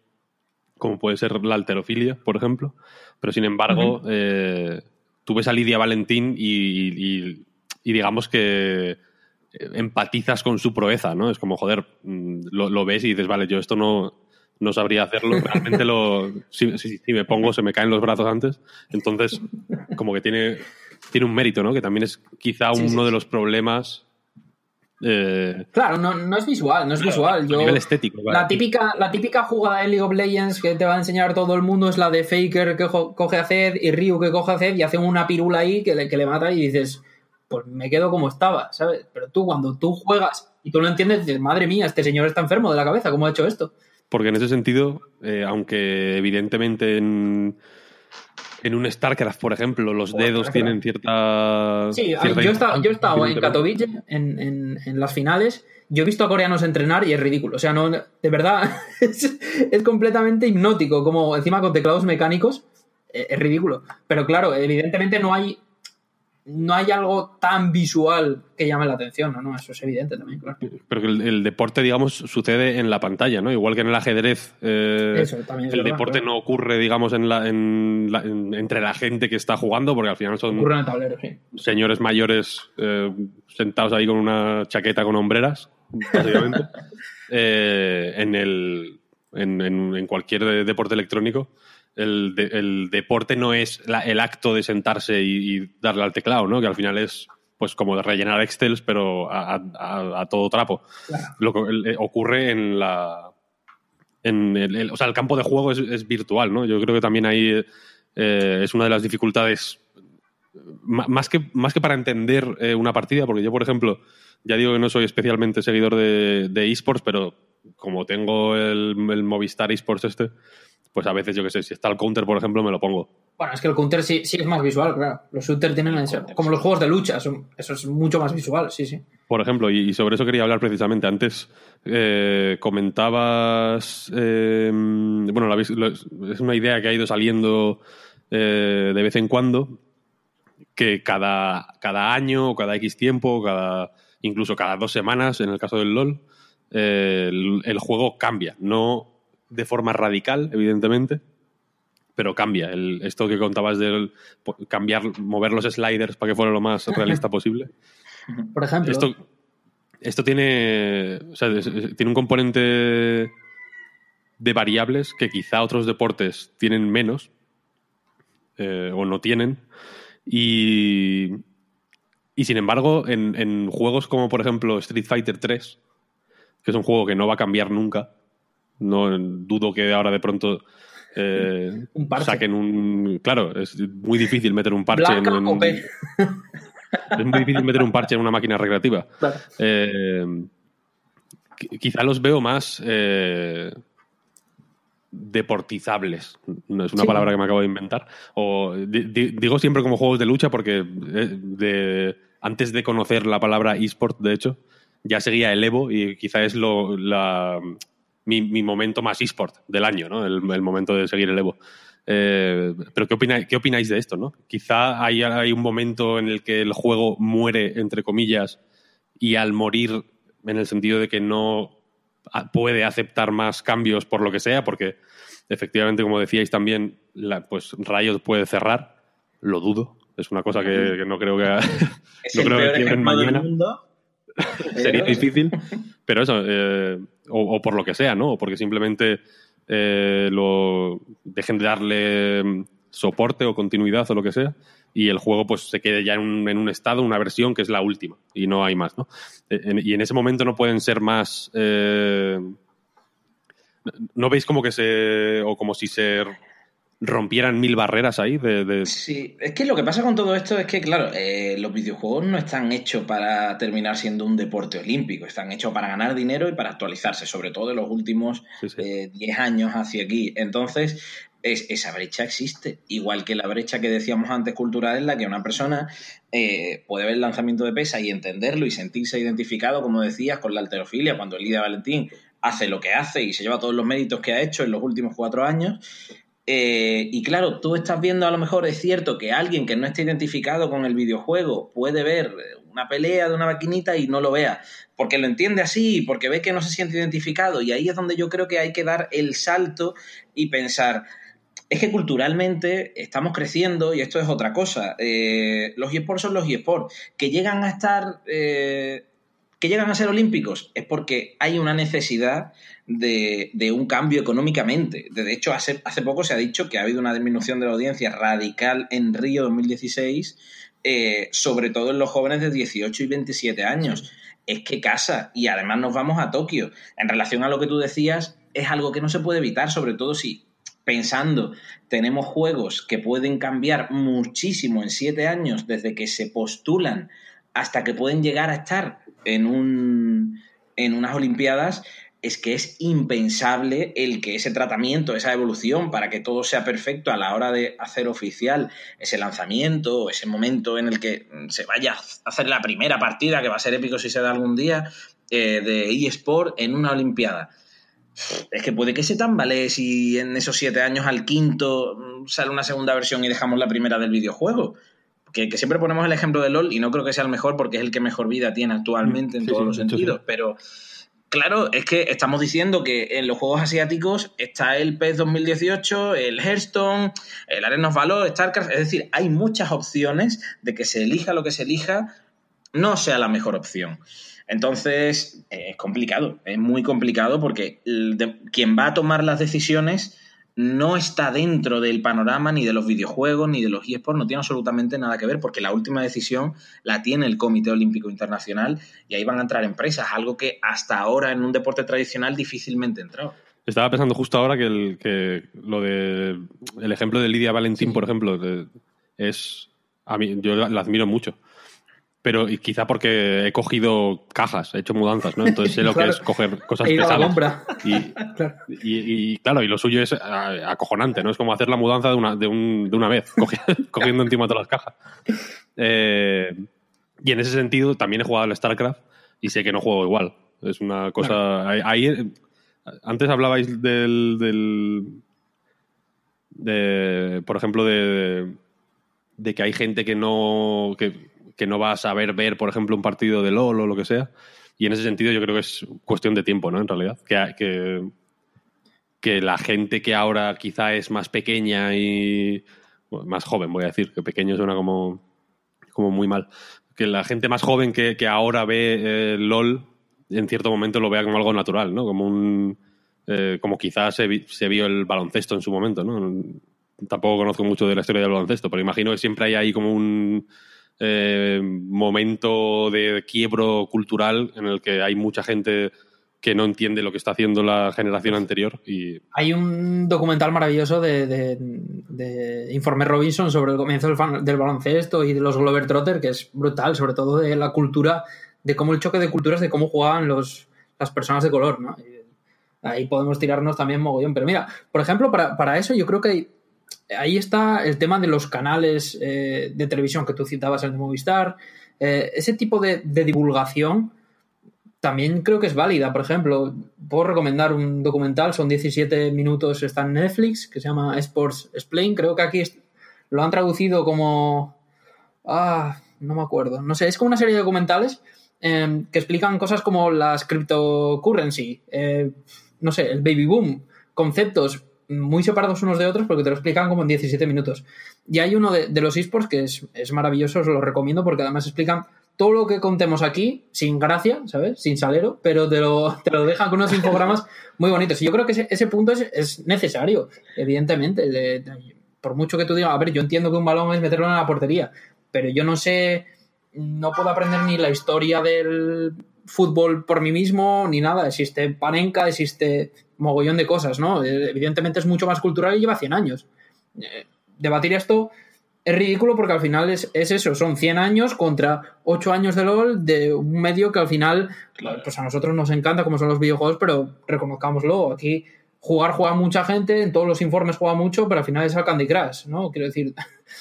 E: como puede ser la alterofilia, por ejemplo. Pero sin embargo, eh, tú ves a Lidia Valentín y, y- y digamos que empatizas con su proeza, ¿no? Es como, joder, mm, lo, lo ves y dices, vale, yo esto no, no sabría hacerlo. Realmente lo, si, si- si me pongo, se me caen los brazos antes. Entonces, como que tiene, tiene un mérito, ¿no? Que también es quizá
F: Sí,
E: uno
F: sí,
E: de los problemas eh,
F: Claro, no, no es visual, no es visual.
E: a
F: Yo,
E: nivel estético. vale.
F: la, típica, la típica jugada de League of Legends que te va a enseñar todo el mundo es la de Faker que coge a Zed y Ryu que coge a Zed y hacen una pirula ahí que le, que le mata y dices, pues me quedo como estaba, ¿sabes? Pero tú cuando tú juegas y tú lo entiendes, dices, madre mía, este señor está enfermo de la cabeza, ¿cómo ha hecho esto?
E: Porque en ese sentido, eh, aunque evidentemente en, en un StarCraft, por ejemplo, los dedos tienen cierta.
F: Sí,
E: cierta
F: yo he estado, yo he estado en. Katowice en, en- en las finales. Yo he visto a coreanos entrenar y es ridículo. O sea, no, de verdad, es, es completamente hipnótico. Como encima con teclados mecánicos, eh, es ridículo. Pero claro, evidentemente no hay, no hay algo tan visual que llame la atención, ¿no? no eso es evidente también, claro.
E: Pero que el, el deporte, digamos, sucede en la pantalla, ¿no? Igual que en el ajedrez. eh,
F: Eso también es
E: el
F: verdad,
E: deporte
F: claro.
E: no ocurre, digamos, en la, en la- en- entre la gente que está jugando, porque al final son
F: Ocurre en el tablero, sí.
E: señores mayores eh, sentados ahí con una chaqueta con hombreras, básicamente. Eh, en, el, en, cualquier de- deporte electrónico, el, de- el deporte no es la- el acto de sentarse y, y darle al teclado, ¿no? Que al final es pues como de rellenar Excels, pero a, a- a todo trapo.
F: Claro.
E: Lo que eh, ocurre en la. En el, el- o sea, el campo de juego es, es virtual, ¿no? Yo creo que también ahí eh, es una de las dificultades ma- más que, más que para entender eh, una partida, porque yo, por ejemplo, ya digo que no soy especialmente seguidor de, de esports, pero como tengo el, el Movistar esports este, pues a veces, yo que sé, si está el counter, por ejemplo, me lo pongo.
F: Bueno, es que el counter sí, sí es más visual, claro. Los shooters tienen eso. Como los juegos de lucha, son- eso es mucho más visual, sí, sí.
E: Por ejemplo, y, y sobre eso quería hablar precisamente. Antes eh, comentabas, eh, bueno, lo- es una idea que ha ido saliendo eh, de vez en cuando, que cada, cada año o cada X tiempo, cada, incluso cada dos semanas, en el caso del LOL, eh, el, el juego cambia. No de forma radical, evidentemente, pero cambia. El, esto que contabas de cambiar, mover los sliders para que fuera lo más realista posible.
F: Por ejemplo.
E: Esto, esto tiene, o sea, tiene un componente de variables que quizá otros deportes tienen menos eh, o no tienen. Y, y sin embargo, en, en juegos como por ejemplo Street Fighter 3, que es un juego que no va a cambiar nunca, no dudo que ahora de pronto eh,
F: Un
E: saquen un... Claro, es muy difícil meter un parche en,
F: Blanca
E: en- es muy difícil meter un parche en una máquina recreativa.
F: Claro.
E: Eh, qui- quizá los veo más eh, deportizables. No es una
F: Sí.
E: palabra que me acabo de inventar. O di- di- digo siempre como juegos de lucha porque de- antes de conocer la palabra eSport, de hecho, ya seguía el Evo y quizá es lo, la- mi, mi momento más eSport del año, ¿no? El, el momento de seguir el Evo. Eh, pero ¿qué opináis, ¿qué opináis de esto? ¿no? Quizá hay, hay un momento en el que el juego muere, entre comillas, y al morir, en el sentido de que no puede aceptar más cambios por lo que sea, porque efectivamente, como decíais también, la, pues Riot puede cerrar, lo dudo. Es una cosa que, que no creo que
G: Es
E: no
G: el
E: creo
G: peor del mundo.
E: sería difícil, pero eso, eh, o, o por lo que sea, ¿no? O porque simplemente eh, lo dejen de darle mm, soporte o continuidad o lo que sea, y el juego pues se quede ya en un, en un estado, una versión que es la última, y no hay más, ¿no? Eh, en- y en ese momento no pueden ser más... eh, ¿No veis como que se... o como si se rompieran mil barreras ahí de, de-
G: Sí, es que lo que pasa con todo esto es que, claro, eh, los videojuegos no están hechos para terminar siendo un deporte olímpico, están hechos para ganar dinero y para actualizarse, sobre todo en los últimos
E: Sí, sí.
G: eh, 10 años hacia aquí. Entonces, es- esa brecha existe, igual que la brecha que decíamos antes cultural en la que una persona eh, puede ver el lanzamiento de pesa y entenderlo y sentirse identificado, como decías, con la alterofilia, cuando el Lidia Valentín hace lo que hace y se lleva todos los méritos que ha hecho en los últimos cuatro años. Eh, y claro, tú estás viendo a lo mejor, es cierto que alguien que no esté identificado con el videojuego puede ver una pelea de una maquinita y no lo vea, porque lo entiende así, porque ve que no se siente identificado. Y ahí es donde yo creo que hay que dar el salto y pensar, es que culturalmente estamos creciendo y esto es otra cosa. Eh, los eSports son los eSports. Que llegan a estar. eh, que llegan a ser olímpicos es porque hay una necesidad de, un cambio económicamente. De hecho, hace, hace poco se ha dicho que ha habido una disminución de la audiencia radical en Río 2016, eh, sobre todo en los jóvenes de 18 y 27 años. Es que casa, y además nos vamos a Tokio. En relación a lo que tú decías, es algo que no se puede evitar, sobre todo si pensando, tenemos juegos que pueden cambiar muchísimo en siete años desde que se postulan hasta que pueden llegar a estar en, un, en unas Olimpiadas, es que es impensable el que ese tratamiento, esa evolución, para que todo sea perfecto a la hora de hacer oficial ese lanzamiento, ese momento en el que se vaya a hacer la primera partida, que va a ser épico si se da algún día, eh, de eSport en una Olimpiada. Es que puede que se tambalee si en esos siete años al quinto mm, sale una segunda versión y dejamos la primera del videojuego. Que, que siempre ponemos el ejemplo de LOL y no creo que sea el mejor porque es el que mejor vida tiene actualmente en
E: Sí,
G: todos
E: sí,
G: los sentidos. Pero claro, es que estamos diciendo que en los juegos asiáticos está el PES 2018, el Hearthstone, el Arena of Valor, StarCraft. Es decir, hay muchas opciones de que se elija lo que se elija, no sea la mejor opción. Entonces, es complicado, es muy complicado porque de- quien va a tomar las decisiones no está dentro del panorama ni de los videojuegos ni de los eSports, no tiene absolutamente nada que ver porque la última decisión la tiene el Comité Olímpico Internacional y ahí van a entrar empresas, algo que hasta ahora en un deporte tradicional difícilmente entraba.
E: Estaba pensando justo ahora que, el, que lo de el ejemplo de Lidia Valentín, por ejemplo, es a mí yo la admiro mucho. Pero y quizá porque he cogido cajas, he hecho mudanzas, ¿no? Entonces sé lo
F: Claro.
E: que es coger cosas
F: He ido a la
E: pesadas.
F: compra.
E: Y,
F: Claro.
E: y, y, claro, y lo suyo es ah, acojonante, ¿no? Es como hacer la mudanza de una, de un- de una vez, cogi- cogiendo encima todas las cajas. Eh, y en ese sentido también he jugado al StarCraft y sé que no juego igual. Es una cosa... Ahí, ahí, antes hablabais del... del de, por ejemplo, de, de que hay gente que no, que, que no va a saber ver, por ejemplo, un partido de LOL o lo que sea. Y en ese sentido yo creo que es cuestión de tiempo, ¿no? En realidad. Que, que, la gente que ahora quizá es más pequeña y más joven, voy a decir, que pequeño suena como, como muy mal. Que la gente más joven que, que ahora ve eh, LOL, en cierto momento lo vea como algo natural, ¿no? Como un... eh, como quizás se, vi- se vio el baloncesto en su momento, ¿no? Tampoco conozco mucho de la historia del baloncesto, pero imagino que siempre hay ahí como un eh, momento de quiebro cultural en el que hay mucha gente que no entiende lo que está haciendo la generación anterior y
F: Hay un documental maravilloso de, de, Informe Robinson sobre el comienzo del, baloncesto y de los Glover Trotter, que es brutal, sobre todo de la cultura, de cómo el choque de culturas, de cómo jugaban los, las personas de color, ¿no? Ahí podemos tirarnos también mogollón. Pero mira, por ejemplo, para, para eso yo creo que hay- ahí está el tema de los canales eh, de televisión que tú citabas, el Movistar. Eh, ese tipo de, divulgación también creo que es válida. Por ejemplo, puedo recomendar un documental, son 17 minutos, está en Netflix, que se llama Sports Explain. Creo que aquí lo han traducido como... Ah, no me acuerdo. No sé, es como una serie de documentales eh, que explican cosas como las cryptocurrency, eh, no sé, el baby boom, conceptos muy separados unos de otros porque te lo explican como en 17 minutos. Y hay uno de, de los esports que es, es maravilloso, os lo recomiendo porque además explican todo lo que contemos aquí sin gracia, ¿sabes? Sin salero, pero te lo, te lo dejan con unos infogramas muy bonitos. Y yo creo que ese, ese punto es, es necesario, evidentemente. de- de- por mucho que tú digas, a ver, yo entiendo que un balón es meterlo en la portería, pero yo no sé, no puedo aprender ni la historia del fútbol por mí mismo, ni nada. Existe Panenka, existe mogollón de cosas, ¿no? Eh, Evidentemente es mucho más cultural y lleva 100 años. Eh, debatir esto es ridículo porque al final es, es, eso, son 100 años contra 8 años de LOL de un medio que al final, pues a nosotros nos encanta como son los videojuegos, pero reconozcámoslo, aquí jugar juega mucha gente, en todos los informes juega mucho, pero al final es el Candy Crush, ¿no? Quiero decir,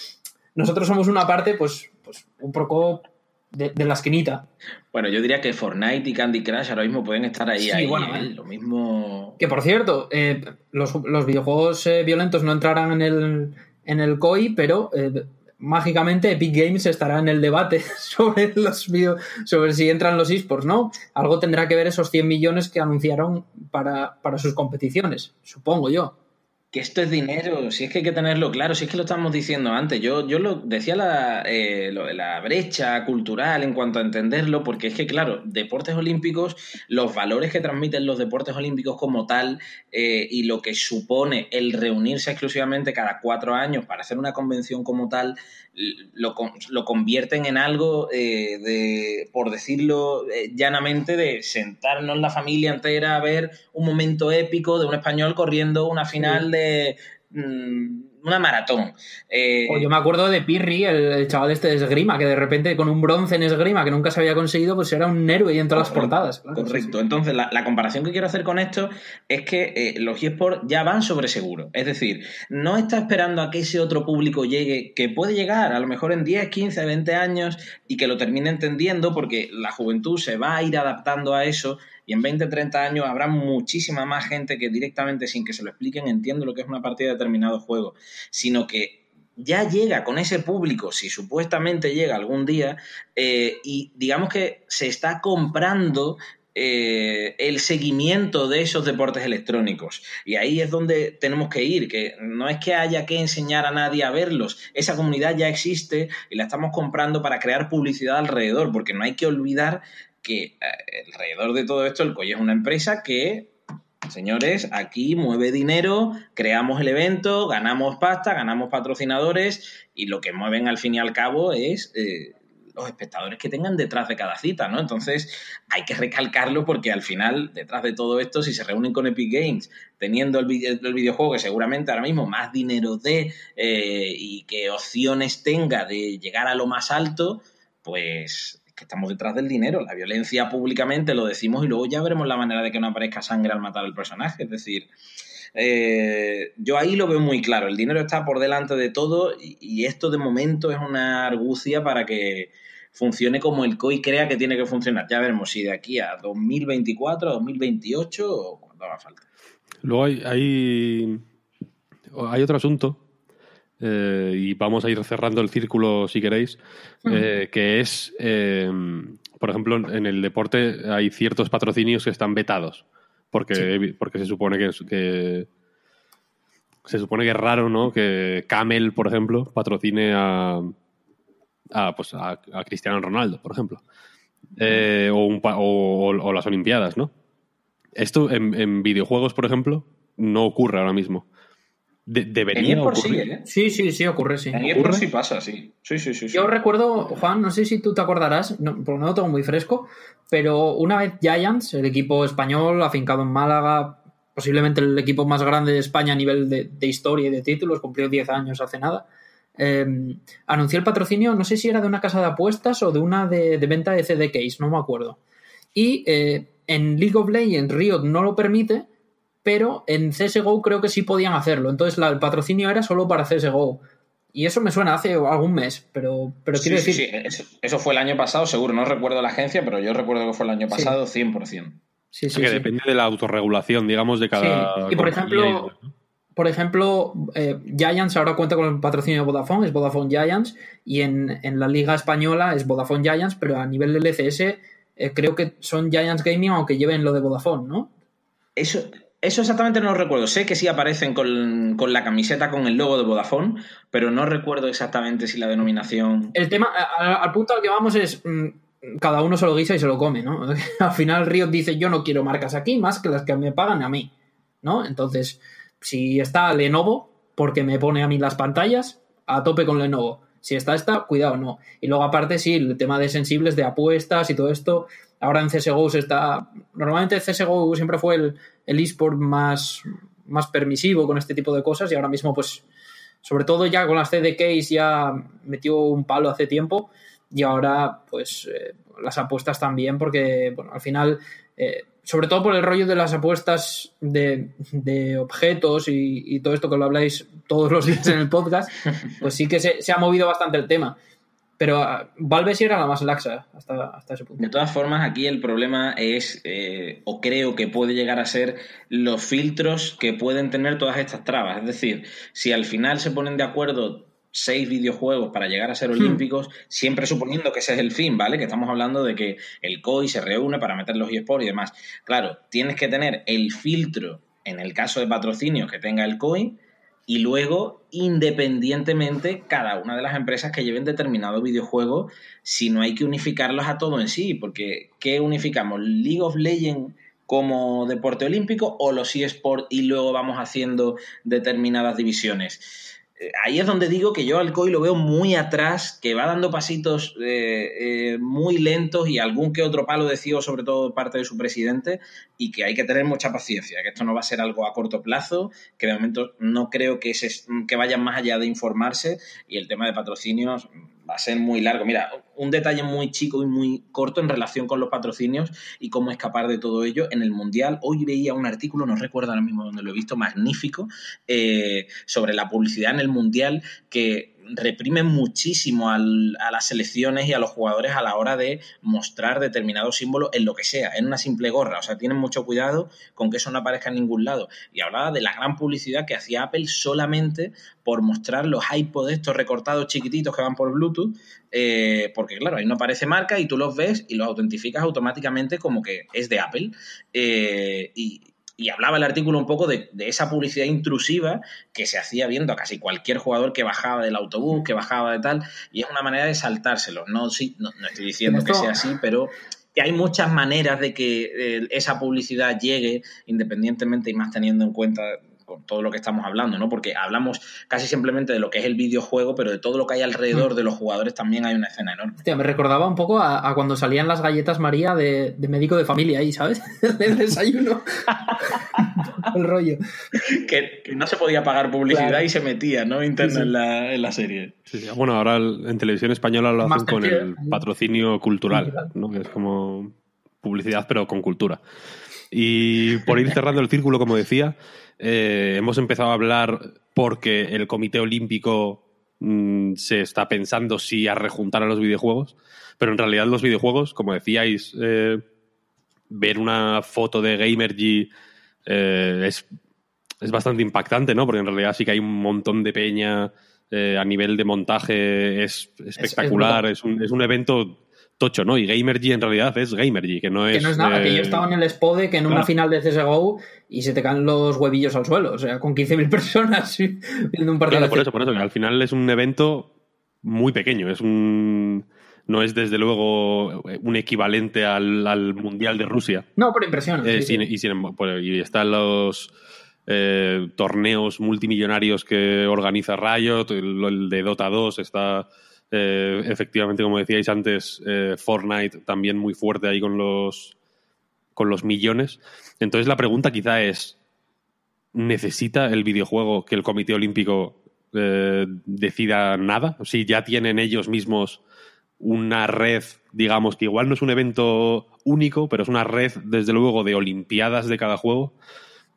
F: nosotros somos una parte, pues, pues un poco de, de, la esquinita.
G: Bueno, yo diría que Fortnite y Candy Crush ahora mismo pueden estar ahí.
F: Sí,
G: ahí
F: bueno,
G: ¿eh? Lo mismo.
F: Que por cierto, eh, los, los, videojuegos eh, violentos no entrarán en el, en el COI, pero eh, mágicamente Epic Games estará en el debate sobre los video, sobre si entran los esports, ¿no? Algo tendrá que ver esos 100 millones que anunciaron para, para sus competiciones, supongo yo
G: que esto es dinero, si es que hay que tenerlo claro, si es que lo estamos diciendo antes, yo, yo lo decía la, eh, lo de la brecha cultural en cuanto a entenderlo, porque es que, claro, deportes olímpicos, los valores que transmiten los deportes olímpicos como tal eh, y lo que supone el reunirse exclusivamente cada cuatro años para hacer una convención como tal, lo, lo convierten en algo eh, de, por decirlo eh, llanamente, de sentarnos la familia entera a ver un momento épico de un español corriendo una final sí. de mmm, una maratón. Eh,
F: yo me acuerdo de Pirri, el, el, chaval este de esgrima, que de repente con un bronce en esgrima que nunca se había conseguido, pues era un héroe y en todas correcto, las portadas.
G: Claro, correcto. Sí. Entonces, la, la, comparación que quiero hacer con esto es que eh, los eSports ya van sobre seguro. Es decir, no está esperando a que ese otro público llegue, que puede llegar a lo mejor en 10, 15, 20 años y que lo termine entendiendo porque la juventud se va a ir adaptando a eso y en 20, 30 años habrá muchísima más gente que directamente, sin que se lo expliquen, entiende lo que es una partida de determinado juego, sino que ya llega con ese público, si supuestamente llega algún día, eh, y digamos que se está comprando eh, el seguimiento de esos deportes electrónicos. Y ahí es donde tenemos que ir, que no es que haya que enseñar a nadie a verlos, esa comunidad ya existe y la estamos comprando para crear publicidad alrededor, porque no hay que olvidar que eh, alrededor de todo esto el COI es una empresa que, señores, aquí mueve dinero, creamos el evento, ganamos pasta, ganamos patrocinadores y lo que mueven al fin y al cabo es eh, los espectadores que tengan detrás de cada cita, ¿no? Entonces hay que recalcarlo porque al final, detrás de todo esto, si se reúnen con Epic Games teniendo el, video, el videojuego que seguramente ahora mismo más dinero dé eh, y que opciones tenga de llegar a lo más alto, pues estamos detrás del dinero. La violencia públicamente lo decimos y luego ya veremos la manera de que no aparezca sangre al matar al personaje. Es decir, eh, yo ahí lo veo muy claro. El dinero está por delante de todo y, esto de momento es una argucia para que funcione como el COI crea que tiene que funcionar. Ya veremos si de aquí a 2024, a 2028 o cuando haga falta.
E: Luego hay, hay, hay otro asunto eh, y vamos a ir cerrando el círculo si queréis, eh, que es, eh, por ejemplo, en el deporte hay ciertos patrocinios que están vetados, porque, sí. porque se supone que, que, se supone que es raro, ¿no? Que Camel, por ejemplo, patrocine a, a, pues a, a Cristiano Ronaldo, por ejemplo. o, un, o, o, las Olimpiadas, ¿no? Esto en, en videojuegos, por ejemplo, no ocurre ahora mismo. De, debería
G: en
E: ocurrir.
G: Sí, ¿eh?
F: sí, sí, sí, ocurre, sí.
G: En
F: ocurre.
G: sí pasa, sí. Sí, sí, sí, sí.
F: Yo recuerdo, Juan, no sé si tú te acordarás, no, porque no lo tengo muy fresco, pero una vez Giants, el equipo español afincado en Málaga, posiblemente el equipo más grande de España a nivel de, de historia y de títulos, cumplió 10 años hace nada, eh, anunció el patrocinio, no sé si era de una casa de apuestas o de una de, de venta de CD case, no me acuerdo. Y eh, en League of Legends Riot no lo permite, pero en CSGO creo que sí podían hacerlo. Entonces la, el patrocinio era solo para CSGO. Y eso me suena hace algún mes, pero, pero quiero
G: sí,
F: decir...
G: Sí, sí. Eso, eso, fue el año pasado, seguro. No recuerdo la agencia, pero yo recuerdo que fue el año pasado sí. 100%.
E: Sí, sí, o sea, que depende de la autorregulación, digamos, de cada...
F: Y por ejemplo, por ejemplo eh, Giants ahora cuenta con el patrocinio de Vodafone, es Vodafone Giants, y en, en la liga española es Vodafone Giants, pero a nivel del LCS eh, creo que son Giants Gaming, aunque lleven lo de Vodafone, ¿no?
G: Eso, eso exactamente no lo recuerdo. Sé que sí aparecen con, con, la camiseta con el logo de Vodafone, pero no recuerdo exactamente si la denominación.
F: El tema, al, al punto al que vamos es. Mmm, cada uno se lo guisa y se lo come, ¿no? al final Riot dice: Yo no quiero marcas aquí más que las que me pagan a mí, ¿no? Entonces, si está Lenovo, porque me pone a mí las pantallas, a tope con Lenovo. Si está esta, cuidado, no. Y luego, aparte, sí, el tema de sensibles, de apuestas y todo esto. Ahora en CSGO se está. Normalmente CSGO siempre fue el, el eSport más, más permisivo con este tipo de cosas y ahora mismo, pues, sobre todo ya con las CDKs ya metió un palo hace tiempo y ahora pues eh, las apuestas también porque bueno, al final, eh, sobre todo por el rollo de las apuestas de, de objetos y, y todo esto que lo habláis todos los días en el podcast, pues sí que se, se ha movido bastante el tema. Pero ah, Valve sí era la más laxa hasta, hasta ese punto.
G: De todas formas, aquí el problema es, eh, o creo que puede llegar a ser, los filtros que pueden tener todas estas trabas. Es decir, si al final se ponen de acuerdo seis videojuegos para llegar a ser olímpicos, siempre suponiendo que ese es el fin, ¿vale? Que estamos hablando de que el COI se reúne para meter los eSports y demás. Claro, tienes que tener el filtro, en el caso de patrocinio que tenga el COI, y luego, independientemente, cada una de las empresas que lleven determinado videojuego, si no hay que unificarlos a todo en sí, porque ¿qué unificamos? ¿League of Legends como deporte olímpico o los eSports y luego vamos haciendo determinadas divisiones? Ahí es donde digo que yo al COI lo veo muy atrás, que va dando pasitos eh, eh, muy lentos y algún que otro palo de ciego, sobre todo parte de su presidente, y que hay que tener mucha paciencia, que esto no va a ser algo a corto plazo, que de momento no creo que, se, que vayan más allá de informarse y el tema de patrocinios va a ser muy largo. Mira, un detalle muy chico y muy corto en relación con los patrocinios y cómo escapar de todo ello. En el Mundial, hoy veía un artículo, no recuerdo ahora mismo dónde lo he visto, magnífico, eh, sobre la publicidad en el Mundial que reprimen muchísimo al, a las selecciones y a los jugadores a la hora de mostrar determinados símbolos en lo que sea, en una simple gorra. O sea, tienen mucho cuidado con que eso no aparezca en ningún lado. Y hablaba de la gran publicidad que hacía Apple solamente por mostrar los iPods estos recortados chiquititos que van por Bluetooth, eh, porque claro, ahí no aparece marca y tú los ves y los autentificas automáticamente como que es de Apple. Eh, y, y hablaba el artículo un poco de, de, esa publicidad intrusiva que se hacía viendo a casi cualquier jugador que bajaba del autobús, que bajaba de tal, y es una manera de saltárselo. No, sí, no, no estoy diciendo que sea así, pero que hay muchas maneras de que eh, esa publicidad llegue independientemente y más teniendo en cuenta con todo lo que estamos hablando, ¿no? Porque hablamos casi simplemente de lo que es el videojuego, pero de todo lo que hay alrededor de los jugadores también hay una escena enorme.
F: Hostia, me recordaba un poco a, a cuando salían las galletas María de, de, médico de familia ahí, ¿sabes? El desayuno. el rollo.
G: Que, que, no se podía pagar publicidad claro. y se metía, ¿no? Interna sí, sí. En, la, en, la, serie.
E: Sí, bueno, ahora en televisión española lo hacen Master con el patrocinio cultural, ¿no? Que es como publicidad, pero con cultura. Y por ir cerrando el círculo, como decía, eh, hemos empezado a hablar porque el Comité Olímpico mmm, se está pensando si a rejuntar a los videojuegos, pero en realidad los videojuegos, como decíais, eh, ver una foto de Gamergy eh, es, es, bastante impactante, ¿no? Porque en realidad sí que hay un montón de peña a nivel de montaje, es espectacular, es, es, un, es un evento tocho, ¿no? Y Gamergy en realidad es Gamergy, que no es.
F: Que no es nada,
E: eh...
F: que yo estaba en el Spode, que en claro. una final de CSGO y se te caen los huevillos al suelo, o sea, con 15.000 personas viendo un partido.
E: Claro, por eso, por eso, que al final es un evento muy pequeño, es un. No es desde luego un equivalente al, al Mundial de Rusia.
F: No, por impresión.
E: Eh, sí, sí. Y, sin, pues, y están los. Eh, torneos multimillonarios que organiza Riot, el, el de Dota 2 está eh, efectivamente, como decíais antes, eh, Fortnite también muy fuerte ahí con los, con los millones. Entonces la pregunta quizá es, ¿necesita el videojuego que el Comité Olímpico eh, decida nada? Si ya tienen ellos mismos una red, digamos, que igual no es un evento único, pero es una red, desde luego, de Olimpiadas de cada juego,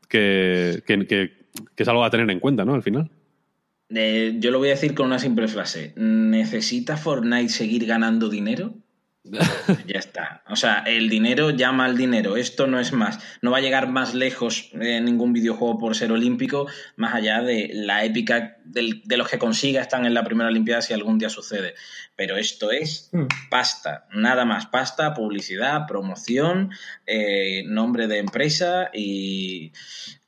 E: que, que, que, que es algo a tener en cuenta, ¿no? Al final.
G: Eh, yo lo voy a decir con una simple frase. ¿Necesita Fortnite seguir ganando dinero? ya está. O sea, el dinero llama al dinero. Esto no es más. No va a llegar más lejos eh, ningún videojuego por ser olímpico, más allá de la épica del, de los que consiga están en la primera Olimpiada si algún día sucede. Pero esto es pasta, nada más. Pasta, publicidad, promoción, eh, nombre de empresa y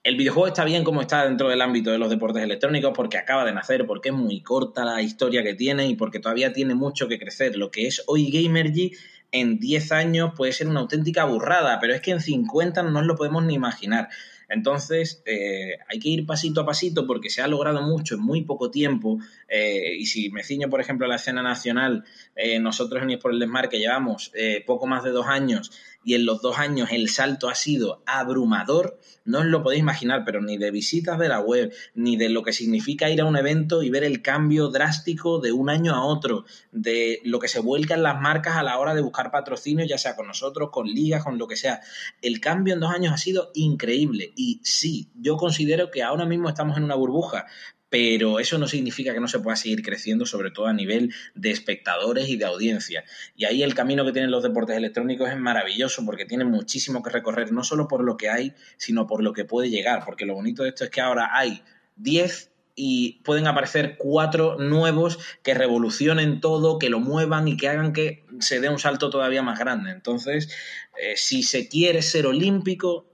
G: el videojuego está bien como está dentro del ámbito de los deportes electrónicos porque acaba de nacer, porque es muy corta la historia que tiene y porque todavía tiene mucho que crecer. Lo que es hoy Gamergy en 10 años puede ser una auténtica burrada, pero es que en 50 no nos lo podemos ni imaginar. Entonces, eh, hay que ir pasito a pasito porque se ha logrado mucho en muy poco tiempo. Eh, y si me ciño, por ejemplo, a la escena nacional, eh, nosotros en por el Desmar, que llevamos eh, poco más de dos años y en los dos años el salto ha sido abrumador, no os lo podéis imaginar, pero ni de visitas de la web, ni de lo que significa ir a un evento y ver el cambio drástico de un año a otro, de lo que se vuelca en las marcas a la hora de buscar patrocinio, ya sea con nosotros, con ligas, con lo que sea. El cambio en dos años ha sido increíble y sí, yo considero que ahora mismo estamos en una burbuja, pero eso no significa que no se pueda seguir creciendo, sobre todo a nivel de espectadores y de audiencia. Y ahí el camino que tienen los deportes electrónicos es maravilloso porque tienen muchísimo que recorrer, no solo por lo que hay, sino por lo que puede llegar, porque lo bonito de esto es que ahora hay 10 y pueden aparecer cuatro nuevos que revolucionen todo, que lo muevan y que hagan que se dé un salto todavía más grande. Entonces, eh, si se quiere ser olímpico,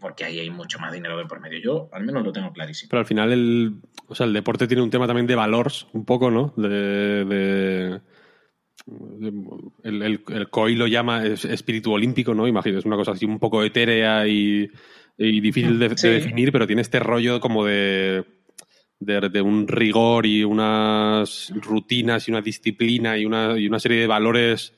G: porque ahí hay mucho más dinero de por medio. Yo al menos lo tengo clarísimo.
E: Pero al final el, o sea, el deporte tiene un tema también de valores, un poco, ¿no? De, de- de- el, el, el COI lo llama es- espíritu olímpico, ¿no? Imagino, es una cosa así un poco etérea y, y difícil de, definir, pero tiene este rollo como de, de, de un rigor y unas rutinas y una disciplina y una, y una serie de valores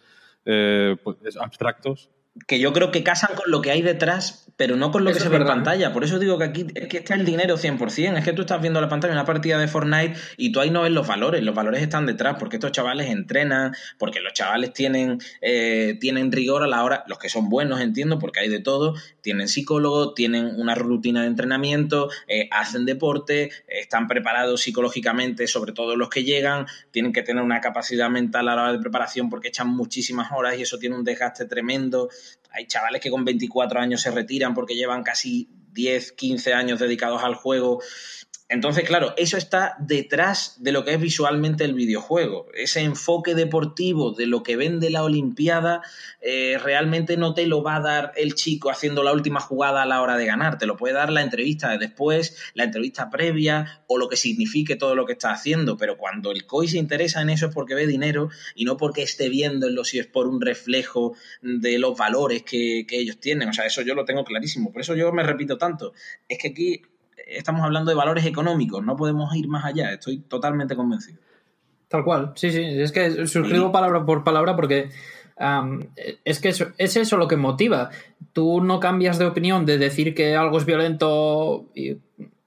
E: eh, pues, abstractos.
G: Que yo creo que casan con lo que hay detrás, pero no con lo
F: Eso
G: que se ve en pantalla. Por eso digo que aquí es que está el dinero 100%. Es que tú estás viendo la pantalla una partida de Fortnite y tú ahí no ves los valores. Los valores están detrás porque estos chavales entrenan, porque los chavales tienen, eh, tienen rigor a la hora, los que son buenos, entiendo, porque hay de todo. Tienen psicólogo, tienen una rutina de entrenamiento, eh, hacen deporte, están preparados psicológicamente, sobre todo los que llegan, tienen que tener una capacidad mental a la hora de preparación porque echan muchísimas horas y eso tiene un desgaste tremendo. Hay chavales que con 24 años se retiran porque llevan casi 10, 15 años dedicados al juego. Entonces, claro, eso está detrás de lo que es visualmente el videojuego. Ese enfoque deportivo de lo que vende la Olimpiada eh, realmente no te lo va a dar el chico haciendo la última jugada a la hora de ganar. Te lo puede dar la entrevista de después, la entrevista previa o lo que signifique todo lo que está haciendo. Pero cuando el COI se interesa en eso es porque ve dinero y no porque esté viéndolo si es por un reflejo de los valores que, que ellos tienen. O sea, eso yo lo tengo clarísimo. Por eso yo me repito tanto. Es que aquí estamos hablando de valores económicos, no podemos ir más allá, estoy totalmente convencido.
F: Tal cual, sí, sí. Es que suscribo palabra por palabra porque es que eso- es eso lo que motiva. Tú no cambias de opinión de decir que algo es violento y,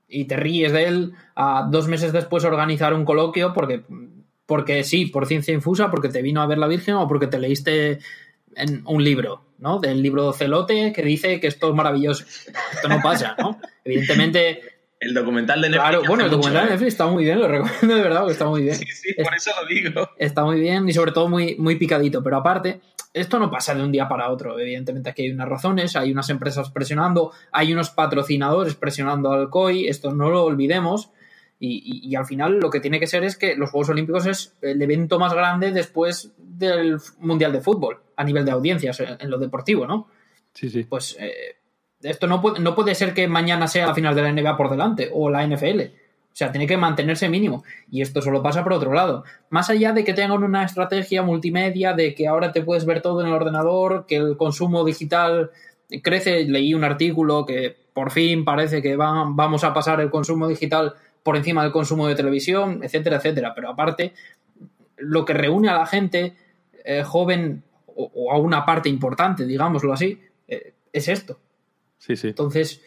F: y te ríes de él a dos meses después organizar un coloquio porque, porque sí, por ciencia infusa, porque te vino a ver la Virgen o porque te leíste en un libro, ¿no? Del libro Celote que dice que esto es maravilloso. Esto no pasa, ¿no? Evidentemente,
G: El documental de Netflix.
F: claro, bueno, el
G: mucho,
F: documental de
G: ¿eh?
F: Netflix está muy bien, lo recomiendo de verdad, porque está muy bien.
G: Sí, sí, por eso lo digo.
F: Está muy bien y sobre todo muy, muy picadito. Pero aparte, esto no pasa de un día para otro. Evidentemente aquí hay unas razones, hay unas empresas presionando, hay unos patrocinadores presionando al COI, esto no lo olvidemos. Y, y- y al final lo que tiene que ser es que los Juegos Olímpicos es el evento más grande después del Mundial de Fútbol, a nivel de audiencias, en en lo deportivo, ¿no?
E: Sí, sí.
F: Pues eh, esto no puede, no puede ser que mañana sea la final de la NBA por delante o la NFL. O sea, tiene que mantenerse mínimo. Y esto solo pasa por otro lado. Más allá de que tengan una estrategia multimedia, de que ahora te puedes ver todo en el ordenador, que el consumo digital crece. Leí un artículo que por fin parece que va- vamos a pasar el consumo digital por encima del consumo de televisión, etcétera, etcétera. Pero aparte, lo que reúne a la gente eh, joven o, o a una parte importante, digámoslo así, eh, es esto.
E: Sí, sí.
F: Entonces,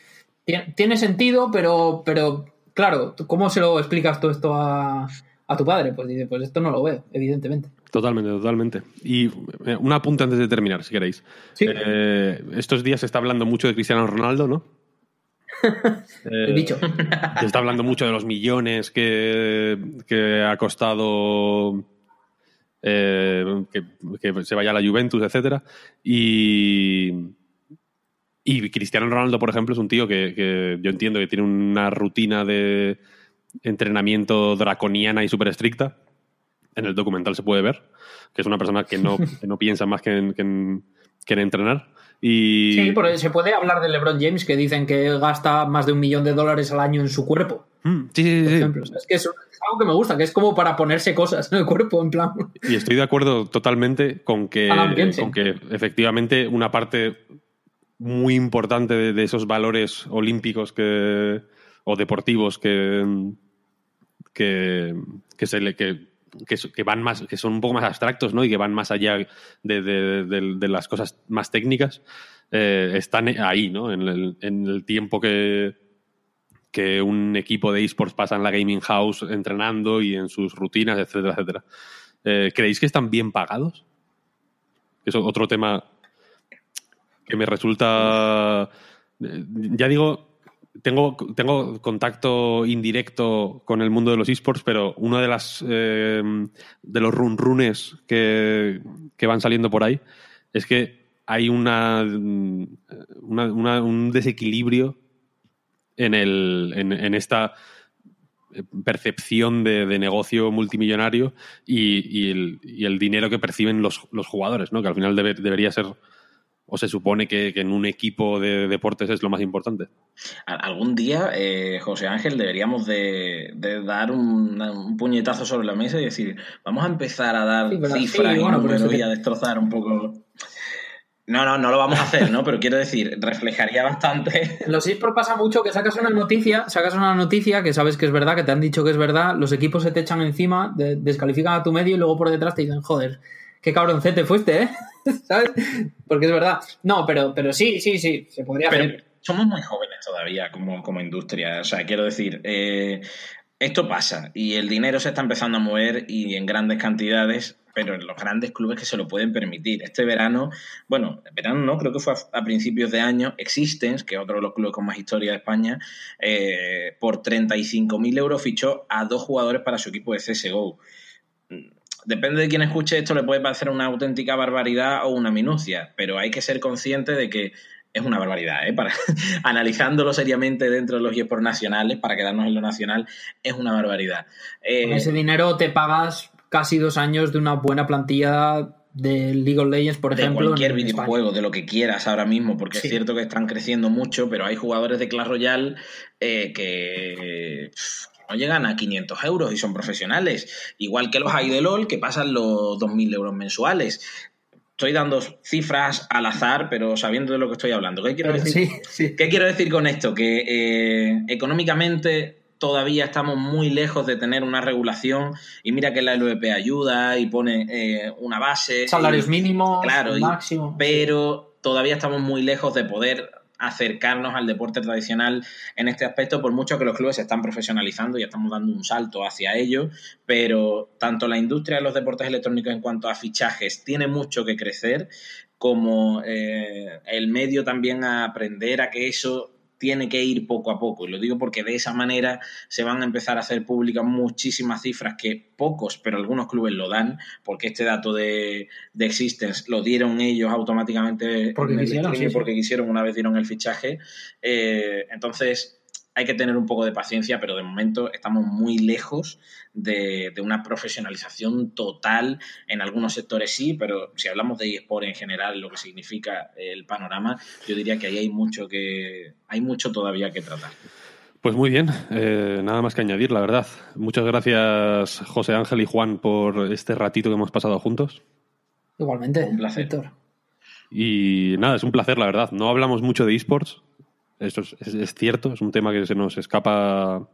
F: ti- tiene sentido, pero, pero claro, ¿tú ¿cómo se lo explicas tú esto a, a tu padre? Pues dice, pues esto no lo veo, evidentemente.
E: Totalmente, totalmente. Y eh, un apunte antes de terminar, si queréis.
F: Sí.
E: Eh, estos días se está hablando mucho de Cristiano Ronaldo, ¿no?
F: El bicho.
E: Se está hablando mucho de los millones que, que ha costado eh, que, que se vaya a la Juventus, etcétera. Y, y Cristiano Ronaldo, por ejemplo, es un tío que, que yo entiendo que tiene una rutina de entrenamiento draconiana y súper estricta. En el documental se puede ver que es una persona que no, que no piensa más que en, que en- que en entrenar. Y,
F: Sí, porque se puede hablar de LeBron James, que dicen que gasta más de un millón de dólares al año en su cuerpo,
E: Mm, sí, sí,
F: por
E: sí.
F: ejemplo. O sea, Es que es algo que me gusta, que es como para ponerse cosas en el cuerpo, en plan.
E: Y estoy de acuerdo totalmente con que, con que efectivamente una parte muy importante de, de esos valores olímpicos que, o deportivos que, que, que se le, que que, van más, que son un poco más abstractos, ¿no? Y que van más allá de, de, las cosas más técnicas, eh, están ahí, ¿no? En el, en el, tiempo que, que un equipo de esports pasa en la gaming house entrenando y en sus rutinas, etcétera, etcétera. Eh, ¿Creéis que están bien pagados? Es otro tema que me resulta. Ya digo, tengo, tengo contacto indirecto con el mundo de los esports, pero uno de las eh, de los run runes que, que, van saliendo por ahí es que hay una, un desequilibrio en, el, en, en esta percepción de, de, negocio multimillonario y, y, el, y, el, dinero que perciben los, los jugadores, ¿no? que al final debe, debería ser o se supone que, que, en un equipo de deportes es lo más importante.
G: Algún día, eh, José Ángel, deberíamos de, de dar un, un, puñetazo sobre la mesa y decir, vamos a empezar a dar sí, cifras sí, y bueno, números y a destrozar un poco... No, no, no lo vamos a hacer, ¿no? Pero quiero decir, reflejaría bastante.
F: Los eSports pasa mucho que sacas una noticia, sacas una noticia que sabes que es verdad, que te han dicho que es verdad, los equipos se te echan encima, de, descalifican a tu medio y luego por detrás te dicen, joder, qué cabroncete fuiste, ¿eh? ¿Sabes? Porque es verdad. No, pero, pero sí, sí, sí, se podría
G: pero
F: hacer.
G: Somos muy jóvenes todavía como, como industria. O sea, quiero decir, eh, esto pasa y el dinero se está empezando a mover y en grandes cantidades pero en los grandes clubes que se lo pueden permitir. Este verano, bueno, verano no, creo que fue a, a principios de año, Existence, que es otro de los clubes con más historia de España, eh, por 35.000 euros fichó a dos jugadores para su equipo de CSGO. Depende de quién escuche esto, le puede parecer una auténtica barbaridad o una minucia, pero hay que ser consciente de que es una barbaridad, ¿eh? Para, analizándolo seriamente dentro de los eSports nacionales, para quedarnos en lo nacional, es una barbaridad.
F: Eh, Con ese dinero te pagas casi dos años de una buena plantilla de League of Legends, por
G: de
F: ejemplo.
G: De cualquier videojuego, de lo que quieras ahora mismo, porque sí. es cierto que están creciendo mucho, pero hay jugadores de Clash Royale eh, que no llegan a 500 euros y son profesionales, igual que los hay de LOL que pasan los 2.000 euros mensuales. Estoy dando cifras al azar, pero sabiendo de lo que estoy hablando. ¿Qué quiero decir, sí, ¿Qué quiero decir con esto? Que eh, económicamente todavía estamos muy lejos de tener una regulación y mira que la LVP ayuda y pone eh, una base.
F: Salarios
G: y,
F: mínimos,
G: claro,
F: máximo.
G: Y, pero todavía estamos muy lejos de poder acercarnos al deporte tradicional en este aspecto, por mucho que los clubes se están profesionalizando y estamos dando un salto hacia ello, pero tanto la industria de los deportes electrónicos en cuanto a fichajes tiene mucho que crecer, como eh, el medio también a aprender a que eso tiene que ir poco a poco. Y lo digo porque de esa manera se van a empezar a hacer públicas muchísimas cifras que pocos, pero algunos clubes lo dan, porque este dato de, de Existence lo dieron ellos automáticamente
F: porque quisieron,
G: sí, porque quisieron una vez dieron el fichaje. Eh, entonces, hay que tener un poco de paciencia, pero de momento estamos muy lejos de, de, una profesionalización total. En algunos sectores sí, pero si hablamos de eSport en general, lo que significa el panorama, yo diría que ahí hay mucho que hay mucho todavía que tratar.
E: Pues muy bien, eh, nada más que añadir, la verdad. Muchas gracias, José Ángel y Juan, por este ratito que hemos pasado juntos.
F: Igualmente,
G: un placer.
F: Víctor.
E: Y nada, es un placer, la verdad. No hablamos mucho de esports, eso es, es, es, cierto, es un tema que se nos escapa.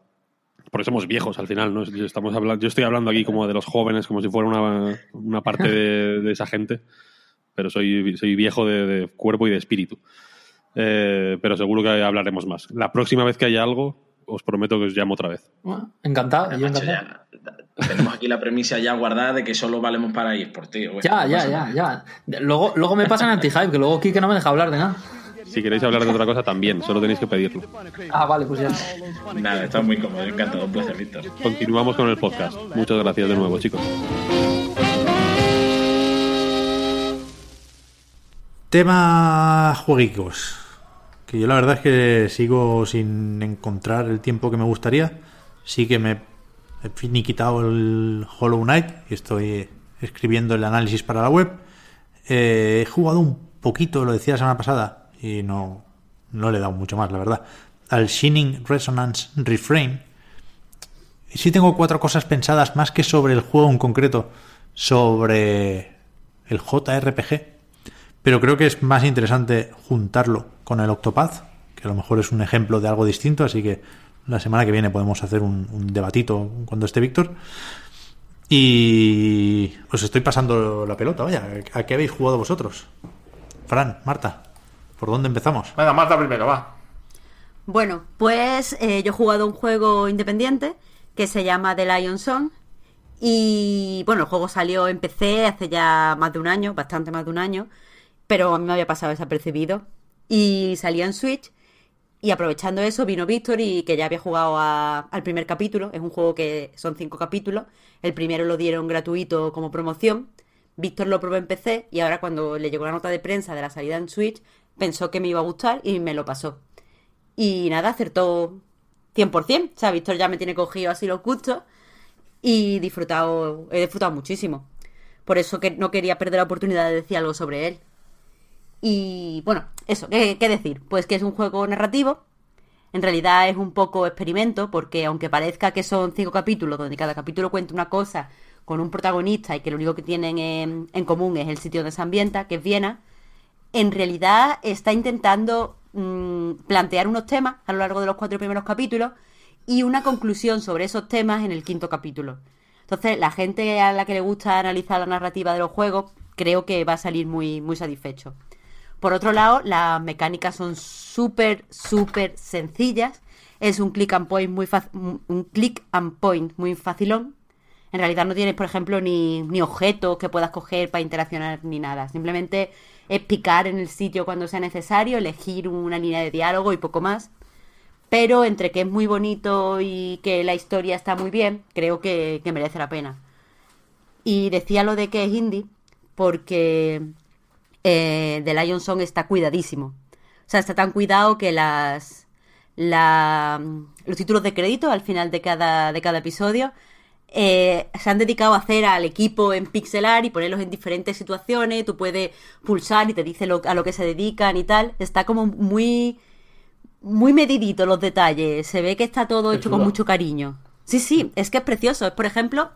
E: Porque somos viejos al final, ¿no? Estamos hablando, yo estoy hablando aquí como de los jóvenes, como si fuera una, una parte de, de, esa gente, pero soy, soy viejo de, de cuerpo y de espíritu. Eh, pero seguro que hablaremos más. La próxima vez que haya algo, os prometo que os llamo otra vez.
F: Bueno, encantado, yo encantado.
G: Ya, tenemos aquí la premisa ya guardada de que solo valemos para ir por ti.
F: Ya, ya, ya, ya. Luego, luego me pasan anti-hype, que luego Kike no me deja hablar de nada.
E: Si queréis hablar de otra cosa también, solo tenéis que pedirlo.
F: Ah, vale, pues ya.
G: Nada, está muy cómodo, encantado, un placer, Víctor.
E: Continuamos con el podcast. Muchas gracias de nuevo, chicos.
A: Tema jueguicos. Que yo la verdad es que sigo sin encontrar el tiempo que me gustaría. Sí que me he finiquitado el Hollow Knight y estoy escribiendo el análisis para la web. Eh, he jugado un poquito, lo decía la semana pasada, y no, no le he dado mucho más, la verdad, al Shining Resonance Reframe. Sí tengo cuatro cosas pensadas, más que sobre el juego en concreto, sobre el JRPG, pero creo que es más interesante juntarlo con el Octopath, que a lo mejor es un ejemplo de algo distinto, así que la semana que viene podemos hacer un, un debatito cuando esté Víctor. Y os estoy pasando la pelota, vaya. ¿A qué habéis jugado vosotros? Fran, Marta, ¿por dónde empezamos?
B: Venga, Marta primero, va.
C: Bueno, pues eh, yo he jugado un juego independiente que se llama The Lion Song. Y bueno, el juego salió en PC hace ya más de un año, bastante más de un año, pero a mí me había pasado desapercibido. Y salía en Switch. Y aprovechando eso, vino Víctor y que ya había jugado a- al primer capítulo. Es un juego que son cinco capítulos. El primero lo dieron gratuito como promoción. Víctor lo probó en PC y ahora cuando le llegó la nota de prensa de la salida en Switch, pensó que me iba a gustar y me lo pasó. Y nada, acertó 100%. O sea, Víctor ya me tiene cogido así los gustos y disfrutado, he disfrutado muchísimo. Por eso que no quería perder la oportunidad de decir algo sobre él. Y bueno, eso, ¿qué, qué decir? Pues que es un juego narrativo. En realidad es un poco experimento, porque aunque parezca que son cinco capítulos, donde cada capítulo cuenta una cosa con un protagonista y que lo único que tienen en, en común es el sitio donde se ambienta, que es Viena, en realidad está intentando mm, plantear unos temas a lo largo de los cuatro primeros capítulos y una conclusión sobre esos temas en el quinto capítulo. Entonces, la gente a la que le gusta analizar la narrativa de los juegos, creo que va a salir muy, muy satisfecho. Por otro lado, las mecánicas son súper, súper sencillas. Es un click and point muy un click and point muy facilón. En realidad no tienes, por ejemplo, ni, ni objetos que puedas coger para interaccionar ni nada. Simplemente es picar en el sitio cuando sea necesario, elegir una línea de diálogo y poco más. Pero entre que es muy bonito y que la historia está muy bien, creo que, que merece la pena. Y decía lo de que es indie porque eh, The Lion Song está cuidadísimo. O sea, está tan cuidado que las, la- los títulos de crédito al final de cada, de cada episodio eh, se han dedicado a hacer al equipo en pixelar y ponerlos en diferentes situaciones. Tú puedes pulsar y te dice lo- a lo que se dedican y tal. Está como muy, muy medidito los detalles. Se ve que está todo hecho con mucho cariño. Sí, sí, es que es precioso. Es, por ejemplo,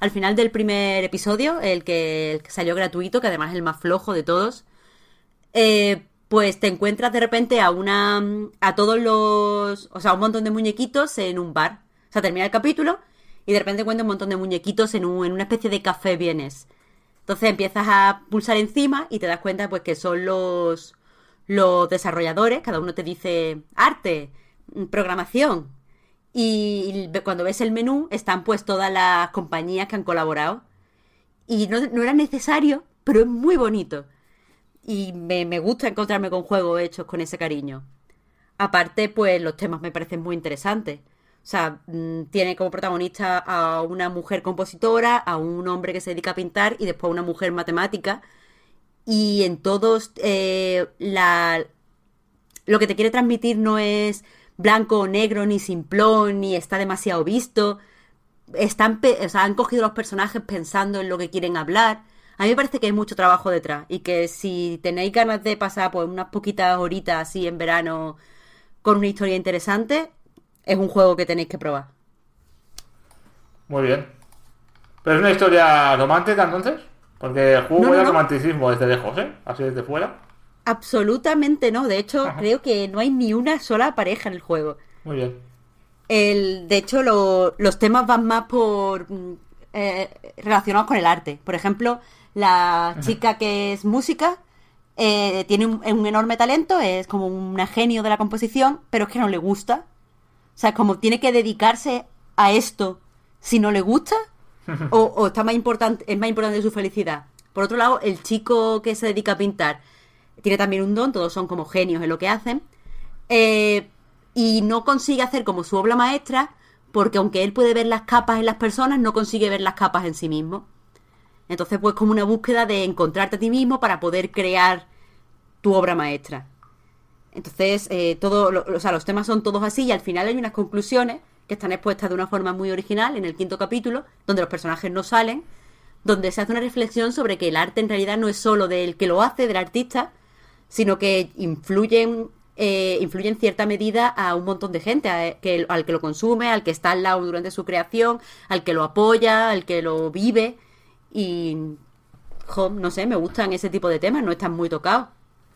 C: al final del primer episodio, el que, el que salió gratuito, que además es el más flojo de todos, eh, pues te encuentras de repente a una a todos los o sea un montón de muñequitos en un bar o sea termina el capítulo y de repente encuentras un montón de muñequitos en, un- en una especie de café vienes. Entonces empiezas a pulsar encima y te das cuenta pues que son los los desarrolladores. Cada uno te dice arte mm, programación. Y cuando ves el menú están pues todas las compañías que han colaborado. Y no, no era necesario pero es muy bonito. Y me, me gusta encontrarme con juegos hechos con ese cariño. Aparte, pues los temas me parecen muy interesantes. O sea, mm, tiene como protagonista a una mujer compositora, a un hombre que se dedica a pintar y después a una mujer matemática. Y en todos eh, la, lo que te quiere transmitir no es blanco o negro, ni simplón, ni está demasiado visto. Están, o sea, han cogido los personajes pensando en lo que quieren hablar. A mí me parece que hay mucho trabajo detrás y que si tenéis ganas de pasar pues unas poquitas horitas así en verano con una historia interesante, es un juego que tenéis que probar.
B: Muy bien. ¿Pero es una historia romántica entonces? Porque el juego
C: No, no,
B: era
C: no.
B: romanticismo desde lejos, ¿eh? Así desde fuera.
C: Absolutamente no. De hecho, creo que no hay ni una sola pareja en el juego.
B: Muy bien.
C: El, de hecho, lo- los temas van más por mm, eh, relacionados con el arte. Por ejemplo, la chica que es música eh, tiene un, un enorme talento, es como un genio de la composición, pero es que no le gusta. O sea, como tiene que dedicarse a esto si no le gusta, o, o está más importante, es más importante su felicidad. Por otro lado, el chico que se dedica a pintar tiene también un don, todos son como genios en lo que hacen. Eh, y no consigue hacer como su obra maestra, porque aunque él puede ver las capas en las personas, no consigue ver las capas en sí mismo. Entonces, pues como una búsqueda de encontrarte a ti mismo para poder crear tu obra maestra. Entonces, eh, todo, lo- o sea, los temas son todos así y al final hay unas conclusiones que están expuestas de una forma muy original en el quinto capítulo, donde los personajes no salen, donde se hace una reflexión sobre que el arte en realidad no es solo del que lo hace, del artista, sino que influyen, eh, influye en cierta medida a un montón de gente, a- que, al que lo consume, al que está al lado durante su creación, al que lo apoya, al que lo vive y, no sé, me gustan ese tipo de temas, no están muy tocados.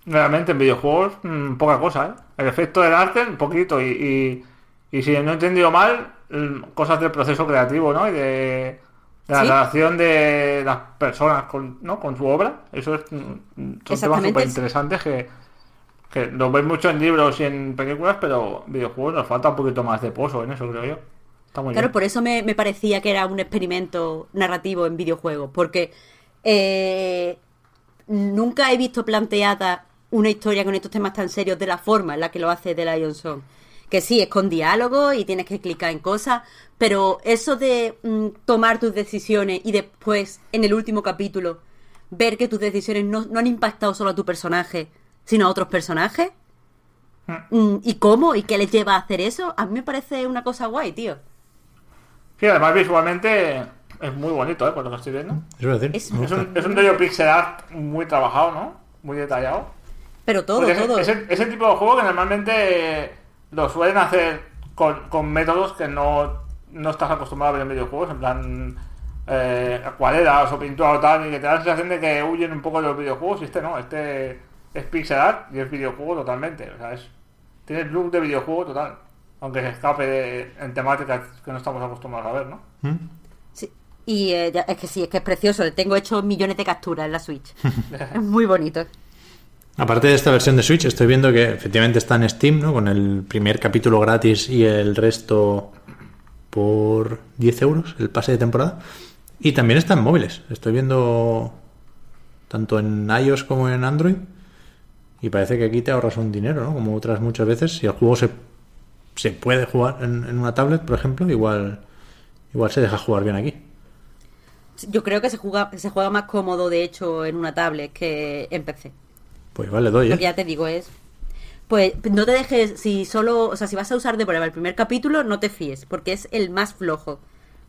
B: Realmente en videojuegos, mm, poca cosa, ¿eh? El efecto del arte, un poquito. Y, y, y si no he entendido mal, mm, cosas del proceso creativo, ¿no? Y de, La
C: Sí.
B: relación de las personas con, ¿no? con su obra. Eso es, mm, son temas súper interesantes que, que lo ves mucho en libros y en películas, pero en videojuegos nos falta un poquito más de pozo en eso, creo yo. Está muy
C: Claro,
B: bien.
C: por eso me, me parecía que era un experimento narrativo en videojuegos, porque eh, nunca he visto planteada una historia con estos temas tan serios de la forma en la que lo hace The Lion Song. Que sí, es con diálogo y tienes que clicar en cosas, pero eso de mm, tomar tus decisiones y después, en el último capítulo, ver que tus decisiones no, no han impactado solo a tu personaje, sino a otros personajes, mm, y cómo y qué les lleva a hacer eso, a mí me parece una cosa guay, tío.
B: Sí, además visualmente es muy bonito, ¿eh? Por lo que estoy viendo.
C: Es-
B: un, es un rollo pixel art muy trabajado, ¿no? Muy detallado.
C: Pero todo,
B: Porque
C: todo.
B: ese- ese tipo de juego que normalmente lo suelen hacer con, con métodos que no, no estás acostumbrado a ver en videojuegos, en plan eh, acuarelas o pintura o tal, y que te da la sensación de que huyen un poco de los videojuegos, y este no, este es pixel art y es videojuego totalmente. O sea, es, tiene el look de videojuego total, aunque se escape de- en temáticas que no estamos acostumbrados a ver, ¿no?
A: ¿Mm?
C: Sí. Y eh, ya- es que sí, es que es precioso. Le tengo hecho millones de capturas en la Switch. es muy bonito.
A: Aparte de esta versión de Switch, estoy viendo que efectivamente está en Steam, ¿no? Con el primer capítulo gratis y el resto por 10 euros, el pase de temporada. Y también está en móviles. Estoy viendo tanto en iOS como en Android. Y parece que aquí te ahorras un dinero, ¿no? Como otras muchas veces. Si el juego se, se puede jugar en, en una tablet, por ejemplo, igual, igual se deja jugar bien aquí.
C: Yo creo que se juega, se juega más cómodo, de hecho, en una tablet que en PC.
A: Pues vale, doy, ¿eh?
C: ya te digo es. Pues no te dejes, si solo, o sea, si vas a usar de prueba el primer capítulo, no te fíes, porque es el más flojo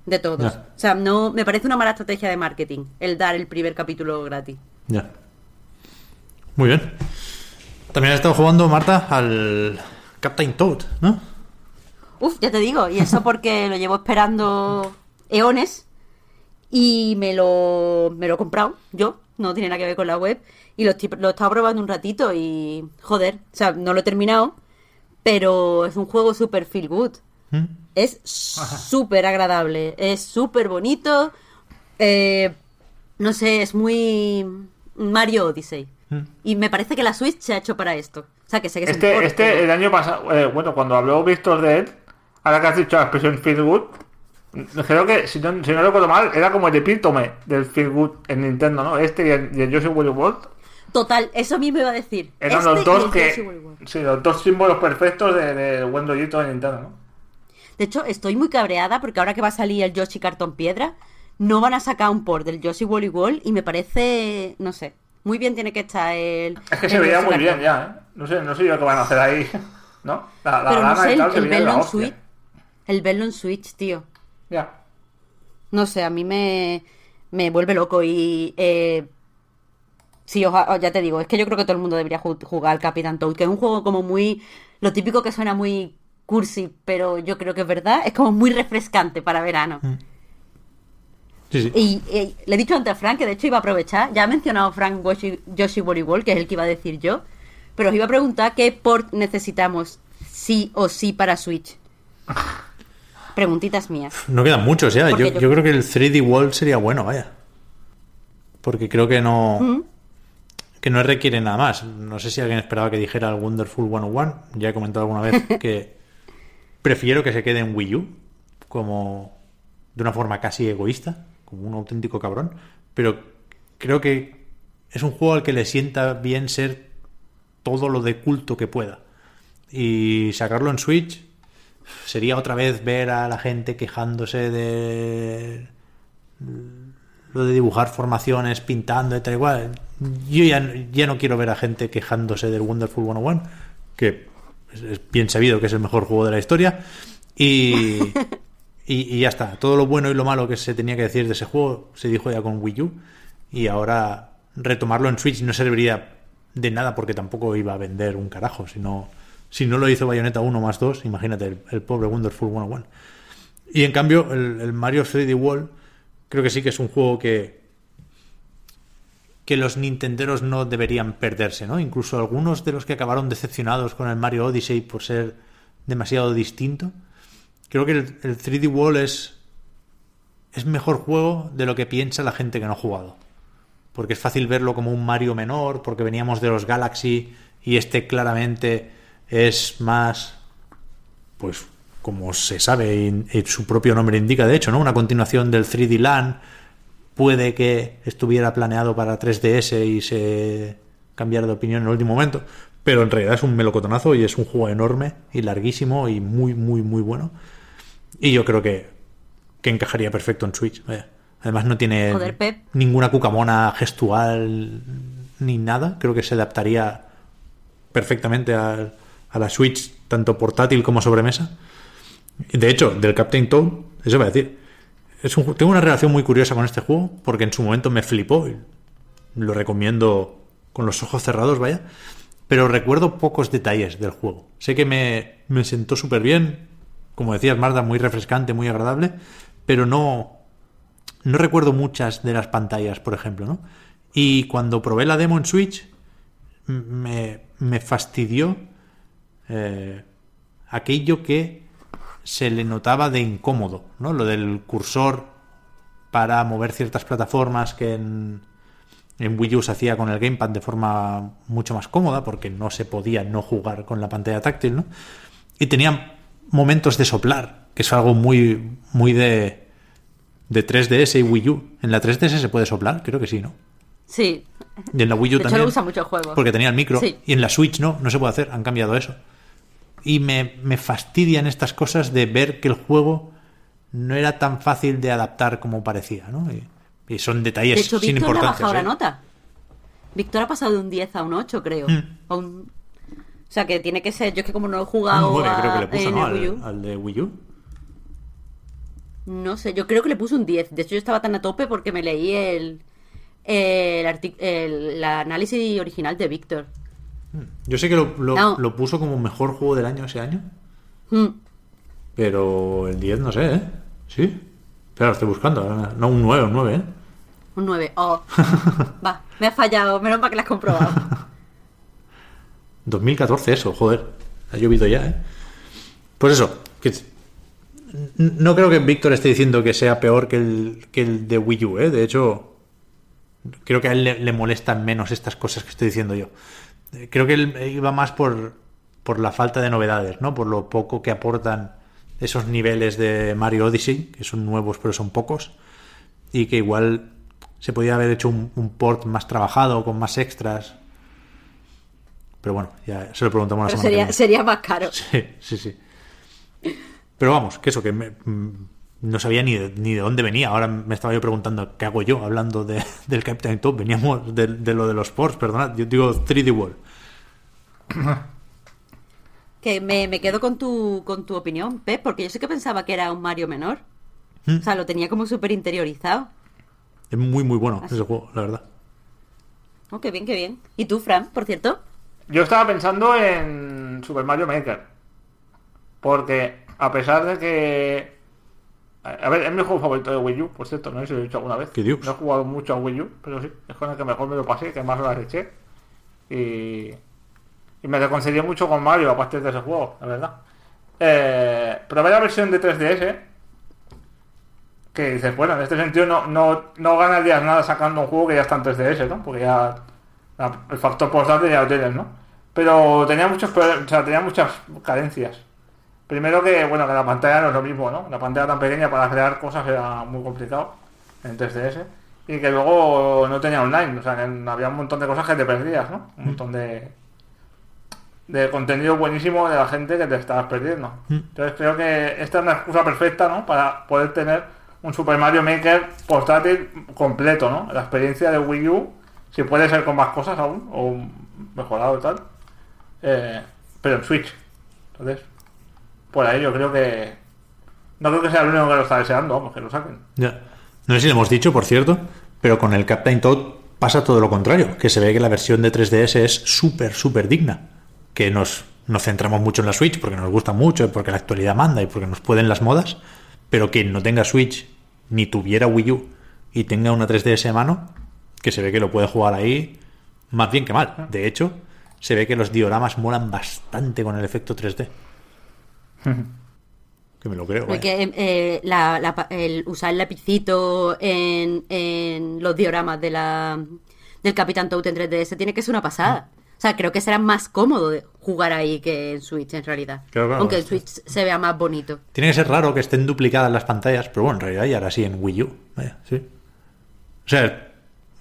C: de todos.
A: Ya.
C: O sea, no, me parece una mala estrategia de marketing el dar el primer capítulo gratis.
A: Ya. Muy bien. También he estado jugando, Marta, al Captain Toad, ¿no?
C: Uf, ya te digo, y eso porque lo llevo esperando eones y me lo, me lo he comprado yo, no tiene nada que ver con la web, y lo, estoy- lo he estado probando un ratito y joder, o sea, no lo he terminado, pero es un juego super feel good.
A: ¿Mm?
C: Es súper agradable, es súper bonito, eh, no sé, es muy Mario Odyssey.
A: Mm.
C: Y me parece que la Switch se ha hecho para esto. O sea, que sé que es
B: Este, este
C: pero-
B: el año pasado, eh, bueno, cuando habló Víctor de él, ahora que has dicho la expresión feel good, creo que, si no, si no recuerdo mal, era como el epítome del feel good en Nintendo, ¿no? Este y el, y el Yoshi World.
C: Total, eso mismo iba a decir.
B: Eran
C: Este
B: los
C: y
B: dos que. Sí, los dos símbolos perfectos de- del buen rollito de Nintendo, ¿no?
C: De hecho, estoy muy cabreada porque ahora que va a salir el Yoshi Cartón Piedra, no van a sacar un port del Yoshi Wally Wall y me parece, no sé, muy bien tiene que estar el.
B: Es que se veía muy bien ya, ¿eh? No sé, no sé yo qué van a hacer ahí, ¿no? La, la
C: Pero no sé,
B: y
C: el,
B: tal
C: el
B: de hostia.
C: Switch. El verlo en Switch, tío.
B: Ya.
C: No sé, a mí me, me vuelve loco y. Eh, sí, oja- ya te digo, es que yo creo que todo el mundo debería ju- jugar al Capitán Toad, que es un juego como muy. Lo típico que suena muy cursi, pero yo creo que es verdad, es como muy refrescante para verano.
A: Sí, sí.
C: Y, le he dicho antes a Frank que de hecho iba a aprovechar. Ya ha mencionado Frank Yoshi, Yoshi World, que es el que iba a decir yo. Pero os iba a preguntar qué port necesitamos sí o sí para Switch. Preguntitas mías.
A: No quedan muchos ya. Yo,
C: Porque yo-
A: yo creo que el 3D World sería bueno, vaya. Porque creo que no. Que no requiere nada más. No sé si alguien esperaba que dijera el Wonderful 101. Ya he comentado alguna vez que prefiero que se quede en Wii U. Como de una forma casi egoísta. Como un auténtico cabrón. Pero creo que es un juego al que le sienta bien ser todo lo de culto que pueda. Y sacarlo en Switch sería otra vez ver a la gente quejándose de lo de dibujar formaciones, pintando y tal igual. Yo ya, ya no quiero ver a gente quejándose del Wonderful 101, que es, es bien sabido que es el mejor juego de la historia. Y, y, y ya está. Todo lo bueno y lo malo que se tenía que decir de ese juego se dijo ya con Wii U. Y ahora retomarlo en Switch no serviría de nada porque tampoco iba a vender un carajo. Si no, si no lo hizo Bayonetta 1 más 2, imagínate el, el pobre Wonderful 101. Y en cambio, el, el Mario 3D World creo que sí que es un juego que que los nintenderos no deberían perderse, ¿no? Incluso algunos de los que acabaron decepcionados con el Mario Odyssey por ser demasiado distinto. Creo que el, el 3D World es es mejor juego de lo que piensa la gente que no ha jugado. Porque es fácil verlo como un Mario menor, porque veníamos de los Galaxy y este claramente es más, pues, como se sabe y, y su propio nombre indica, de hecho, ¿no? Una continuación del 3D Land. Puede que estuviera planeado para 3DS y se cambiara de opinión en el último momento, pero en realidad es un melocotonazo y es un juego enorme y larguísimo y muy, muy, muy bueno. Y yo creo que, que encajaría perfecto en Switch. vaya. Además no tiene
C: Joder, Pep.
A: ninguna cucamona gestual ni nada. Creo que se adaptaría perfectamente a, a la Switch, tanto portátil como sobremesa. De hecho, del Captain Toad, eso voy a decir. Tengo una relación muy curiosa con este juego, porque en su momento me flipó. Lo recomiendo con los ojos cerrados, vaya. Pero recuerdo pocos detalles del juego. Sé que me, me sentó súper bien. Como decías, Marta, muy refrescante, muy agradable. Pero no, no recuerdo muchas de las pantallas, por ejemplo, ¿no? Y cuando probé la demo en Switch, me, me fastidió eh, aquello que se le notaba de incómodo, ¿no? Lo del cursor para mover ciertas plataformas que en, en Wii U se hacía con el gamepad de forma mucho más cómoda porque no se podía no jugar con la pantalla táctil, ¿no? Y tenía momentos de soplar, que es algo muy, muy de, de 3DS y Wii U. En la 3DS se puede soplar, creo que sí, ¿no?
C: Sí.
A: Y en la Wii U
C: De hecho,
A: también.
C: lo usa mucho el juego.
A: Porque tenía el micro.
C: Sí.
A: Y en la Switch no, no se puede hacer. Han cambiado eso. Y me, me fastidian estas cosas de ver que el juego no era tan fácil de adaptar como parecía, ¿no? Y, y son detalles
C: De hecho,
A: sin
C: Víctor ha
A: importancia.
C: bajado la nota. Víctor ha pasado de un 10 a un 8, creo.
A: Mm.
C: A un- O sea, que tiene que ser... Yo es que como no he
A: Un
C: jugado
A: 9
C: a-
A: creo que le puso, ¿no? Al, al de Wii U.
C: No sé, yo creo que le puse un 10. De hecho, yo estaba tan a tope porque me leí el, el, el- el análisis original de Víctor.
A: Yo sé que lo, lo-
C: No.
A: lo puso como mejor juego del año ese año.
C: Mm.
A: Pero el 10 no sé, ¿eh? Sí. Claro, estoy buscando. No, un 9, un 9, ¿eh?
C: Un 9. Oh. Va, me ha fallado. Menos mal que lo has comprobado.
A: 2014 eso, joder. Ha llovido ya, ¿eh? Pues eso, que no creo que Víctor esté diciendo que sea peor que el, que el de Wii U, ¿eh? De hecho, creo que a él le, le molestan menos estas cosas que estoy diciendo yo. Creo que él iba más por, por la falta de novedades, ¿no? Por lo poco que aportan esos niveles de Mario Odyssey, que son nuevos pero son pocos, y que igual se podía haber hecho un, un port más trabajado, con más extras. Pero bueno, ya se lo preguntamos la
C: Pero
A: semana que
C: sería,
A: viene.
C: sería más caro.
A: Sí, sí, sí. Pero vamos, que eso, que me- mm, no sabía ni de, ni de dónde venía. Ahora me estaba yo preguntando qué hago yo hablando de- del Captain Top. Veníamos de, de lo de los ports, perdonad. Yo digo 3D World.
C: Que me, me quedo con tu, con tu opinión, Pep, porque yo sí que pensaba que era un Mario menor.
A: ¿Mm?
C: O sea, lo tenía como súper interiorizado.
A: Es muy, muy bueno ese juego, la verdad.
C: Oh, qué bien, qué bien. ¿Y tú, Fran, por cierto?
B: Yo estaba pensando en Super Mario Maker. Porque a pesar de que... A ver, es mi juego favorito de Wii U, por cierto, no sé si lo he dicho alguna vez.
A: ¿Qué?
B: No he jugado mucho a Wii U, pero sí, es con el que mejor me lo pasé, que más horas eché. Y... Y me reconcilié mucho con Mario a partir de ese juego, la verdad. Eh, probé la versión de 3DS. Que dices, bueno, en este sentido no, no, no ganarías nada sacando un juego que ya está en 3DS, ¿no? Porque ya la- el factor portátil ya lo tienes, ¿no? Pero tenía muchos o sea, tenía muchas carencias. Primero que, bueno, que la pantalla no es lo mismo, ¿no? La pantalla tan pequeña para crear cosas era muy complicado en 3DS. Y que luego no tenía online, o sea, que había un montón de cosas que te perdías, ¿no? Un montón de, de contenido buenísimo de la gente que te estabas perdiendo. Entonces creo que esta es una excusa perfecta, ¿no? Para poder tener un Super Mario Maker portátil completo, ¿no? La experiencia de Wii U, si puede ser con más cosas aún, o mejorado y tal, eh, pero en Switch. Entonces, por ahí yo creo que... No creo que sea el único que lo está deseando, vamos, que lo saquen.
A: Ya. No sé si lo hemos dicho, por cierto, pero con el Captain Toad pasa todo lo contrario, que se ve que la versión de 3DS es súper, súper digna. Que nos, nos centramos mucho en la Switch porque nos gusta mucho, porque la actualidad manda y porque nos pueden las modas, pero quien no tenga Switch ni tuviera Wii U y tenga una 3DS a mano, que se ve que lo puede jugar ahí más bien que mal. De hecho, se ve que los dioramas molan bastante con el efecto 3D. Que me lo creo.
C: Porque eh, la- la pa- el usar el lapicito en, en los dioramas de la, del Capitán Toad en 3DS tiene que ser una pasada. O sea, creo que será más cómodo de jugar ahí que en Switch, en realidad.
A: Claro, claro,
C: Aunque
A: sí.
C: Switch se vea más bonito.
A: Tiene que ser raro que estén duplicadas las pantallas, pero bueno, en realidad ya ahora sí en Wii U. Vaya, sí. O sea,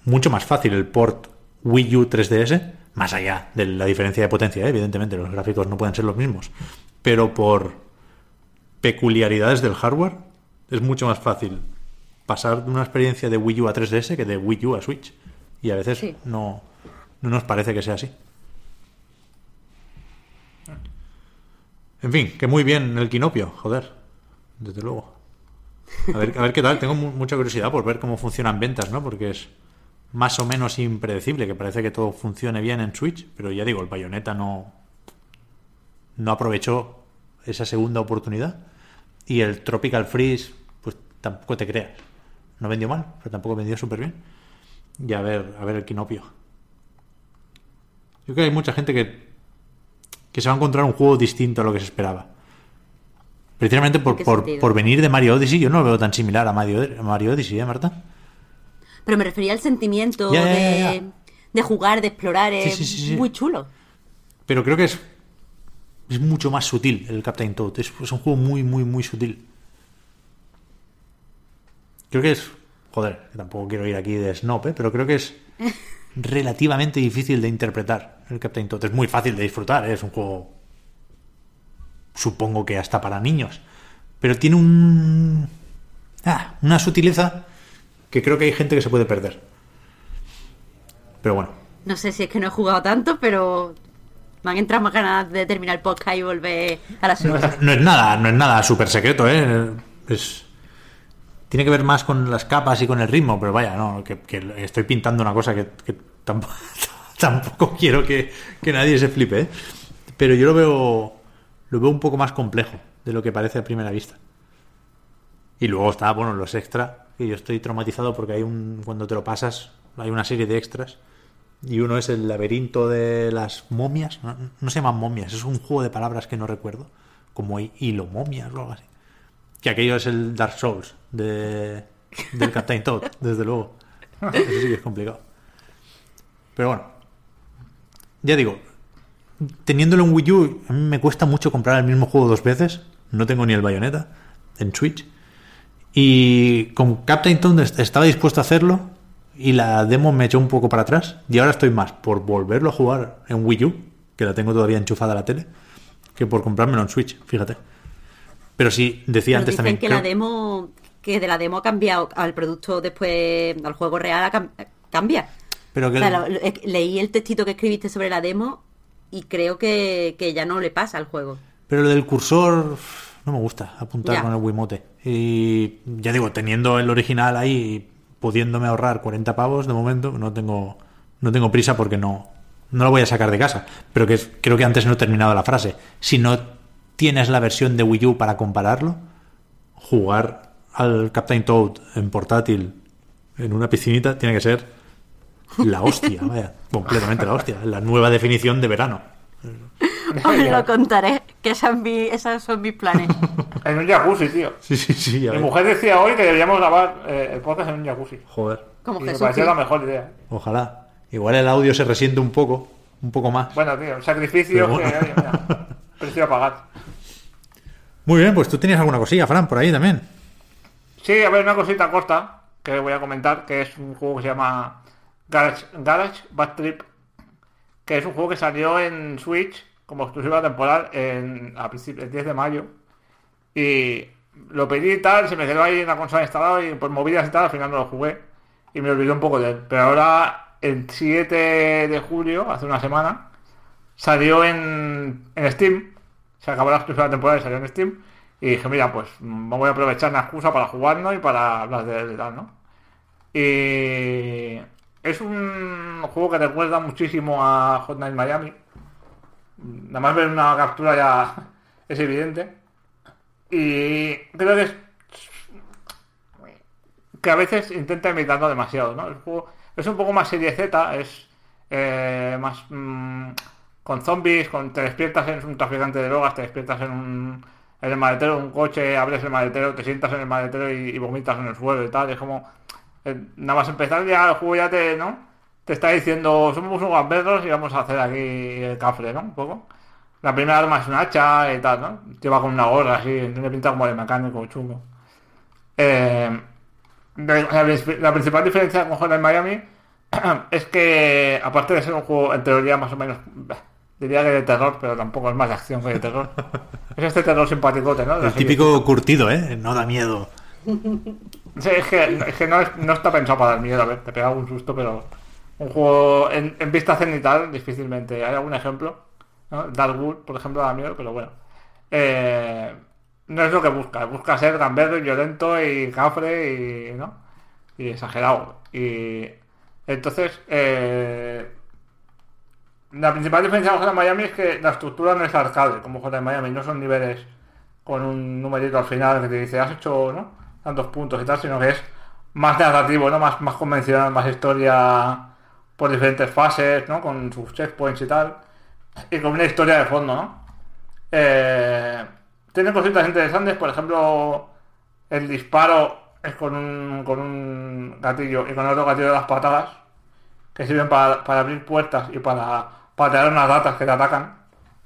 A: mucho más fácil el port Wii U 3DS, más allá de la diferencia de potencia, ¿eh? evidentemente los gráficos no pueden ser los mismos, pero por peculiaridades del hardware es mucho más fácil pasar de una experiencia de Wii U a 3DS que de Wii U a Switch. Y a veces
C: Sí.
A: no, no nos parece que sea así. En fin, que muy bien el quinopio, joder. Desde luego. A ver, a ver qué tal. Tengo mu- mucha curiosidad por ver cómo funcionan ventas, ¿no? Porque es más o menos impredecible, que parece que todo funcione bien en Switch, pero ya digo, el Bayonetta no, no aprovechó esa segunda oportunidad. Y el Tropical Freeze, pues tampoco te creas. No vendió mal, pero tampoco vendió súper bien. Y a ver, a ver el quinopio. Yo creo que hay mucha gente que, que se va a encontrar un juego distinto a lo que se esperaba. Precisamente por, por, por venir de Mario Odyssey, yo no lo veo tan similar a Mario, a Mario Odyssey, ¿eh, Marta?
C: Pero me refería al sentimiento
A: Ya, ya, ya,
C: de, de jugar, de explorar.
A: Sí,
C: Es
A: sí, sí, sí.
C: muy chulo.
A: Pero creo que es, es mucho más sutil el Captain Toad. Es, es un juego muy, muy, muy sutil. Creo que es. Joder, tampoco quiero ir aquí de snob, ¿eh? pero creo que es relativamente difícil de interpretar el Captain Toad. Es muy fácil de disfrutar, ¿eh? es un juego. Supongo que hasta para niños. Pero tiene un. Ah, una sutileza que creo que hay gente que se puede perder. Pero bueno,
C: No sé si es que no he jugado tanto, pero me han entrado más ganas de terminar el podcast y volver a la Switch.
A: No es nada, no es nada súper secreto, ¿eh? Es... Tiene que ver más con las capas y con el ritmo, pero vaya, no, que, que estoy pintando una cosa que, que tampoco, tampoco quiero que, que nadie se flipe, ¿eh? Pero yo lo veo, lo veo un poco más complejo de lo que parece a primera vista. Y luego está, bueno, los extra, que yo estoy traumatizado porque hay un, cuando te lo pasas, hay una serie de extras. Y uno es el laberinto de las momias. No, no se llaman momias, es un juego de palabras que no recuerdo. Como hilo momias o algo así. Que aquello es el Dark Souls de, del Captain Toad, desde luego. Eso sí que es complicado. Pero bueno. Ya digo, teniéndolo en Wii U, me cuesta mucho comprar el mismo juego dos veces. No tengo ni el Bayonetta en Switch. Y con Captain est- estaba dispuesto a hacerlo y la demo me echó un poco para atrás. Y ahora estoy más por volverlo a jugar en Wii U, que la tengo todavía enchufada a la tele, que por comprármelo en Switch, fíjate. Pero sí, decía
C: Pero
A: antes
C: dicen
A: también.
C: que
A: creo-
C: la demo, que de la demo ha cambiado al producto después, al juego real cam- cambia.
A: pero que
C: O sea, lo- leí el textito que escribiste sobre la demo y creo que, que ya no le pasa al juego.
A: Pero lo del cursor no me gusta apuntar
C: Ya.
A: con el Wiimote. Y ya digo, teniendo el original ahí pudiéndome ahorrar 40 pavos de momento, no tengo no tengo prisa porque no no lo voy a sacar de casa. Pero que creo que antes no he terminado la frase. Si no tienes la versión de Wii U para compararlo, jugar al Captain Toad en portátil en una piscinita tiene que ser la hostia, vaya, completamente la hostia, la nueva definición de verano.
C: Os lo contaré, que son esos son mis planes.
B: En un jacuzzi, tío.
A: Sí, sí, sí, ya
B: Mi mujer decía hoy que deberíamos grabar eh, el podcast en un jacuzzi.
A: Joder.
C: Como
B: Y me
C: Jesús.
B: pareció
C: que-
B: la mejor idea.
A: Ojalá. Igual el audio se resiente un poco, un poco más.
B: Bueno, tío, un sacrificio que, oye, mira, prefiero pagar.
A: Muy bien, pues tú tenías alguna cosilla, Fran, por ahí también.
B: Sí, a ver, una cosita corta que voy a comentar, que es un juego que se llama Garage, Garage Bad Trip, que es un juego que salió en Switch como exclusiva temporal en, a el 10 de mayo. Y lo pedí y tal, se me quedó ahí en la consola instalado y por movidas y tal, al final no lo jugué. Y me olvidé un poco de él. Pero ahora, el 7 de julio, hace una semana, salió en, en Steam. Se acabó la exclusiva temporal y salió en Steam. Y dije, mira, pues mm, voy a aprovechar la excusa para jugarlo y para hablar de él y tal, ¿no? Y es un juego que recuerda muchísimo a Hot Night Miami. Nada más ver una captura ya es evidente. Y creo que es que a veces intenta imitarlo demasiado, ¿no? El juego es un poco más serie Z, es eh, más mm, con zombies, con te despiertas en un traficante de drogas, te despiertas en un en el maletero un coche, abres el maletero, te sientas en el maletero y, y vomitas en el suelo y tal. Es como, eh, nada más empezar ya el juego ya te, ¿no? Te está diciendo, somos unos gamberros y vamos a hacer aquí el cafre, ¿no? Un poco. La primera arma es un hacha y tal, ¿no? Lleva con una gorra así, tiene pinta como de mecánico chungo. Eh, la, la principal diferencia con Hotline Miami es que, aparte de ser un juego en teoría más o menos, diría que de terror, pero tampoco es más de acción que de terror. es este terror simpaticote, ¿no?
A: El típico curtido, ¿eh? No da miedo.
B: Sí, es que, es que no, es- no está pensado para dar miedo, a ver, te pega un susto, pero un juego en, en vista cenital difícilmente. ¿Hay algún ejemplo? ¿no? Darkwood, por ejemplo, da miedo, pero bueno. Eh, no es lo que busca, busca ser gamberro y violento y cafre y, ¿no? y exagerado. Y entonces, eh, la principal diferencia con Hotline Miami es que la estructura no es arcade, como Hotline Miami, no son niveles con un numerito al final que te dice has hecho tantos puntos y tal, sino que es más narrativo, ¿no? Más, más convencional, más historia por diferentes fases, ¿no? Con sus checkpoints y tal. Y con una historia de fondo, ¿no? Eh, tiene cositas interesantes, por ejemplo, el disparo es con un, con un gatillo y con otro gatillo de las patadas, que sirven para, abrir puertas y para patear unas ratas que te atacan,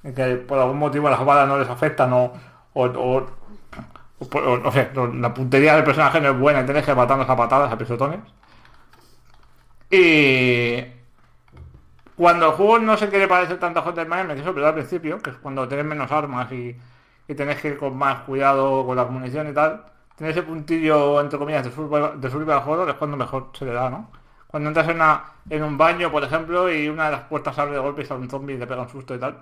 B: y que por algún motivo las balas no les afectan o, o, lo- la puntería del personaje no es buena y tienes que matarnos a patadas, a pisotones. Y cuando el juego no se quiere parecer tanto a Hotline Miami, que eso pero al principio, que es cuando tienes menos armas y, y tenés que ir con más cuidado con la munición y tal, tener ese puntillo, entre comillas, de survival, de horror es cuando mejor se le da, ¿no? Cuando entras en un baño, por ejemplo, y una de las puertas abre de golpe y sale un zombie y te pega un susto y tal.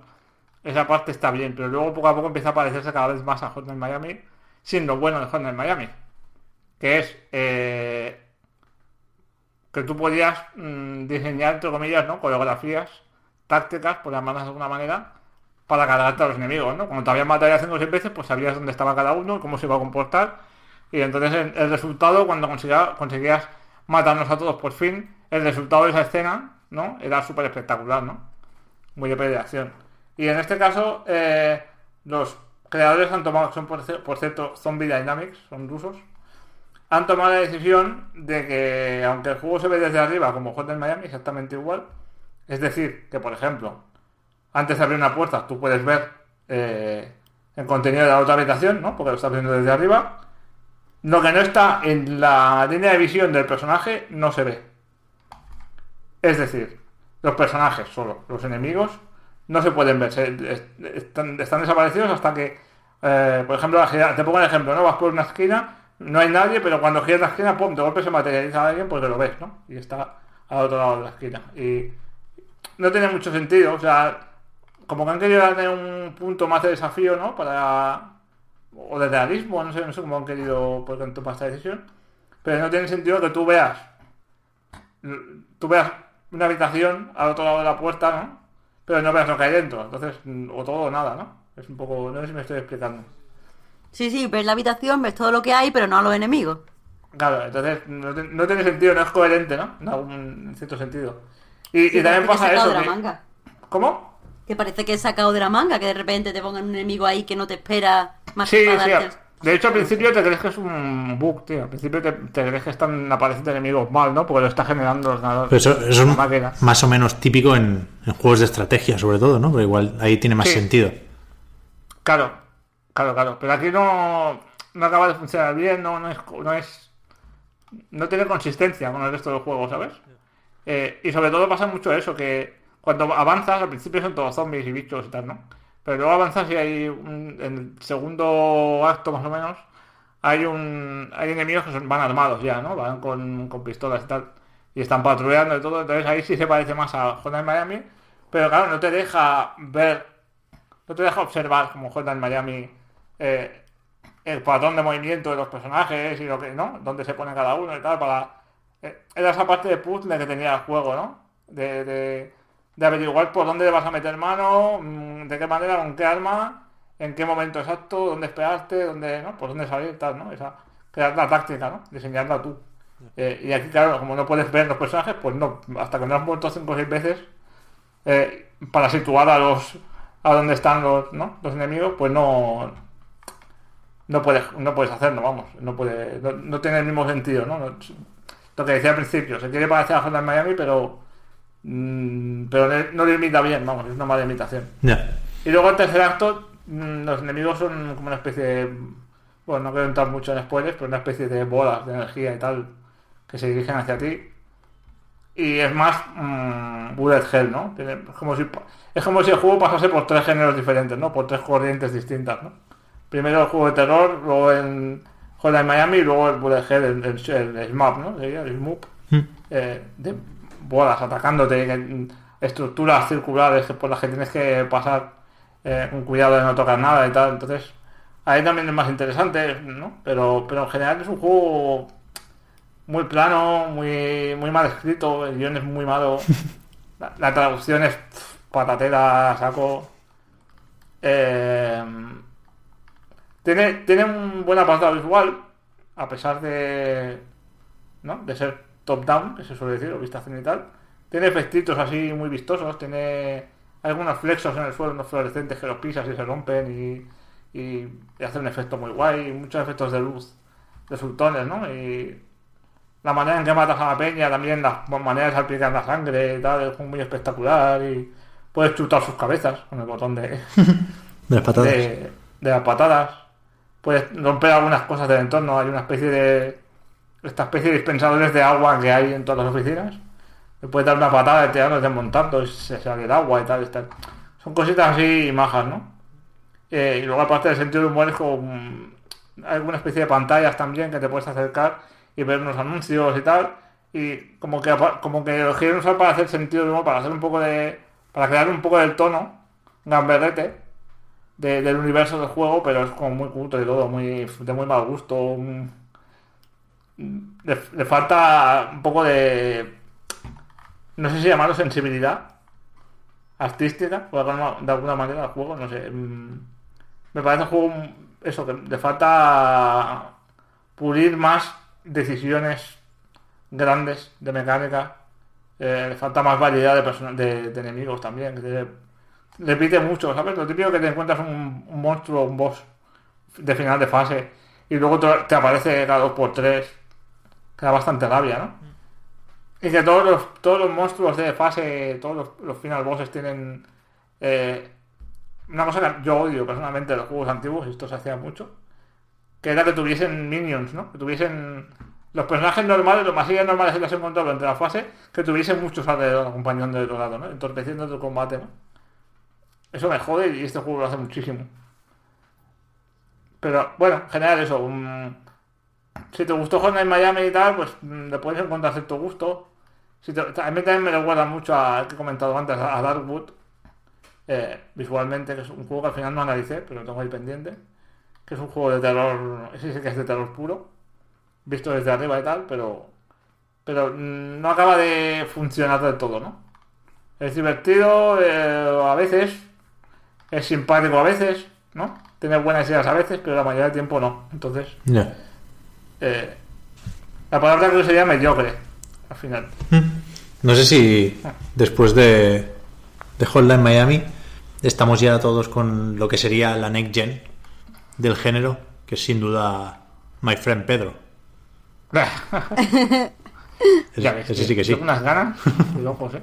B: Esa parte está bien, pero luego poco a poco empieza a parecerse cada vez más a Hotline Miami, siendo bueno de Hotline Miami. Que es eh, que tú podías mm, diseñar, entre comillas, ¿no? Coreografías, tácticas, por llamarlas de alguna manera, para cargarte a los enemigos, ¿no? Cuando te habían matado ya 5 o 6 veces, pues sabías dónde estaba cada uno cómo se iba a comportar. Y entonces el, resultado, cuando conseguía- conseguías matarnos a todos por fin, el resultado de esa escena, ¿no? Era súper espectacular, ¿no? Muy de acción. Y en este caso, eh, los creadores han tomado, son por, por cierto Zombie Dynamics, son rusos, han tomado la decisión de que, aunque el juego se ve desde arriba como Hotline Miami, exactamente igual, es decir, que por ejemplo, antes de abrir una puerta, tú puedes ver eh, el contenido de la otra habitación, ¿no? Porque lo estás viendo desde arriba. Lo que no está en la línea de visión del personaje no se ve. Es decir, los personajes solo, los enemigos no se pueden ver, se- es- están, desaparecidos hasta que, eh, por ejemplo, te pongo el ejemplo, ¿no? Vas por una esquina, no hay nadie, pero cuando giras la esquina, pum, de golpe se materializa alguien porque lo ves, ¿no? Y está al otro lado de la esquina. Y no tiene mucho sentido, o sea, como que han querido darle un punto más de desafío, ¿no? Para. O de realismo, no sé, no sé cómo han querido por qué tomar esta decisión. Pero no tiene sentido que tú veas. Tú veas una habitación al otro lado de la puerta, ¿no? Pero no veas lo que hay dentro. Entonces, o todo o nada, ¿no? Es un poco. No sé si me estoy explicando.
C: Sí, sí, ves la habitación, ves todo lo que hay, pero no a los enemigos.
B: Claro, entonces no, no tiene sentido, no es coherente, ¿no? En algún en cierto sentido. Y,
C: Sí,
B: y también pasa
C: sacado
B: eso.
C: de la
B: que-
C: manga.
B: ¿Cómo?
C: Que parece que es sacado de la manga, que de repente te pongan un enemigo ahí que no te espera más
B: Sí,
C: que para
B: sí.
C: darte-
B: De hecho, al principio te crees que es un bug, tío. Al principio te, te crees que están apareciendo enemigos mal, ¿no? Porque lo está generando el ordenador.
A: Pero eso, es
B: máquina.
A: más o menos típico en, en juegos de estrategia, sobre todo, ¿no? Pero igual ahí tiene más
B: Sí.
A: sentido.
B: Claro, claro, claro. Pero aquí no, no acaba de funcionar bien, no, no es, no es. No tiene consistencia con el resto del juego, ¿sabes? Eh, y sobre todo pasa mucho eso, que cuando avanzas, al principio son todos zombies y bichos y tal, ¿no? Pero luego avanzas y hay un, en el segundo acto más o menos, hay un hay enemigos que son, van armados ya, ¿no? Van con, con pistolas y tal. Y están patrullando y todo, entonces ahí sí se parece más a Hotline Miami. Pero claro, no te deja ver no te deja observar como juega en Miami eh, el patrón de movimiento de los personajes y lo que, ¿no? Dónde se pone cada uno y tal, para... eh, era esa parte de puzzle que tenía el juego, ¿no? De, de, averiguar por dónde vas a meter mano, mm, de qué manera, con qué arma, en qué momento exacto, dónde esperarte, dónde, ¿no? Por dónde salir, tal, ¿no? Esa, crear la táctica, ¿no? Diseñarla tú. Eh, y aquí, claro, como no puedes ver los personajes, pues no, hasta que no has muerto cinco o seis veces, para situar a los a dónde están los, ¿no? los enemigos, pues no no puedes, no puedes hacerlo, vamos, no puede, no, no tiene el mismo sentido, ¿no? No- Lo que decía al principio, se quiere parecer a Hotline Miami, pero mm, pero le- no lo imita bien, vamos, es una mala imitación. Y luego el tercer acto, mm, los enemigos son como una especie de. Bueno, no quiero entrar mucho en spoilers, pero una especie de bolas de energía y tal que se dirigen hacia ti. Y es más mm, bullet hell, ¿no? Tiene- es, como si, es como si el juego pasase por tres géneros diferentes, ¿no? Por tres corrientes distintas, ¿no? Primero el juego de terror, luego en Hotline Miami y luego el bullet hell, el, el, el, SMAP, ¿no? Sería el SMUP
A: Mm.
B: eh, de bolas atacándote, estructuras circulares por las que tienes que pasar eh, con cuidado de no tocar nada y tal. Entonces, ahí también es más interesante, ¿no? Pero, pero en general es un juego muy plano, muy, muy mal escrito, el guion es muy malo, la, la traducción es patatera, saco. Eh, tiene, tiene un buen apartado visual, a pesar de, ¿no? de ser top-down, que se suele decir, o vista cenital. Tiene efectitos así muy vistosos, tiene algunos flexos en el suelo, unos fluorescentes que los pisas y se rompen y, y, y hace un efecto muy guay, muchos efectos de luz, de sultones, ¿no? Y la manera en que matas a la peña, también las maneras de salpicar la sangre y tal, es muy espectacular y puedes chutar sus cabezas con el botón de,
A: De las patadas.
B: de, de las patadas. Puedes romper algunas cosas del entorno. Hay una especie de. Esta especie de dispensadores de agua que hay en todas las oficinas. Le puedes dar una patada y te van desmontando y se sale el agua y tal. y tal. Son cositas así majas, ¿no? Eh, y luego, aparte del sentido del humor, es como. mm, Hay alguna especie de pantallas también que te puedes acercar y ver unos anuncios y tal. Y como que, como que lo quieren usar para hacer sentido del humor, para hacer un poco de. para crear un poco del tono gamberrete de- del universo del juego, pero es como muy culto y todo, muy, de muy mal gusto. le, falta un poco de. No sé si llamarlo sensibilidad artística, alguna- de alguna manera, al juego, no sé. mm, Me parece un juego, eso, que le falta pulir más decisiones grandes de mecánica. Eh, le falta más variedad de, de, de enemigos también. Que te- repite mucho, ¿sabes? Lo típico que te encuentras un, un monstruo, un boss de final de fase y luego te, aparece cada dos por tres. Que da bastante rabia, ¿no? Y que todos los, todos los monstruos de fase, todos los, los final bosses tienen eh, una cosa que yo odio personalmente de los juegos antiguos, y esto se hacía mucho, que era que tuviesen minions, ¿no? Que tuviesen los personajes normales, los masivos normales que los has encontrado durante la fase, que tuviesen muchos alrededor acompañando del otro lado, ¿no? Entorpeciendo tu combate, ¿no? Eso me jode y este juego lo hace muchísimo. Pero bueno, en general eso. si te gustó Hotline Miami y tal, pues mm, le puedes encontrar cierto gusto. Si te- a mí también me recuerda mucho a que he comentado antes, a Darkwood, eh, visualmente, que es un juego que al final no analicé, pero lo tengo ahí pendiente. Que es un juego de terror, sí que es de terror puro, visto desde arriba y tal, pero pero mm, no acaba de funcionar del todo, ¿no? Es divertido eh, a veces, es simpático a veces, ¿no? Tiene buenas ideas a veces, pero la mayoría del tiempo no. Entonces, eh, la palabra creo que sería mediocre, al final.
A: No sé si después de, de Hotline Miami estamos ya todos con lo que sería la next gen del género, que es sin duda My Friend Pedro. Ese,
B: Ya ves,
A: ese sí que sí.
B: tengo unas ganas de locos, ¿eh?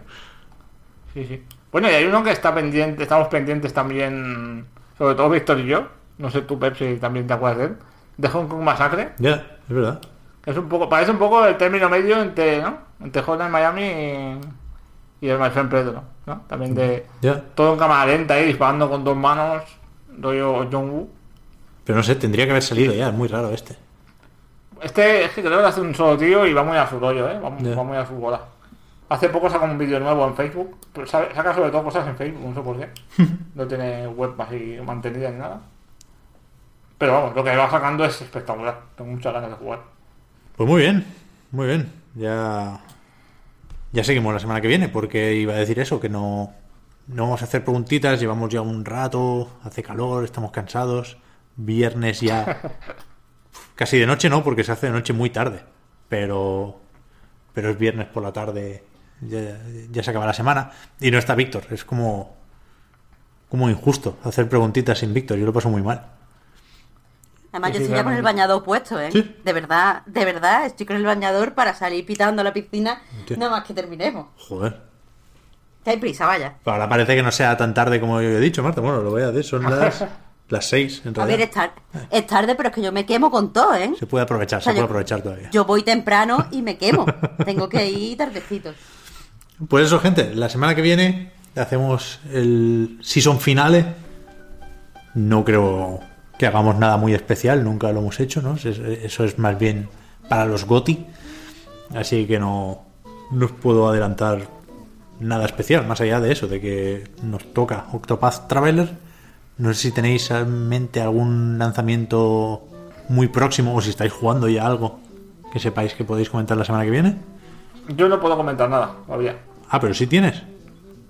B: Sí, sí. Bueno, y hay uno que está pendiente, estamos pendientes también, sobre todo Víctor y yo, no sé tú, Pep, si también te acuerdas de él, de Hong Kong Masacre.
A: Ya, es verdad.
B: Es un poco, parece un poco el término medio entre, ¿no? Entre Hotline Miami y, y el My Friend Pedro, ¿no? También de todo en cámara lenta ahí, disparando con dos manos, rollo John Woo.
A: Pero no sé, tendría que haber salido ya, es muy raro este.
B: Este es que creo que hace un solo tío y va muy a su rollo, ¿eh? Va, va muy a su bola. Hace poco sacó un vídeo nuevo en Facebook, pero saca sobre todo cosas en Facebook, no sé por qué. No tiene web así mantenida ni nada. Pero vamos, lo que va sacando es espectacular. Tengo muchas ganas de jugar.
A: Pues muy bien, muy bien. Ya, ya seguimos la semana que viene, porque iba a decir eso, que no, no vamos a hacer preguntitas, llevamos ya un rato, hace calor, estamos cansados, viernes ya, casi de noche no, porque se hace de noche muy tarde, pero, pero es viernes por la tarde, ya, ya se acaba la semana, y no está Víctor, es como, como injusto hacer preguntitas sin Víctor, yo lo paso muy mal.
C: Además, yo estoy ya con el bañador puesto, ¿eh?
A: ¿Sí?
C: De verdad, de verdad, estoy con el bañador para salir pitando a la piscina nada más que terminemos.
A: Joder.
C: Que hay prisa, vaya.
A: Ahora parece que no sea tan tarde como yo he dicho, Marta. Bueno, lo voy a hacer. Son las, las seis, en
C: A ver, es, tar- es tarde, pero es que yo me quemo con todo, ¿eh?
A: Se puede aprovechar,
C: O sea,
A: se puede
C: yo-
A: aprovechar todavía.
C: Yo voy temprano y me quemo. Tengo que ir tardecito.
A: Pues eso, gente. La semana que viene hacemos el season finale. No creo que hagamos nada muy especial, nunca lo hemos hecho, ¿no? Eso es- más bien para los GOTI. Así que no, no os puedo adelantar nada especial, más allá de eso, de que nos toca Octopath Traveler. No sé si tenéis en mente algún lanzamiento muy próximo o si estáis jugando ya algo que sepáis que podéis comentar la semana que viene.
B: Yo no puedo comentar nada todavía.
A: Ah, pero sí tienes.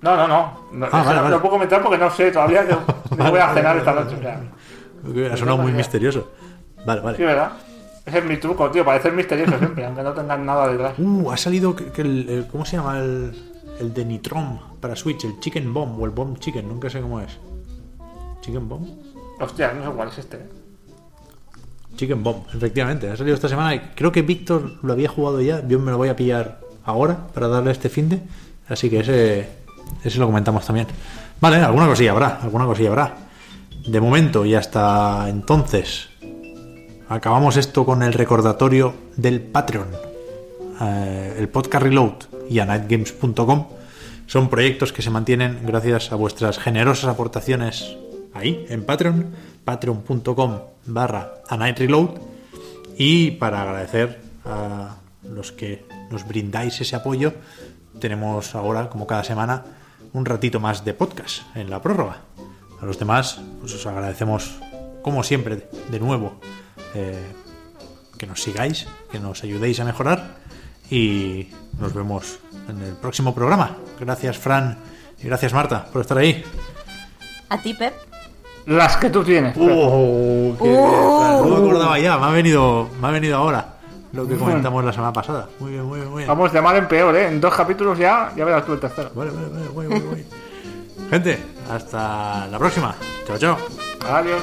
B: No, no, no. No,
A: Ah, vale,
B: no,
A: vale.
B: puedo comentar porque no sé todavía
A: Vale,
B: voy a cenar esta noche. o sea.
A: Que Ha sonado muy misterioso. Vale,
B: Sí,
A: vale.
B: ¿verdad? Ese es mi truco, tío, parecer misterioso siempre, aunque no tengan nada detrás.
A: Uh, ha salido que, que el, el- ¿Cómo se llama el, el de Nitrom para Switch? El Chicken Bomb o el Bomb Chicken, nunca sé cómo es. ¿Chicken Bomb?
B: Hostia, no sé cuál es este. ¿eh?
A: Chicken Bomb, efectivamente. Ha salido esta semana y creo que Víctor lo había jugado ya. Yo me lo voy a pillar ahora para darle este fin de. Así que ese, ese lo comentamos también. Vale, alguna cosilla habrá, alguna cosilla habrá. De momento y hasta entonces, acabamos esto con el recordatorio del Patreon. Eh, el podcast Reload y a nightgames.com son proyectos que se mantienen gracias a vuestras generosas aportaciones ahí, en Patreon, patreon.com barra a night reload y para agradecer a los que nos brindáis ese apoyo, tenemos ahora, como cada semana, un ratito más de podcast en la prórroga. A los demás, pues os agradecemos, como siempre, de nuevo, eh, que nos sigáis, que nos ayudéis a mejorar y nos vemos en el próximo programa. Gracias, Fran, y gracias, Marta, por estar ahí.
C: A ti, Pep.
B: Las que tú tienes.
A: ¡Oh! qué bien, Fran! No me acordaba ya, me ha venido, me ha venido ahora lo que comentamos la semana pasada. Muy bien, muy bien, muy bien.
B: Vamos de mal en peor, ¿eh? En dos capítulos ya, ya verás tú el tercero.
A: Vale, vale, vale, guay, guay, guay. Gente, hasta la próxima. Chao, chao.
B: Adiós.